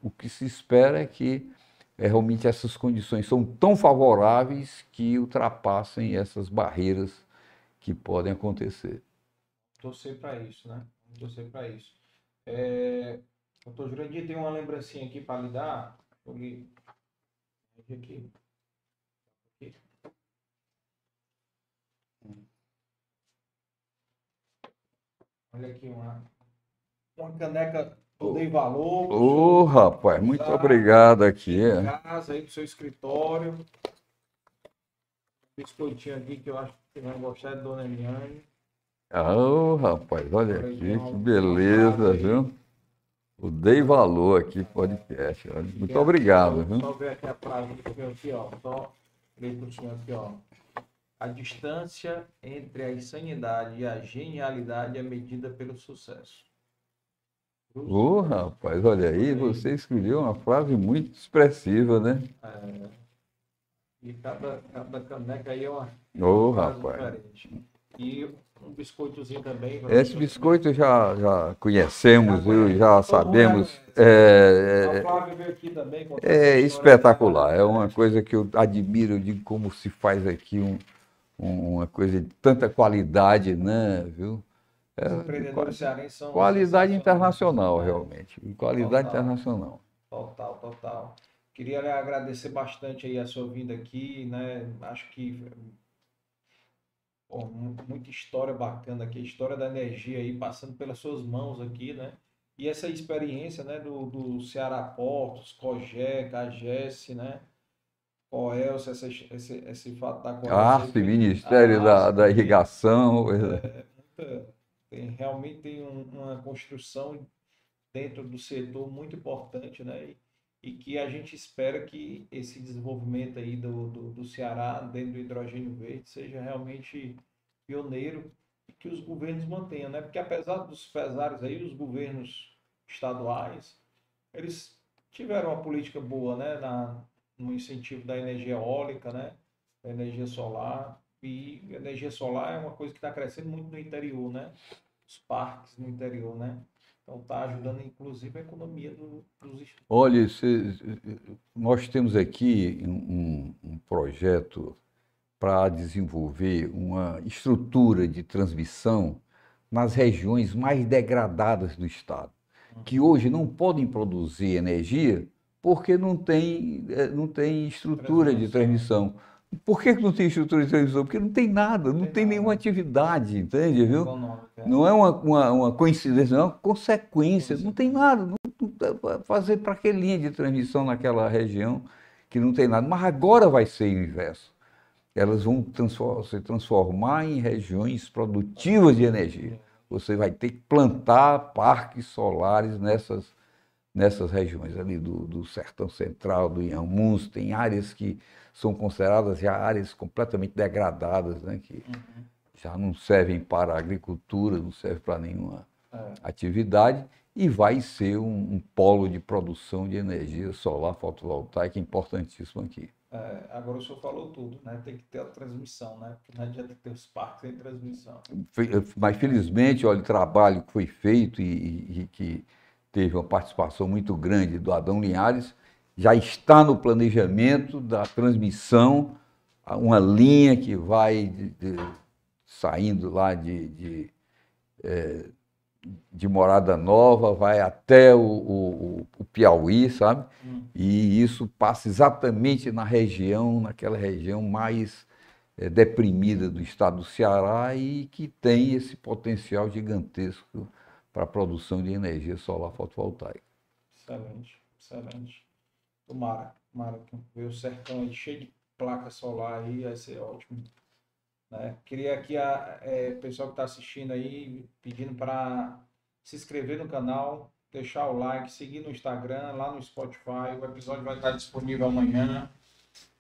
o, o que se espera é que é, realmente essas condições são tão favoráveis que ultrapassem essas barreiras que podem acontecer. Torcer para isso, né? torcer para isso. É, doutor Jurandir, tem uma lembrancinha aqui para lhe dar. Aqui. aqui. Olha aqui uma, uma caneca eu dei valor. Ô, oh, rapaz, muito obrigado aqui. Casa aí do seu escritório. Biscoitinho aqui que eu acho que você vai gostar de Dona Eliane. Ah, oh, rapaz, olha aqui, que beleza, viu? O Dei Valor aqui, podcast. Muito obrigado, viu? Só ver aqui a frase que aqui, ó. Só ler para o senhor aqui, ó. A distância entre a insanidade e a genialidade é medida pelo sucesso. Ô, oh, rapaz, olha aí, você escolheu uma frase muito expressiva, né? É. E cada, cada caneca aí é uma, oh, rapaz. diferente. E um biscoitozinho também. Esse biscoito já, já conhecemos, já, já sabemos. É, é, é espetacular, é uma coisa que eu admiro de como se faz aqui um, uma coisa de tanta qualidade, né? Viu? É, Os empreendedores cearenses são. Qualidade internacional, realmente. Qualidade total, internacional. Total, total. Queria agradecer bastante aí a sua vinda aqui, né? Acho que Pô, muita história bacana aqui, história da energia aí passando pelas suas mãos aqui, né? E essa experiência, né, do, do Ceará Portos, COGÉ, CAGES, né? COELS, esse, esse, esse fato da. Arte, Ministério da, da Irrigação. É, é, tem, realmente tem um, uma construção dentro do setor muito importante, né? E, e que a gente espera que esse desenvolvimento aí do, do, do Ceará dentro do hidrogênio verde seja realmente pioneiro e que os governos mantenham, né? Porque apesar dos pesares aí, os governos estaduais, eles tiveram uma política boa, né? Na, no incentivo da energia eólica, né? Da energia solar. E energia solar é uma coisa que está crescendo muito no interior, né? Os parques no interior, né? Então está ajudando inclusive a economia do, dos estados. Olha, nós temos aqui um, um projeto para desenvolver uma estrutura de transmissão nas regiões mais degradadas do estado, que hoje não podem produzir energia porque não tem, eh, não tem estrutura de transmissão. Por que, não tem estrutura de televisão? Porque não tem nada, não, tem nenhuma atividade, entende, viu? É. Não é uma, uma, uma coincidência, não é uma consequência, não tem nada. Não, não fazer para que linha de transmissão naquela região que não tem nada. Mas agora vai ser o inverso. Elas vão transform, se transformar em regiões produtivas de energia. Você vai ter que plantar parques solares nessas, nessas regiões ali do, do Sertão Central, do Inhamuns, tem áreas que são consideradas já áreas completamente degradadas, né, que uhum. já não servem para a agricultura, não servem para nenhuma é. atividade, e vai ser um, um, polo de produção de energia solar fotovoltaica importantíssimo aqui. É, agora o senhor falou tudo, né? Tem que ter a transmissão, né? Porque não adianta ter os parques sem transmissão. Mas felizmente, olha, o trabalho que foi feito e, e, e que teve uma participação muito grande do Adão Linhares, já está no planejamento da transmissão, uma linha que vai de, de, saindo lá de, de, é, de, Morada Nova, vai até o, o, o Piauí, sabe? Hum. E isso passa exatamente na região, naquela região mais é, deprimida do estado do Ceará e que tem esse potencial gigantesco para a produção de energia solar fotovoltaica. Excelente, excelente. Tomara, tomara que ver o sertão aí cheio de placa solar aí, vai ser ótimo. Né? Queria aqui a é, pessoal que está assistindo aí, pedindo para se inscrever no canal, deixar o like, seguir no Instagram, lá no Spotify. O episódio vai estar disponível amanhã.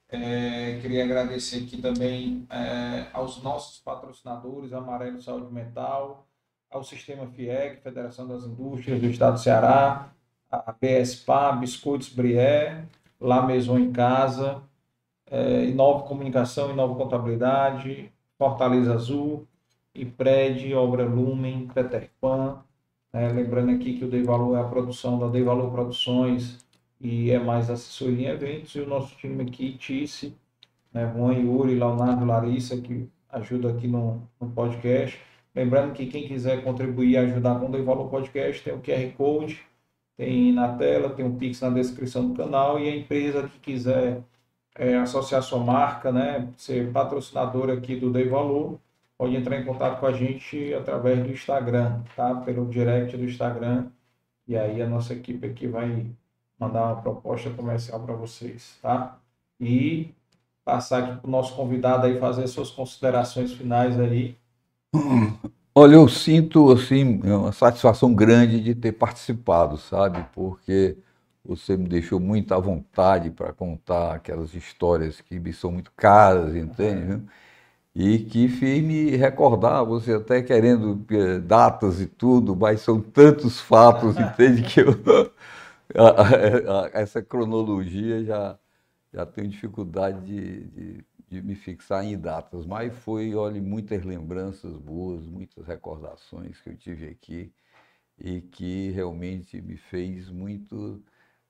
É, queria agradecer aqui também é, aos nossos patrocinadores, Amarelo Saúde Mental, ao Sistema FIEC, Federação das Indústrias do Estado do Ceará, a PSPA, Biscoitos Brié, La Maison em Casa, é, Inova Comunicação, Inova Contabilidade, Fortaleza Azul, IPRED, Obra Lumen, Peter Pan. É, lembrando aqui que o Dei Valor é a produção da Dei Valor Produções e é mais assessoria em eventos. E o nosso time aqui, Tice, né, Juan Yuri, Leonardo, Larissa, que ajuda aqui no, no podcast. Lembrando que quem quiser contribuir e ajudar com o Dei Valor Podcast tem o QR Code tem na tela, tem um Pix na descrição do canal e a empresa que quiser é, associar sua marca, né, ser patrocinador aqui do Dei Valor, pode entrar em contato com a gente através do Instagram, tá? Pelo direct do Instagram. E aí a nossa equipe aqui vai mandar uma proposta comercial para vocês, tá? E passar aqui para o nosso convidado aí fazer suas considerações finais aí. (clears throat) Olha, eu sinto assim uma satisfação grande de ter participado, sabe? Porque você me deixou muito à vontade para contar aquelas histórias que me são muito caras, entende? E que fez me recordar, você até querendo eh, datas e tudo, mas são tantos fatos, (laughs) entende? Que eu, (laughs) essa cronologia já, já tenho dificuldade de, de de me fixar em datas, mas foi, olha, muitas lembranças boas, muitas recordações que eu tive aqui e que realmente me fez muito,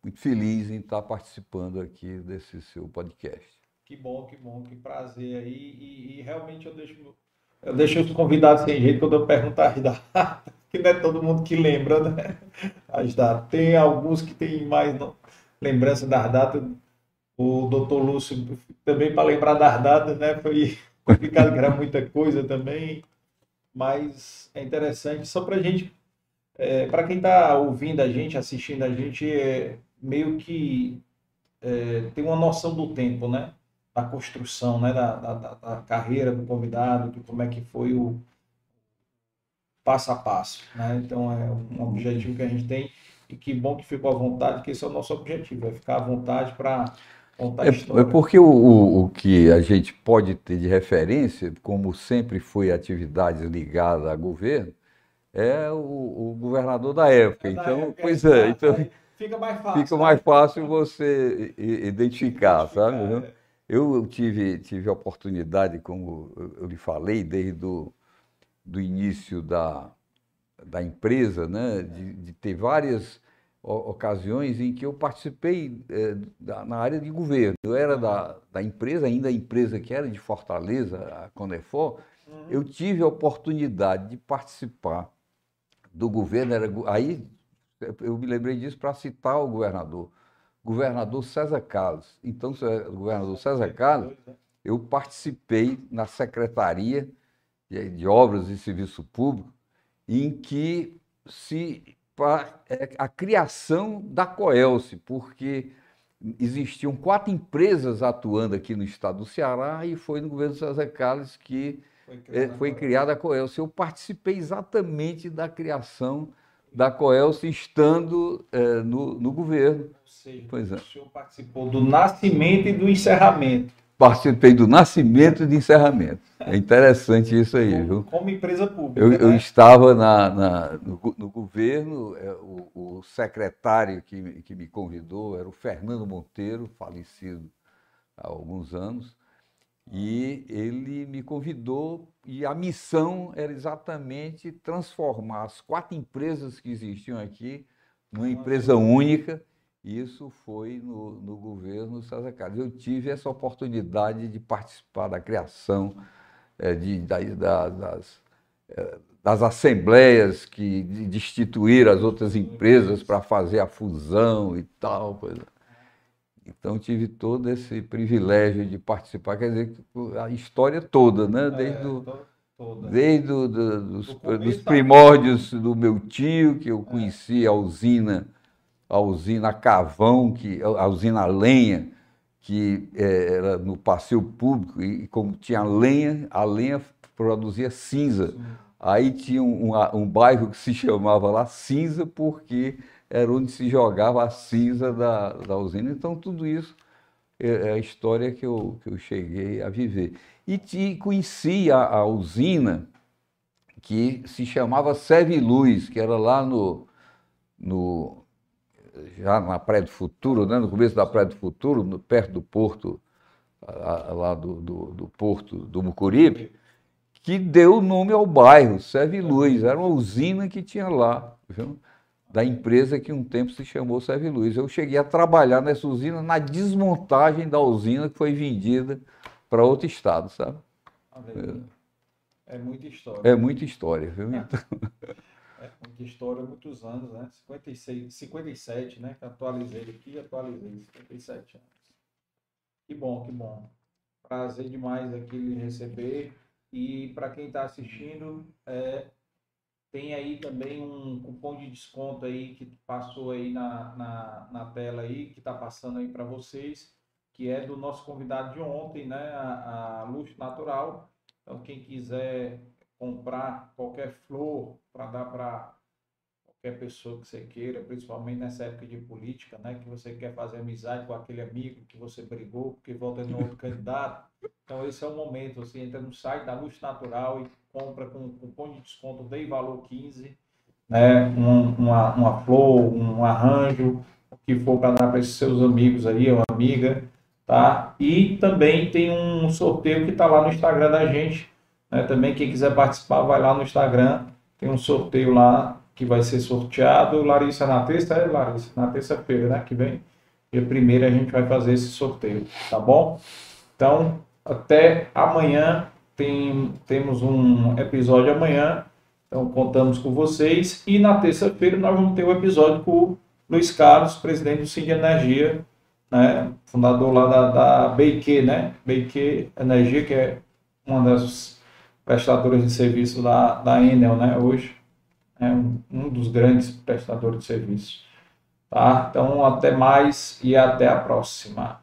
muito feliz em estar participando aqui desse seu podcast. Que bom, que bom, que prazer aí. E, e realmente eu deixo, eu deixo os convidados sem jeito quando eu pergunto as datas, (laughs) que não é todo mundo que lembra, né? As datas. Tem alguns que tem mais lembrança das datas o doutor Lúcio também para lembrar das datas, né? Foi (laughs) complicado, que era muita coisa também, mas é interessante. Só para a gente, é, para quem está ouvindo a gente, assistindo a gente, é, meio que é, tem uma noção do tempo, né? Da construção, né? Da, da, da, carreira do convidado, de como é que foi o passo a passo, né? Então é um objetivo que a gente tem e que bom que ficou à vontade, que esse é o nosso objetivo, é ficar à vontade para contar É, é porque o, o, o que a gente pode ter de referência, como sempre foi atividades ligadas a governo, é o, o governador da época. É da Então, época, pois é, exato, então fica mais fácil. fica né? mais fácil você i- identificar, sabe? Identificar, viu? Eu tive, tive a oportunidade, como eu- lhe falei, desde o do início da, da empresa, né, de, de ter várias ocasiões em que eu participei eh, da- na área de governo. Eu era da, da empresa, ainda a empresa que era de Fortaleza, a Conefor, Uhum. eu tive a oportunidade de participar do governo. Era, aí eu me lembrei disso para citar o governador, governador César Carlos. Então, o governador César Carlos, eu participei na Secretaria de, de Obras e Serviço Público, em que se pa- é, a criação da Coelce, porque existiam quatro empresas atuando aqui no estado do Ceará e foi no governo César Carlos que Foi agora. criada a Coelce. Eu participei exatamente da criação da Coelce estando é, no, no governo. Seja, Pois é. o senhor participou do nascimento e do encerramento. Participei do nascimento e de encerramento. É interessante isso aí, viu? Como, empresa pública. Eu, eu né? estava na, na- no, no governo, é, o, o secretário que, me- que me convidou era o Fernando Monteiro, falecido há alguns anos, e ele me convidou e a missão era exatamente transformar as quatro empresas que existiam aqui numa empresa única. Isso foi no, no governo César Carlos. Eu tive essa oportunidade de participar da criação eh, de, da- da- das, eh, das assembleias que de, de instituir as outras empresas para fazer a fusão e tal. Coisa. Então tive todo esse privilégio de participar, quer dizer, a história toda, né? Desde, É, desde do- dos, Do começo dos da- primórdios do meu tio, que eu conheci a usina, a usina Cavão, que, a usina Lenha, que eh, era no passeio público, e como tinha lenha, a lenha produzia cinza. Aí tinha um, um, um bairro que se chamava lá Cinza, porque era onde se jogava a cinza da, da usina. Então, tudo isso é é a história que eu, que eu cheguei a viver. E te, conheci a, a usina que se chamava Serviluz, que era lá no, no já na Praia do Futuro, né? no começo da Praia do Futuro, no- perto do porto, lá do, do, do porto do Mucuripe, que deu o nome ao bairro, Serviluz. Era uma usina que tinha lá, viu? da empresa que um tempo se chamou Serviluz. Eu cheguei a trabalhar nessa usina na desmontagem da usina que foi vendida para outro estado, sabe? É muita história. É muita história, viu? (laughs) Então, É muita história, muitos anos, né? 56, 57, né? Que atualizei aqui, atualizei 57 anos. Que bom, que bom. Prazer demais aqui lhe receber. E para quem está assistindo, é, tem aí também um cupom de desconto aí que passou aí na, na, na tela aí, que está passando aí para vocês, que é do nosso convidado de ontem, né? A, a Luxo Natural. Então, quem quiser comprar qualquer flor para dar para qualquer pessoa que você queira, principalmente nessa época de política, né, que você quer fazer amizade com aquele amigo que você brigou porque vota no outro candidato. Então esse é o momento, você entra no site da Luz Natural e compra com cupom de desconto Dei Valor 15, né, um- uma, uma flor, um arranjo, o que for para dar para esses seus amigos aí, ou amiga, tá? E também tem um sorteio que está lá no Instagram da gente, né? Também quem quiser participar, vai lá no Instagram, tem um sorteio lá que vai ser sorteado. Larissa, na terça, é Larissa, na terça-feira, né? Que vem, dia primeiro a gente vai fazer esse sorteio, tá bom? Então, até amanhã, tem, temos um episódio amanhã, então contamos com vocês. E na terça-feira nós vamos ter o episódio com o Luiz Carlos, presidente do Cid Energia, né? Fundador lá da, da BQ, né? BQ Energia, que é uma das prestadoras de serviço da, da Enel, né? Hoje é um, um dos grandes prestadores de serviço. Tá? Então, até mais e até a próxima.